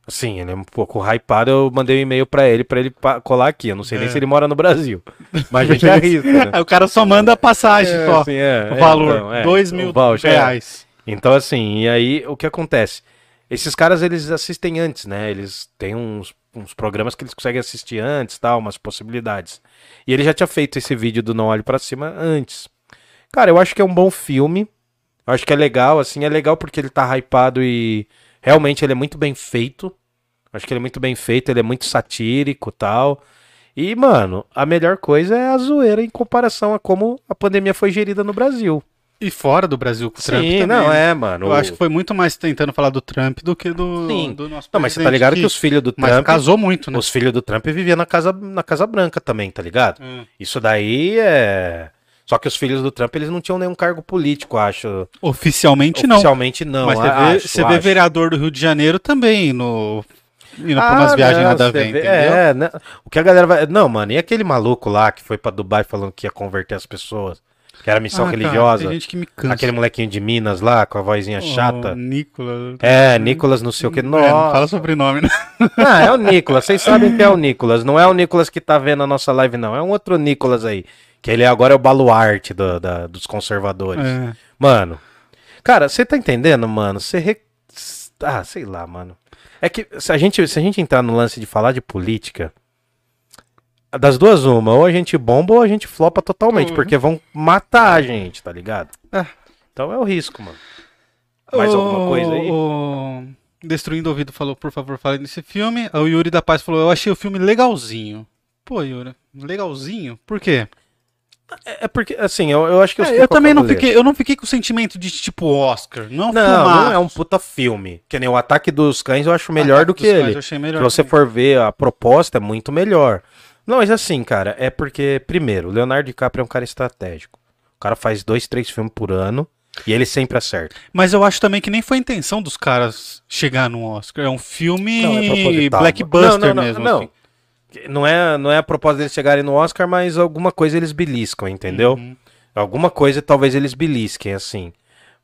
Assim, ele é um pouco hypado. Eu mandei um e-mail pra ele, pra ele pa- colar aqui. Eu não sei nem É. se ele mora no Brasil. Mas a gente arrisca, né? Aí o cara só manda a passagem, É, só. assim, é, o é, valor, então, é, dois mil voucher, é. reais. Então, assim, e aí o que acontece? Esses caras, eles assistem antes, né? Eles têm uns, uns programas que eles conseguem assistir antes, tal, umas possibilidades. E ele já tinha feito esse vídeo do Não Olhe Pra Cima antes. Cara, eu acho que é um bom filme. Eu acho que é legal, assim, é legal porque ele tá hypado e realmente ele é muito bem feito. Acho que ele é muito bem feito, ele é muito satírico tal. E, mano, a melhor coisa é a zoeira em comparação a como a pandemia foi gerida no Brasil. E fora do Brasil com o Trump Sim, também. não, é, mano. Eu acho que foi muito mais tentando falar do Trump do que do, Sim. do nosso Não, mas você tá ligado que os filhos do Mas Trump. casou muito, né? Os filhos do Trump viviam na casa, na casa Branca também, tá ligado? Hum. Isso daí é. Só que os filhos do Trump, eles não tinham nenhum cargo político, acho. Oficialmente não. Oficialmente não. mas você vê, acho, você vê vereador do Rio de Janeiro também no indo pra Ah, umas viagens não, nada a ver, entendeu? É, né? O que a galera vai. Não, mano, e aquele maluco lá que foi pra Dubai falando que ia converter as pessoas? Que era missão Ah, cara, religiosa? tem gente que me cansa. Aquele molequinho de Minas lá, com a vozinha O chata. Nicolas. É, Nicolas não sei o que. É, não Nossa. fala sobrenome, né? Ah, é o Nicolas. Vocês sabem que é o Nicolas. Não é o Nicolas que tá vendo a nossa live, não. É um outro Nicolas aí. Que ele agora é o baluarte do- da- dos conservadores. É. Mano. Cara, você tá entendendo, mano? Você. Re... Ah, sei lá, mano. É que se a, gente, se a gente entrar no lance de falar de política. Das duas, uma. Ou a gente bomba ou a gente flopa totalmente. Uhum. Porque vão matar a gente, tá ligado? É. Então é o risco, mano. Mais alguma coisa aí? O Destruindo o Ouvido falou, por favor, fale nesse filme. O Yuri da Paz falou, eu achei o filme legalzinho. Pô, Yuri, legalzinho. Por quê? É, é porque, assim, eu, eu acho que eu, É, eu também não fiquei, eu não fiquei com o sentimento de tipo Oscar. Não, é um Não, não é um puta filme. Que nem o Ataque dos Cães eu acho melhor Ataque do que Cães ele. achei melhor Se você for ver a proposta, é muito melhor. Não, mas assim, cara, é porque, primeiro, o Leonardo DiCaprio é um cara estratégico. O cara faz dois, três filmes por ano e ele sempre acerta. Mas eu acho também que nem foi a intenção dos caras chegar no Oscar. É um filme Não, é blackbuster Não, não, não, mesmo. não. assim. Não é, não é a proposta deles chegarem no Oscar, mas alguma coisa eles beliscam, entendeu? Uhum. Alguma coisa talvez eles belisquem, assim.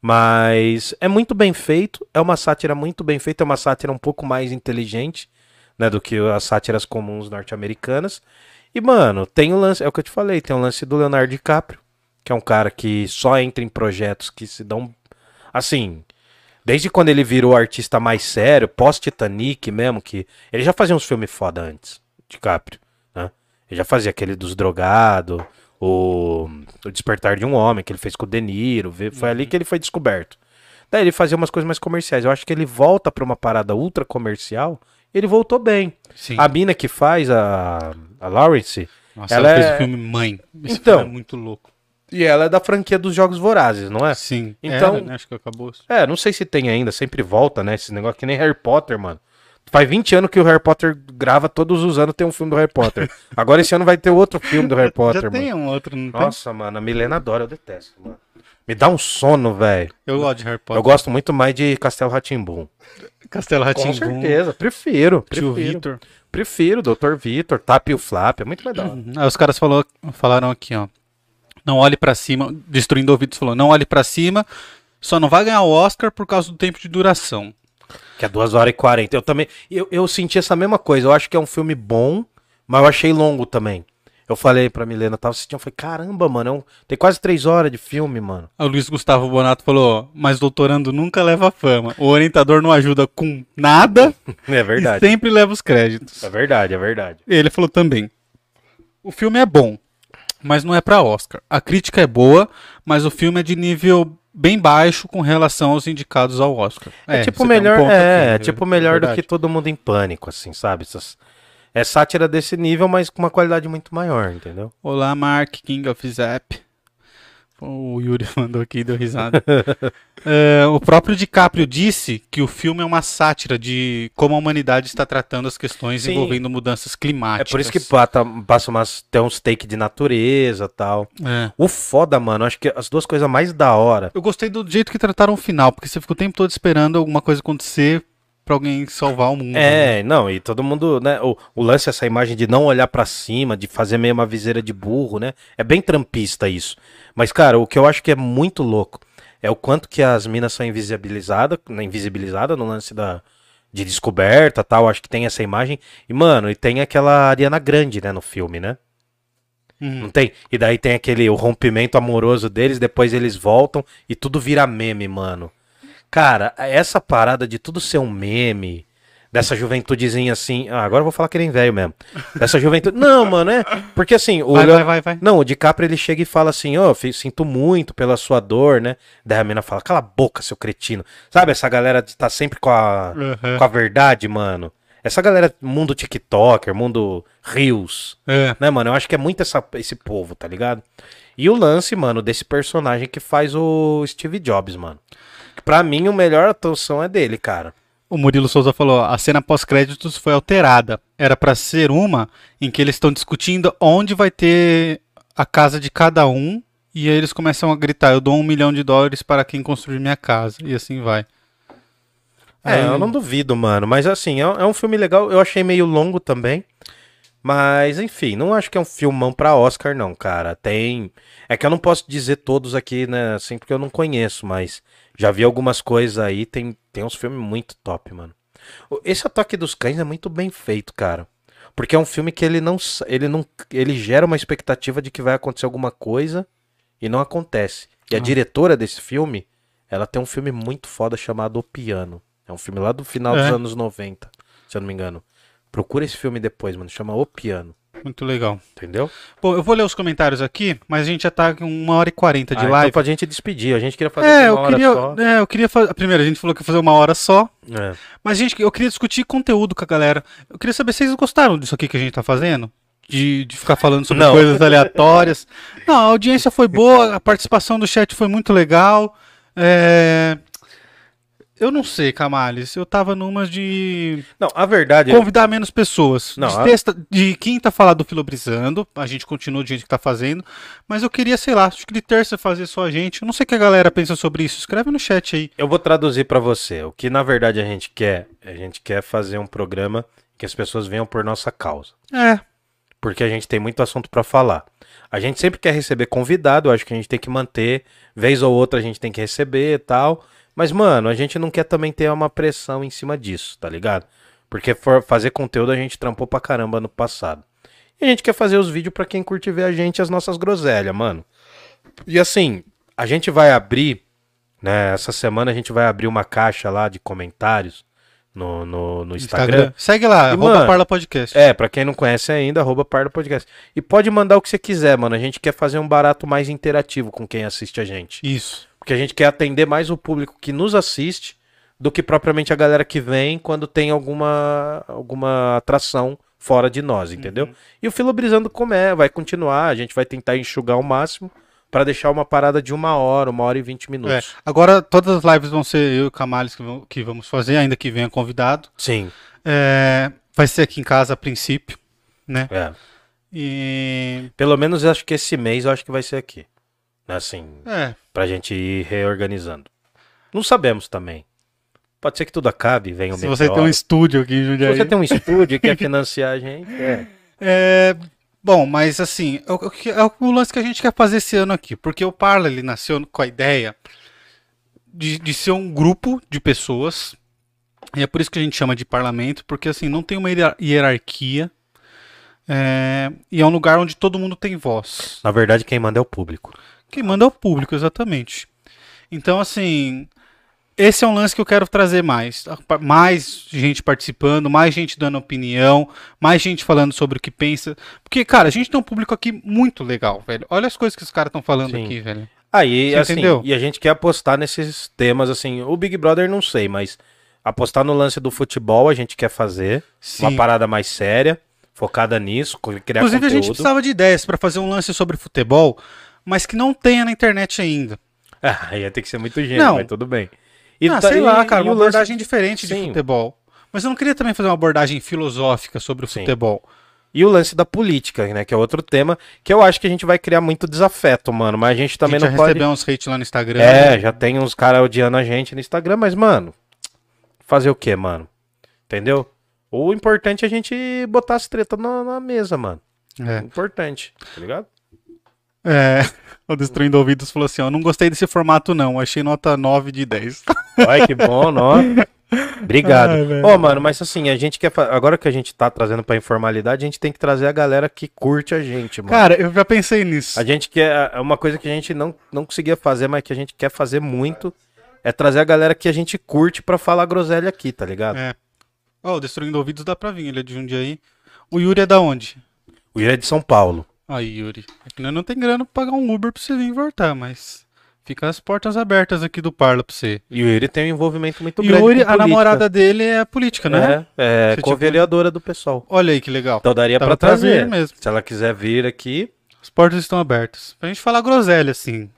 Mas é muito bem feito, é uma sátira muito bem feita, é uma sátira um pouco mais inteligente, né, do que as sátiras comuns norte-americanas. E, mano, tem o lance, é o que eu te falei, tem o lance do Leonardo DiCaprio, que é um cara que só entra em projetos que se dão. Assim, desde quando ele virou artista mais sério, pós-Titanic mesmo, que. Ele já fazia uns filmes foda antes, DiCaprio, né? Ele já fazia aquele dos drogados, o, o Despertar de um Homem, que ele fez com o De Niro, foi ali que ele foi descoberto. Daí ele fazia umas coisas mais comerciais. Eu acho que ele volta pra uma parada ultra comercial, ele voltou bem. Sim. A mina que faz a, a Lawrence, Nossa, ela ela fez é- o filme Mãe. Esse Então. filme é muito louco. e ela é da franquia dos Jogos Vorazes, não é? Sim. Então- Era, né? Acho que acabou. É, não sei se tem ainda, sempre volta, né? Esse negócio que nem Harry Potter, mano. Faz 20 anos que o Harry Potter grava, todos os anos tem um filme do Harry Potter. Agora esse ano vai ter outro filme do Harry Potter, Já mano. tem um outro, não Nossa, mano, a Milena adora, eu detesto, mano. Me dá um sono, velho. tem? Eu gosto de Harry Eu Potter. gosto muito mais de Castelo Ratimbum. Castelo Com Ratimbu, certeza, prefiro. Tio Prefiro, Vitor. prefiro Dr. Vitor, Tap e o Flap, é muito da hora. Aí os caras falou, falaram aqui, ó. Não olhe pra cima, destruindo ouvidos falou, não olhe pra cima, só não vai ganhar o Oscar por causa do tempo de duração. Que é 2 horas e 40. Eu também. Eu, eu senti essa mesma coisa. Eu acho que é um filme bom, mas eu achei longo também. Eu falei pra Milena, tava assistindo, eu falei, caramba, mano, é um- tem quase três horas de filme, mano. O Luiz Gustavo Bonato falou, mas doutorando nunca leva fama. O orientador não ajuda com nada É e verdade. sempre leva os créditos. É verdade, é verdade. E ele falou também, o filme é bom, mas não é pra Oscar. A crítica é boa, mas o filme é de nível bem baixo com relação aos indicados ao Oscar. É, tipo tem um melhor, ponto é, aqui, é tipo melhor do verdade. que todo mundo em pânico, assim, sabe? Essas- é sátira desse nível, mas com uma qualidade muito maior, entendeu? Olá, Mark, King of Zap. O Yuri mandou aqui e deu risada. É, o próprio DiCaprio disse que o filme é uma sátira de como a humanidade está tratando as questões Sim. envolvendo mudanças É climáticas. por isso que pata- passa umas, tem uns take de natureza tal. É. O foda, mano, acho que as duas coisas mais da hora. Eu gostei do jeito que trataram o final, porque você ficou o tempo todo esperando alguma coisa acontecer pra alguém salvar o mundo. né? É, não, e todo mundo, né? O, o lance, essa imagem de não olhar pra cima, de fazer meio uma viseira de burro, né? É bem trampista isso. Mas, cara, o que eu acho que é muito louco é o quanto que as minas são invisibilizadas, né, invisibilizadas no lance da, de descoberta tal. Acho que tem essa imagem. E, mano, e tem aquela Ariana Grande, né, no filme, né? Uhum. Não tem? E daí tem aquele o rompimento amoroso deles, depois eles voltam e tudo vira meme, mano. Cara, essa parada de tudo ser um meme, dessa juventudezinha assim. Ah, agora eu vou falar que nem velho mesmo. Dessa juventude. Não, mano, é. Porque assim, o. Vai, Leo- vai, vai, vai. Não, o DiCaprio ele chega e fala assim: Ó, fi- sinto muito pela sua dor, né? Daí a mina fala: cala a boca, seu cretino. Sabe essa galera tá sempre com a, Uhum. com a verdade, mano? Essa galera, mundo TikToker, mundo Reels É. né, mano? Eu acho que é muito essa- esse povo, tá ligado? E o lance, mano, desse personagem que faz o Steve Jobs, mano. Pra mim, o melhor atuação é dele, cara. O Murilo Souza falou: a cena pós-créditos foi alterada. Era pra ser uma em que eles estão discutindo onde vai ter a casa de cada um. E aí eles começam a gritar: Eu dou um milhão de dólares para quem construir minha casa. E assim vai. É, Aí- eu não duvido, mano. Mas assim, é, é um filme legal. Eu achei meio longo também. Mas, enfim, não acho que é um filmão pra Oscar, não, cara. Tem. É que eu não posso dizer todos aqui, né? Assim, porque eu não conheço, mas já vi algumas coisas aí. Tem, tem uns filmes muito top, mano. Esse Ataque dos Cães é muito bem feito, cara. Porque é um filme que ele não. Ele não. Ele gera uma expectativa de que vai acontecer alguma coisa e não acontece. E a Ah. diretora desse filme, ela tem um filme muito foda chamado O Piano. É um filme lá do final dos É. anos 90, se eu não me engano. Procura esse filme depois, mano. Chama O Piano. Muito legal. Entendeu? Bom, eu vou ler os comentários aqui, mas a gente já tá com uma hora e quarenta de Ah, live. Então pra gente despedir. A gente queria fazer É, uma eu hora queria, só. é, eu queria fazer. Primeiro, a gente falou que ia fazer uma hora só. É. Mas, gente, eu queria discutir conteúdo com a galera. Eu queria saber se vocês gostaram disso aqui que a gente tá fazendo. de, de ficar falando sobre Não. coisas aleatórias. Não, a audiência foi boa, a participação do chat foi muito legal. É, Eu não sei, Camales. Eu tava numa de Não, a verdade. convidar menos pessoas. Não, de, a- de quinta falar do Filobrizando. A gente continua de gente que tá fazendo. Mas eu queria, sei lá, acho que de terça fazer só a gente. Eu não sei o que a galera pensa sobre isso. Escreve no chat aí. Eu vou traduzir pra você. O que na verdade a gente quer, a gente quer fazer um programa que as pessoas venham por nossa causa, É, porque a gente tem muito assunto pra falar. A gente sempre quer receber convidado, acho que a gente tem que manter, vez ou outra a gente tem que receber e tal. Mas mano, a gente não quer também ter uma pressão em cima disso, tá ligado? Porque for fazer conteúdo a gente trampou pra caramba no passado. E a gente quer fazer os vídeos pra quem curte ver a gente as nossas groselhas, mano. E assim, a gente vai abrir, né? Essa semana a gente vai abrir uma caixa lá de comentários no, no, no Instagram. Segue lá, E, arroba mano, Parla Podcast. É, pra quem não conhece ainda, arroba Pardo Podcast. E pode mandar o que você quiser, mano. A gente quer fazer um barato mais interativo com quem assiste a gente. Isso. Porque a gente quer atender mais o público que nos assiste do que propriamente a galera que vem quando tem alguma, alguma atração fora de nós, entendeu? Uhum. E o Filobrizando como é, vai continuar, a gente vai tentar enxugar ao máximo pra deixar uma parada de uma hora, uma hora e vinte É, minutos. agora todas as lives vão ser eu e o Camales que, vão- que vamos fazer, ainda que venha convidado. Sim, É, vai ser aqui em casa a princípio, né? é. E. Pelo menos acho que esse mês eu acho que vai ser aqui. Assim, É, pra gente ir reorganizando. Não sabemos também. Pode ser que tudo acabe, venha o se você tem um estúdio aqui em Se Jundiaí. você tem um estúdio e quer financiar a gente, é. É, bom, mas assim, é o, que- é o lance que a gente quer fazer esse ano aqui, porque o Parla ele nasceu com a ideia de, de ser um grupo de pessoas, e é por isso que a gente chama de parlamento, porque assim, não tem uma hierar- hierarquia, é, e é um lugar onde todo mundo tem voz. Na verdade, quem manda é o público. Quem manda é o público, exatamente. Então, assim, esse é um lance que eu quero trazer mais. Mais gente participando, mais gente dando opinião, mais gente falando sobre o que pensa. Porque, cara, a gente tem um público aqui muito legal, velho. Olha as coisas que os caras estão falando Sim. aqui, velho. Aí, Você assim, entendeu? e a gente quer apostar nesses temas, assim, o Big Brother não sei, mas apostar no lance do futebol a gente quer fazer, Sim. uma parada mais séria, focada nisso, criar Inclusive, a conteúdo. gente precisava de ideias pra fazer um lance sobre futebol, mas que não tenha na internet ainda. Ah, ia ter que ser muito gênio, Não. mas tudo bem. E ah, tá- sei lá, cara, uma o lance- abordagem diferente de Sim. futebol. Mas eu não queria também fazer uma abordagem filosófica sobre o Sim. futebol. E o lance da política, né? Que é outro tema que eu acho que a gente vai criar muito desafeto, mano. Mas a gente também a gente não pode. recebeu uns hate lá no Instagram. É, já tem uns caras odiando a gente no Instagram, mas, mano, fazer o quê, mano? Entendeu? O importante é a gente botar as tretas na, na mesa, mano. É. Importante, tá ligado? É, o Destruindo Ouvidos falou assim, ó, não gostei desse formato não, achei nota 9 de 10. Ai, que bom, nó. Obrigado. Ô, mano, mas assim, a gente quer. Agora que a gente tá trazendo pra informalidade, a gente tem que trazer a galera que curte a gente, mano. Cara, eu já pensei nisso. A gente quer. É uma coisa que a gente não, não conseguia fazer, mas que a gente quer fazer muito. É trazer a galera que a gente curte pra falar groselha aqui, tá ligado? É. Ó, o Destruindo Ouvidos dá pra vir, ele é de Jundiaí. O Yuri é da onde? O Ira é de São Paulo. Aí, Yuri. É que nós não tem grana pra pagar um Uber pra você vir voltar, mas fica as portas abertas aqui do Parla pra você. E o Yuri tem um envolvimento muito E grande. Yuri, a namorada dele é política, né? É, é Você co-vereadora do pessoal. Olha aí que legal. Então daria Tava pra trazer. mesmo. Se ela quiser vir aqui. As portas estão abertas. Pra gente falar groselha, assim.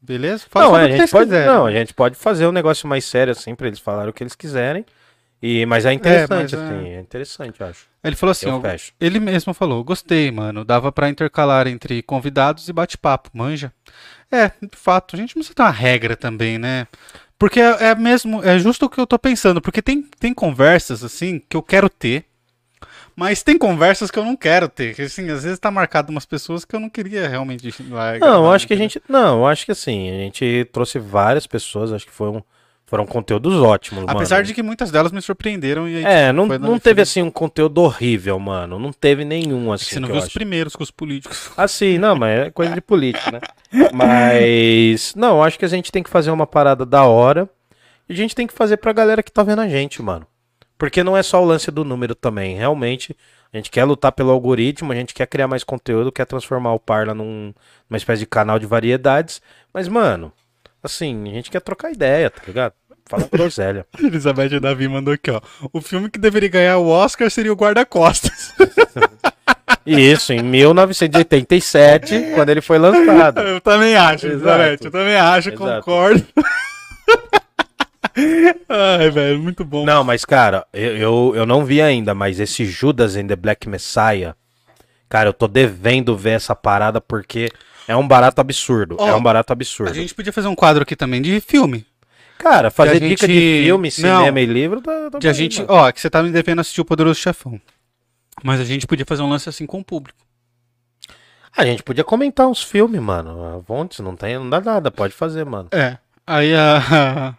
Beleza? Fala não, é, a gente pode, quiserem. não, a gente pode fazer um negócio mais sério assim pra eles falarem o que eles quiserem. E, mas é interessante, mas é- assim, é interessante, eu acho. Ele falou assim, ó, ele mesmo falou, gostei, mano, dava pra intercalar entre convidados e bate-papo, manja? É, de fato, a gente não precisa ter uma regra também, né? Porque é, é mesmo, é justo o que eu tô pensando, porque tem, tem conversas, assim, que eu quero ter, mas tem conversas que eu não quero ter, que, assim, às vezes tá marcado umas pessoas que eu não queria realmente lá Não, eu gravar, acho que a gente. Não, eu acho que assim, a gente trouxe várias pessoas, acho que foi um, foram conteúdos ótimos, Apesar mano. de que muitas delas me surpreenderam e É, não, foi não na- teve assim um conteúdo horrível, mano. Não teve nenhum assim. Você não viu os acho. primeiros com os políticos. Assim, não, mas é coisa de política, né? Mas. Não, acho que a gente tem que fazer uma parada da hora. E a gente tem que fazer pra galera que tá vendo a gente, mano. Porque não é só o lance do número também. Realmente, a gente quer lutar pelo algoritmo, a gente quer criar mais conteúdo, quer transformar o Parla num, numa espécie de canal de variedades. Mas, mano, assim, a gente quer trocar ideia, tá ligado? Fala groselha. Elizabeth Davi mandou aqui, ó. O filme que deveria ganhar o Oscar seria o Guarda-Costas. Isso, em 1987, quando ele foi lançado. Eu também acho. Elizabeth. Eu também acho, Exato. concordo. Ai, velho, muito bom. Não, mas cara, eu, eu, eu não vi ainda, mas esse Judas and the Black Messiah, cara, eu tô devendo ver essa parada porque é um barato absurdo. Ó, é um barato A absurdo. gente podia fazer um quadro aqui também de filme. Cara, fazer Que dica de filme, cinema Não. e livro, tá, tá De a gente, ó, que você tá me devendo assistir o Poderoso Chefão. Mas a gente podia fazer um lance assim com o público. A gente podia comentar uns filmes, mano. Vontes não tem, não dá nada, pode fazer, mano. É. Aí a.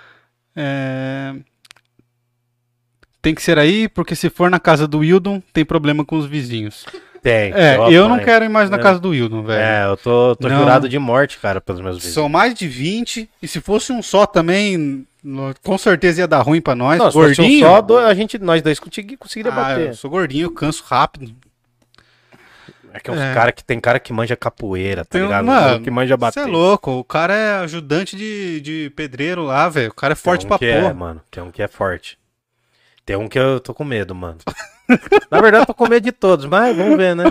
é, Tem que ser aí, porque se for na casa do Wildon, tem problema com os vizinhos. Tem. É, eu não quero ir mais na É. casa do Wildon, velho. É, eu tô, tô Não. jurado de morte, cara, pelos meus vídeos. São mais de 20, e se fosse um só também, com certeza ia dar ruim pra nós. Não, se fosse um gordinho. só, do- a gente, nós dois consegui- conseguiria Ah, bater. eu sou gordinho, eu canso rápido. É que uns É. cara que tem cara que manja capoeira, tá Tem ligado? mano, que manja Você bater. é louco, o cara é ajudante de, de pedreiro lá, velho. O cara é forte tem um pra que é, porra. mano. Tem um que é forte. Tem um que eu tô com medo, mano. Na verdade, eu tô com medo de todos, mas vamos ver, né?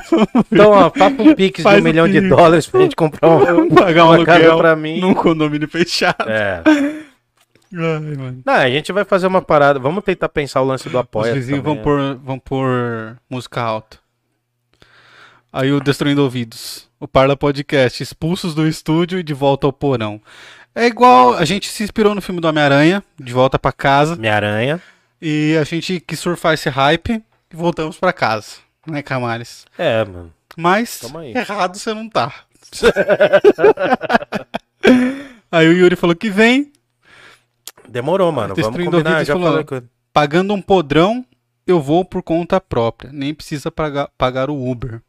Então, ó, faça um pix de um milhão de dólares pra gente comprar um, Pagar um uma casa pra mim. num condomínio fechado. É. Ai, mano. Não, a gente vai fazer uma parada. Vamos tentar pensar o lance do Os apoio. vizinhos vão pôr, vão pôr música alta. Aí o Destruindo Ouvidos. O Parla Podcast. Expulsos do estúdio e de volta ao porão. É igual. A gente se inspirou no filme do Homem-Aranha, de volta pra casa. Minha aranha. E a gente quis surfar esse hype e voltamos pra casa. Né, Camales? É, mano. Mas errado você não tá. aí o Yuri falou que vem, Demorou, mano. Vamos Destruindo combinar. Já falou. falei ele. pagando um podrão, eu vou por conta própria. Nem precisa pagar, pagar o Uber.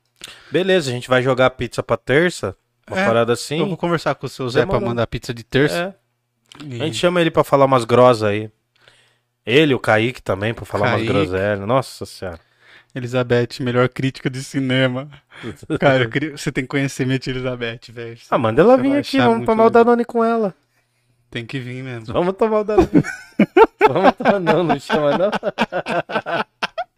Beleza, a gente vai jogar pizza pra terça. Uma É, parada Eu assim. vou conversar com o seu Zé Demorou. pra mandar pizza de terça. É. E- A gente chama ele pra falar umas grosas aí. Ele, o Kaique também, pra falar Kaique. umas groselhas. Nossa senhora. Elizabeth, melhor crítica de cinema. Cara, queria- você tem que conhecer minha tia Elizabeth, velho. Ah, manda ela vir aqui, vamos tomar o. Danone com ela. Tem que vir mesmo. Vamos tomar o Danone. vamos tomar, não, não chama não.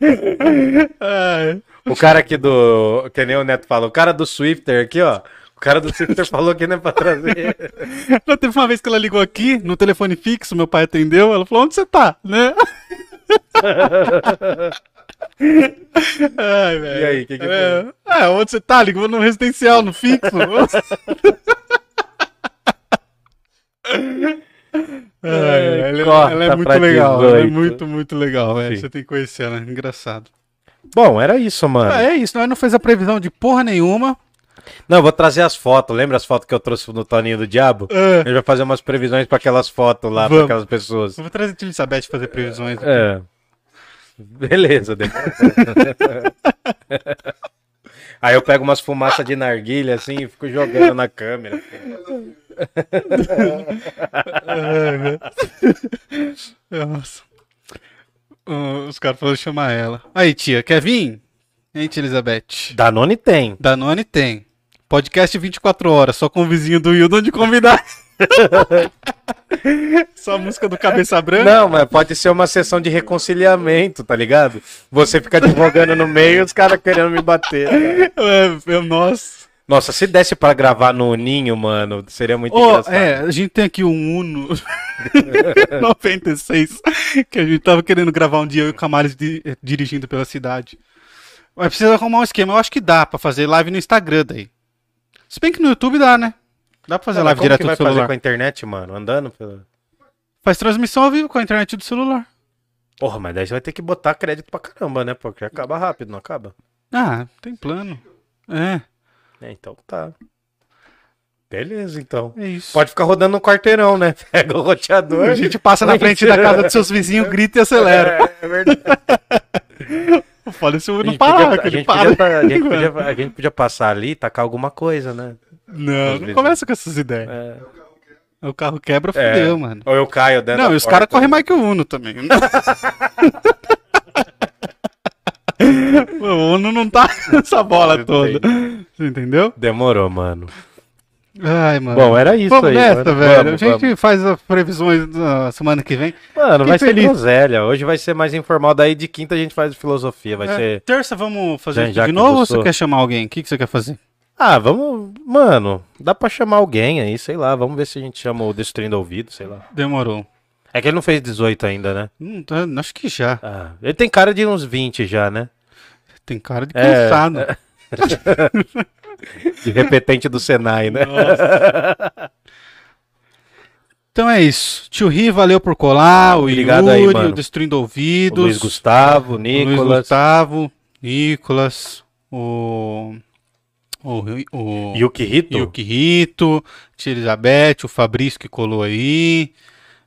O cara aqui do, que nem o Neto fala, o cara do Swifter aqui, ó. O cara do Swifter falou que não é pra trazer. Ela teve uma vez que ela ligou aqui no telefone fixo, meu pai atendeu, ela falou, onde você tá? Né? Ai, velho. E aí, que que é, é, onde você tá? Ligou no residencial, no fixo. Ai, ela, é- ela é muito legal, ela é 18. muito, muito legal, velho. Sim. Você tem que conhecer ela, é engraçado. Bom, era isso, mano. Ah, é isso, nós não fez a previsão de porra nenhuma. Não, eu vou trazer as fotos. Lembra as fotos que eu trouxe no Toninho do Diabo? É. Gente vai fazer umas previsões pra aquelas fotos lá, pra Vamos. aquelas pessoas. Eu vou trazer a Elizabeth fazer previsões. É. Beleza, depois. Aí eu pego umas fumaças de narguilha assim e fico jogando na câmera. Nossa. Os caras falaram chamar ela. Aí, tia, quer vir? Hein, tia Elizabeth? Danone tem. Danone tem. Podcast 24 horas, só com o vizinho do Hildon de convidar. só música do Cabeça Branca. Não, mas pode ser uma sessão de reconciliamento, tá ligado? Você fica advogando no meio e os caras querendo me bater. É, eu- nossa. Nossa, se desse pra gravar no Ninho, mano, seria muito Ô, engraçado. é, a gente tem aqui um Uno 96 que a gente tava querendo gravar um dia eu e o Camales di- eh, dirigindo pela cidade. Mas precisa arrumar um esquema. Eu acho que dá pra fazer live no Instagram daí. Se bem que no YouTube dá, né? Dá pra fazer live como direto do vai fazer celular. com a internet, mano? Andando pela... Faz transmissão ao vivo com a internet do celular. Porra, mas daí você vai ter que botar crédito pra caramba, né? Porque acaba rápido, não acaba? Ah, tem plano. É, É, então tá. Beleza, então. é isso. Pode ficar rodando no quarteirão, né? Pega o roteador. A gente passa na frente da casa dos seus vizinhos, grita e acelera. É, é verdade. Foda se eu A não gente parar, a gente para. podia a gente podia- a gente podia passar ali e tacar alguma coisa, né? Não, não começa com essas ideias. É. O carro quebra, É. fudeu, mano. Ou eu caio dentro Não, e os caras correm mais que o Uno também. o Uno não tá essa bola toda. Você entendeu? Demorou, mano. Ai, mano. Bom, era isso Vamos aí. nessa, mano. velho. Vamos, a gente vamos. faz as previsões da semana que vem. Mano, vai Fiquei ser feliz. groselha. Hoje vai ser mais informal. Daí de quinta a gente faz filosofia. Vai É, ser. Terça vamos fazer de novo ou você quer chamar alguém? O que, que você quer fazer? Ah, vamos. Mano, dá pra chamar alguém aí, sei lá. Vamos ver se a gente chama o Destruindo Ouvido, sei lá. Demorou. É que ele não fez 18 ainda, né? Hum, tá- acho que já. Ah, ele tem cara de uns 20 já, né? Tem cara de É, cansado. De repetente do Senai, né? Então é isso. Tio Ri, valeu por colar. O Obrigado Yuri, aí, mano. o Destruindo O Ouvidos. Luiz Gustavo, o Luiz Nicolas Gustavo, Nicolas, o. O, o Yuki Hito. Yuki Rito, Tia Elizabeth, o Fabrício que colou aí.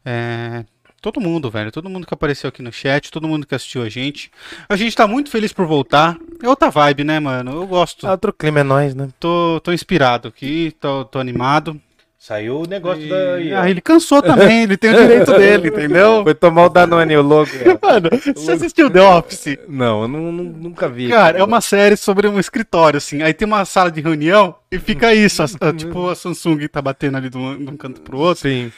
É, todo mundo, velho. Todo mundo que apareceu aqui no chat, todo mundo que assistiu a gente. A gente tá muito feliz por voltar. É outra vibe, né, mano? Eu gosto. Outro clima é nós, né? Tô, tô inspirado aqui, tô, tô animado. Saiu o negócio E- da. Ah, ele cansou também, ele tem o direito dele, entendeu? Foi tomar o Danone, o logo. Mano, você assistiu The Office? Não, eu nu- nunca vi. Cara, é uma série sobre um escritório, assim. Aí tem uma sala de reunião e fica isso. a- a- tipo, a Samsung tá batendo ali de um, de um canto pro outro. Sim.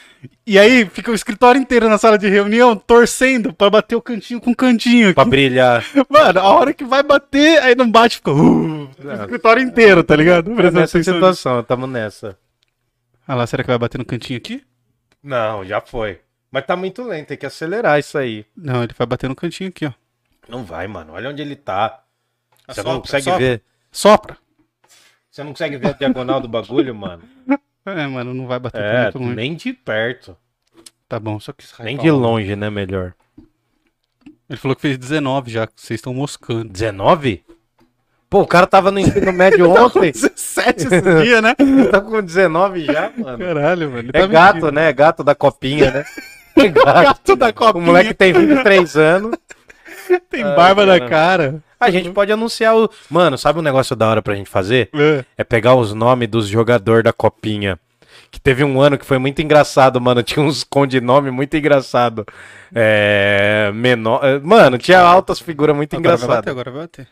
E aí fica o escritório inteiro na sala de reunião torcendo pra bater o cantinho com o cantinho. Pra brilhar. Mano, a hora que vai bater, aí não bate, fica. Uh, o escritório inteiro, tá ligado? Prestando nessa situação, tamo nessa. Ah lá, será que vai bater no cantinho aqui? Não, já foi. Mas tá muito lento, tem que acelerar isso aí. Não, ele vai bater no cantinho aqui, ó. Não vai, mano. Olha onde ele tá. Você Assopra, não consegue assopra. ver. Sopra. Você não consegue ver a diagonal do bagulho, mano? É, mano, não vai bater É, muito longe. nem de perto. Tá bom, só que Nem de longe, né? Melhor. Ele falou que fez 19 já, que vocês estão moscando. 19? Pô, o cara tava no ensino médio ontem. 17 esse dia, né? tá com 19 já, mano. Caralho, mano. É tá gato, mentindo. né? Gato da copinha, né? É gato. Gato da O copinha. moleque tem 23 anos. tem barba Ai, na cara. cara. A gente pode anunciar o. Mano, sabe um negócio da hora pra gente fazer? É. É pegar os nomes dos jogadores da copinha. Que teve um ano que foi muito engraçado, mano. Tinha uns codinome muito engraçado. É. Menor. é, Mano, tinha altas figuras muito Agora vai bater, engraçadas. agora vai bater.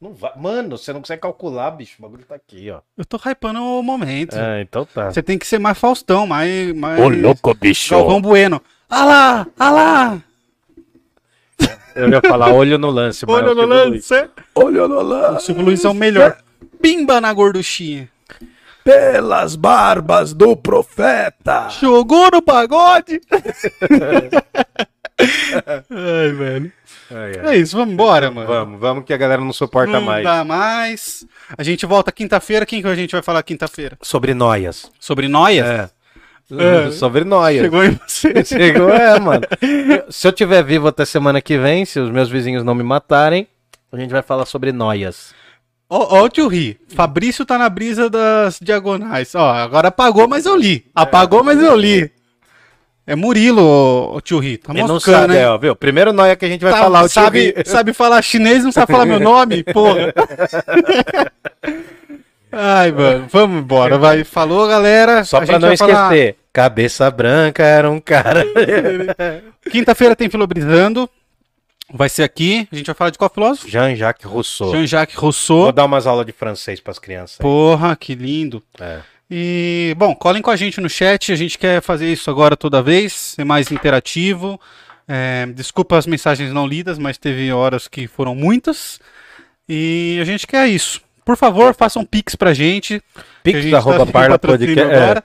Não vai- Mano, você não consegue calcular, bicho. O bagulho tá aqui, ó. Eu tô hypando o momento. É, então tá. Você tem que ser mais Faustão, mais. mais... Ô, louco, bicho. Galvão Bueno. Ah lá, ah lá. Eu ia falar olho no lance, Olha é o no Luiz. lance. Olho no O lance. Silvio Luiz é o melhor. Pimba na gorduchinha. Pelas barbas do profeta. Jogou no pagode. Ai, velho. É isso, vamos embora, mano. Vamos, vamos que a galera não suporta Não mais. dá mais. A gente volta quinta-feira. Quem que a gente vai falar quinta-feira? Sobre noias. Sobre noias? É. É. Sobre noias. Chegou em você. Chegou, é, mano. Se eu tiver vivo até semana que vem, se os meus vizinhos não me matarem, a gente vai falar sobre noias. Ó, ó o tio Ri. Fabrício tá na brisa das diagonais. Ó, agora apagou, mas eu li. Apagou, mas eu li. É Murilo, ô tio Ri. Tá Ele não sabe, né? é, ó, viu? Primeiro noia que a gente vai Tá- falar, o tio sabe, Ri. sabe falar chinês, não sabe falar meu nome? Porra. Ai, mano, vamos embora. Vai. Falou, galera. Só A pra não vai falar- esquecer. Cabeça branca era um cara. Quinta-feira tem Filobrizando. Vai ser aqui. A gente vai falar de qual filósofo? Jean-Jacques Rousseau. Jean-Jacques Vou Rousseau. dar umas aulas de francês pras crianças. Porra, que lindo. É. E, bom, colhem com a gente no chat. A gente quer fazer isso agora toda vez, ser mais interativo. É, desculpa as mensagens não lidas, mas teve horas que foram muitas. E a gente quer isso. Por favor, façam pix pra gente. Pix, gente tá arroba sem parla podcast. agora.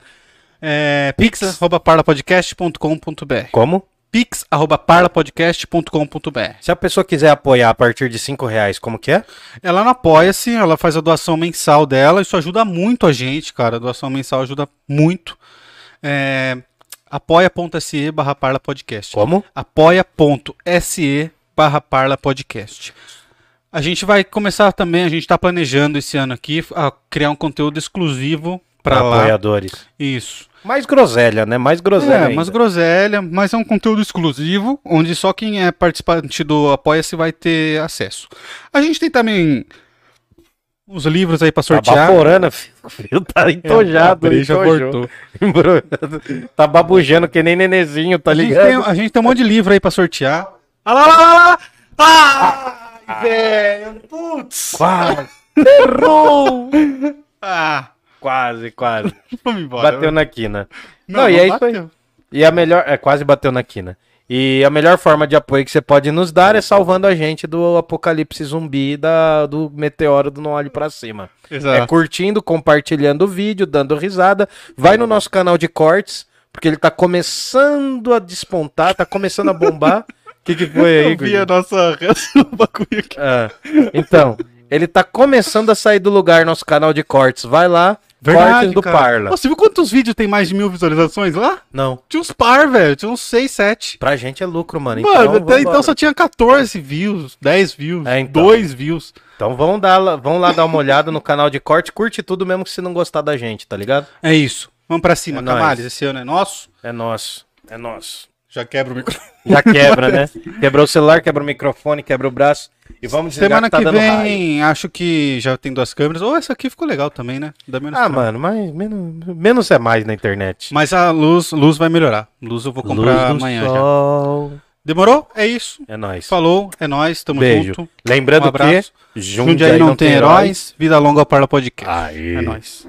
É, pix, arroba parlapodcast.com.br Como? Pix, arroba parlapodcast.com.br Se a pessoa quiser apoiar a partir de 5 reais, como que é? Ela não apoia-se, ela faz a doação mensal dela, isso ajuda muito a gente, cara. A doação mensal ajuda muito. É, apoia.se barra parla podcast. Como? apoia.se barra parla podcast. A gente vai começar também, a gente está planejando esse ano aqui a criar um conteúdo exclusivo para apoiadores. Isso. Mais groselha, né? Mais groselha. É, ainda. mas groselha, mas é um conteúdo exclusivo, onde só quem é participante do Apoia-se vai ter acesso. A gente tem também os livros aí para Tá sortear. baforando, filho. Tá entojado. É, a breja entojou. voltou. Embrulhado. tá babujando que nem nenezinho, tá A gente, ligado? tem, a gente tem um monte de livro aí para sortear. Ah lá, lá, lá, lá, lá. Ai, velho, putz. Quase. Errou! Ah, quase, quase. Vamos embora. Bateu na quina. Não, Não, e é aí. bateu. E a melhor. É, quase bateu na quina. E a melhor forma de apoio que você pode nos dar é salvando a gente do apocalipse zumbi da, do meteoro do Não Olhe Pra Cima. É Exato. curtindo, compartilhando o vídeo, dando risada. Vai no nosso canal de cortes, porque ele tá começando a despontar, tá começando a bombar. O que, que foi aí, Eu vi a nossa reação no bagulho aqui. Ah, então, ele tá começando a sair do lugar, nosso canal de cortes. Vai lá, cortes do cara. Parla. Você viu quantos vídeos tem mais de mil visualizações lá? Não, Tinha uns par, velho. Tinha uns 6, 7. pra gente é lucro, mano. Mano, Então, até então só tinha 14 views, 10 views, É, então. 2 views. Então vão, dar, lá- vão lá dar uma olhada no canal de corte, curte tudo mesmo que se não gostar da gente, tá ligado? É isso. Vamos pra cima, É Camales. Esse ano é nosso. É nosso, é nosso. Já quebra o microfone. Já quebra, né? Quebrou o celular, quebra o microfone, quebra o braço. E vamos desligar Semana que tá que dando raio. vem, acho que já tem duas câmeras. Ou essa aqui ficou legal também, né? Dá menos Ah, mano, mas menos, menos é mais na internet. Mas a luz, luz vai melhorar. Luz eu vou comprar Luz do amanhã já. sol. Demorou? É isso. É nóis. Falou, é nóis, tamo Beijo. junto. Lembrando Um abraço. que Jundiaí não tem heróis, vida longa ao Parla Podcast. Aí. É nóis.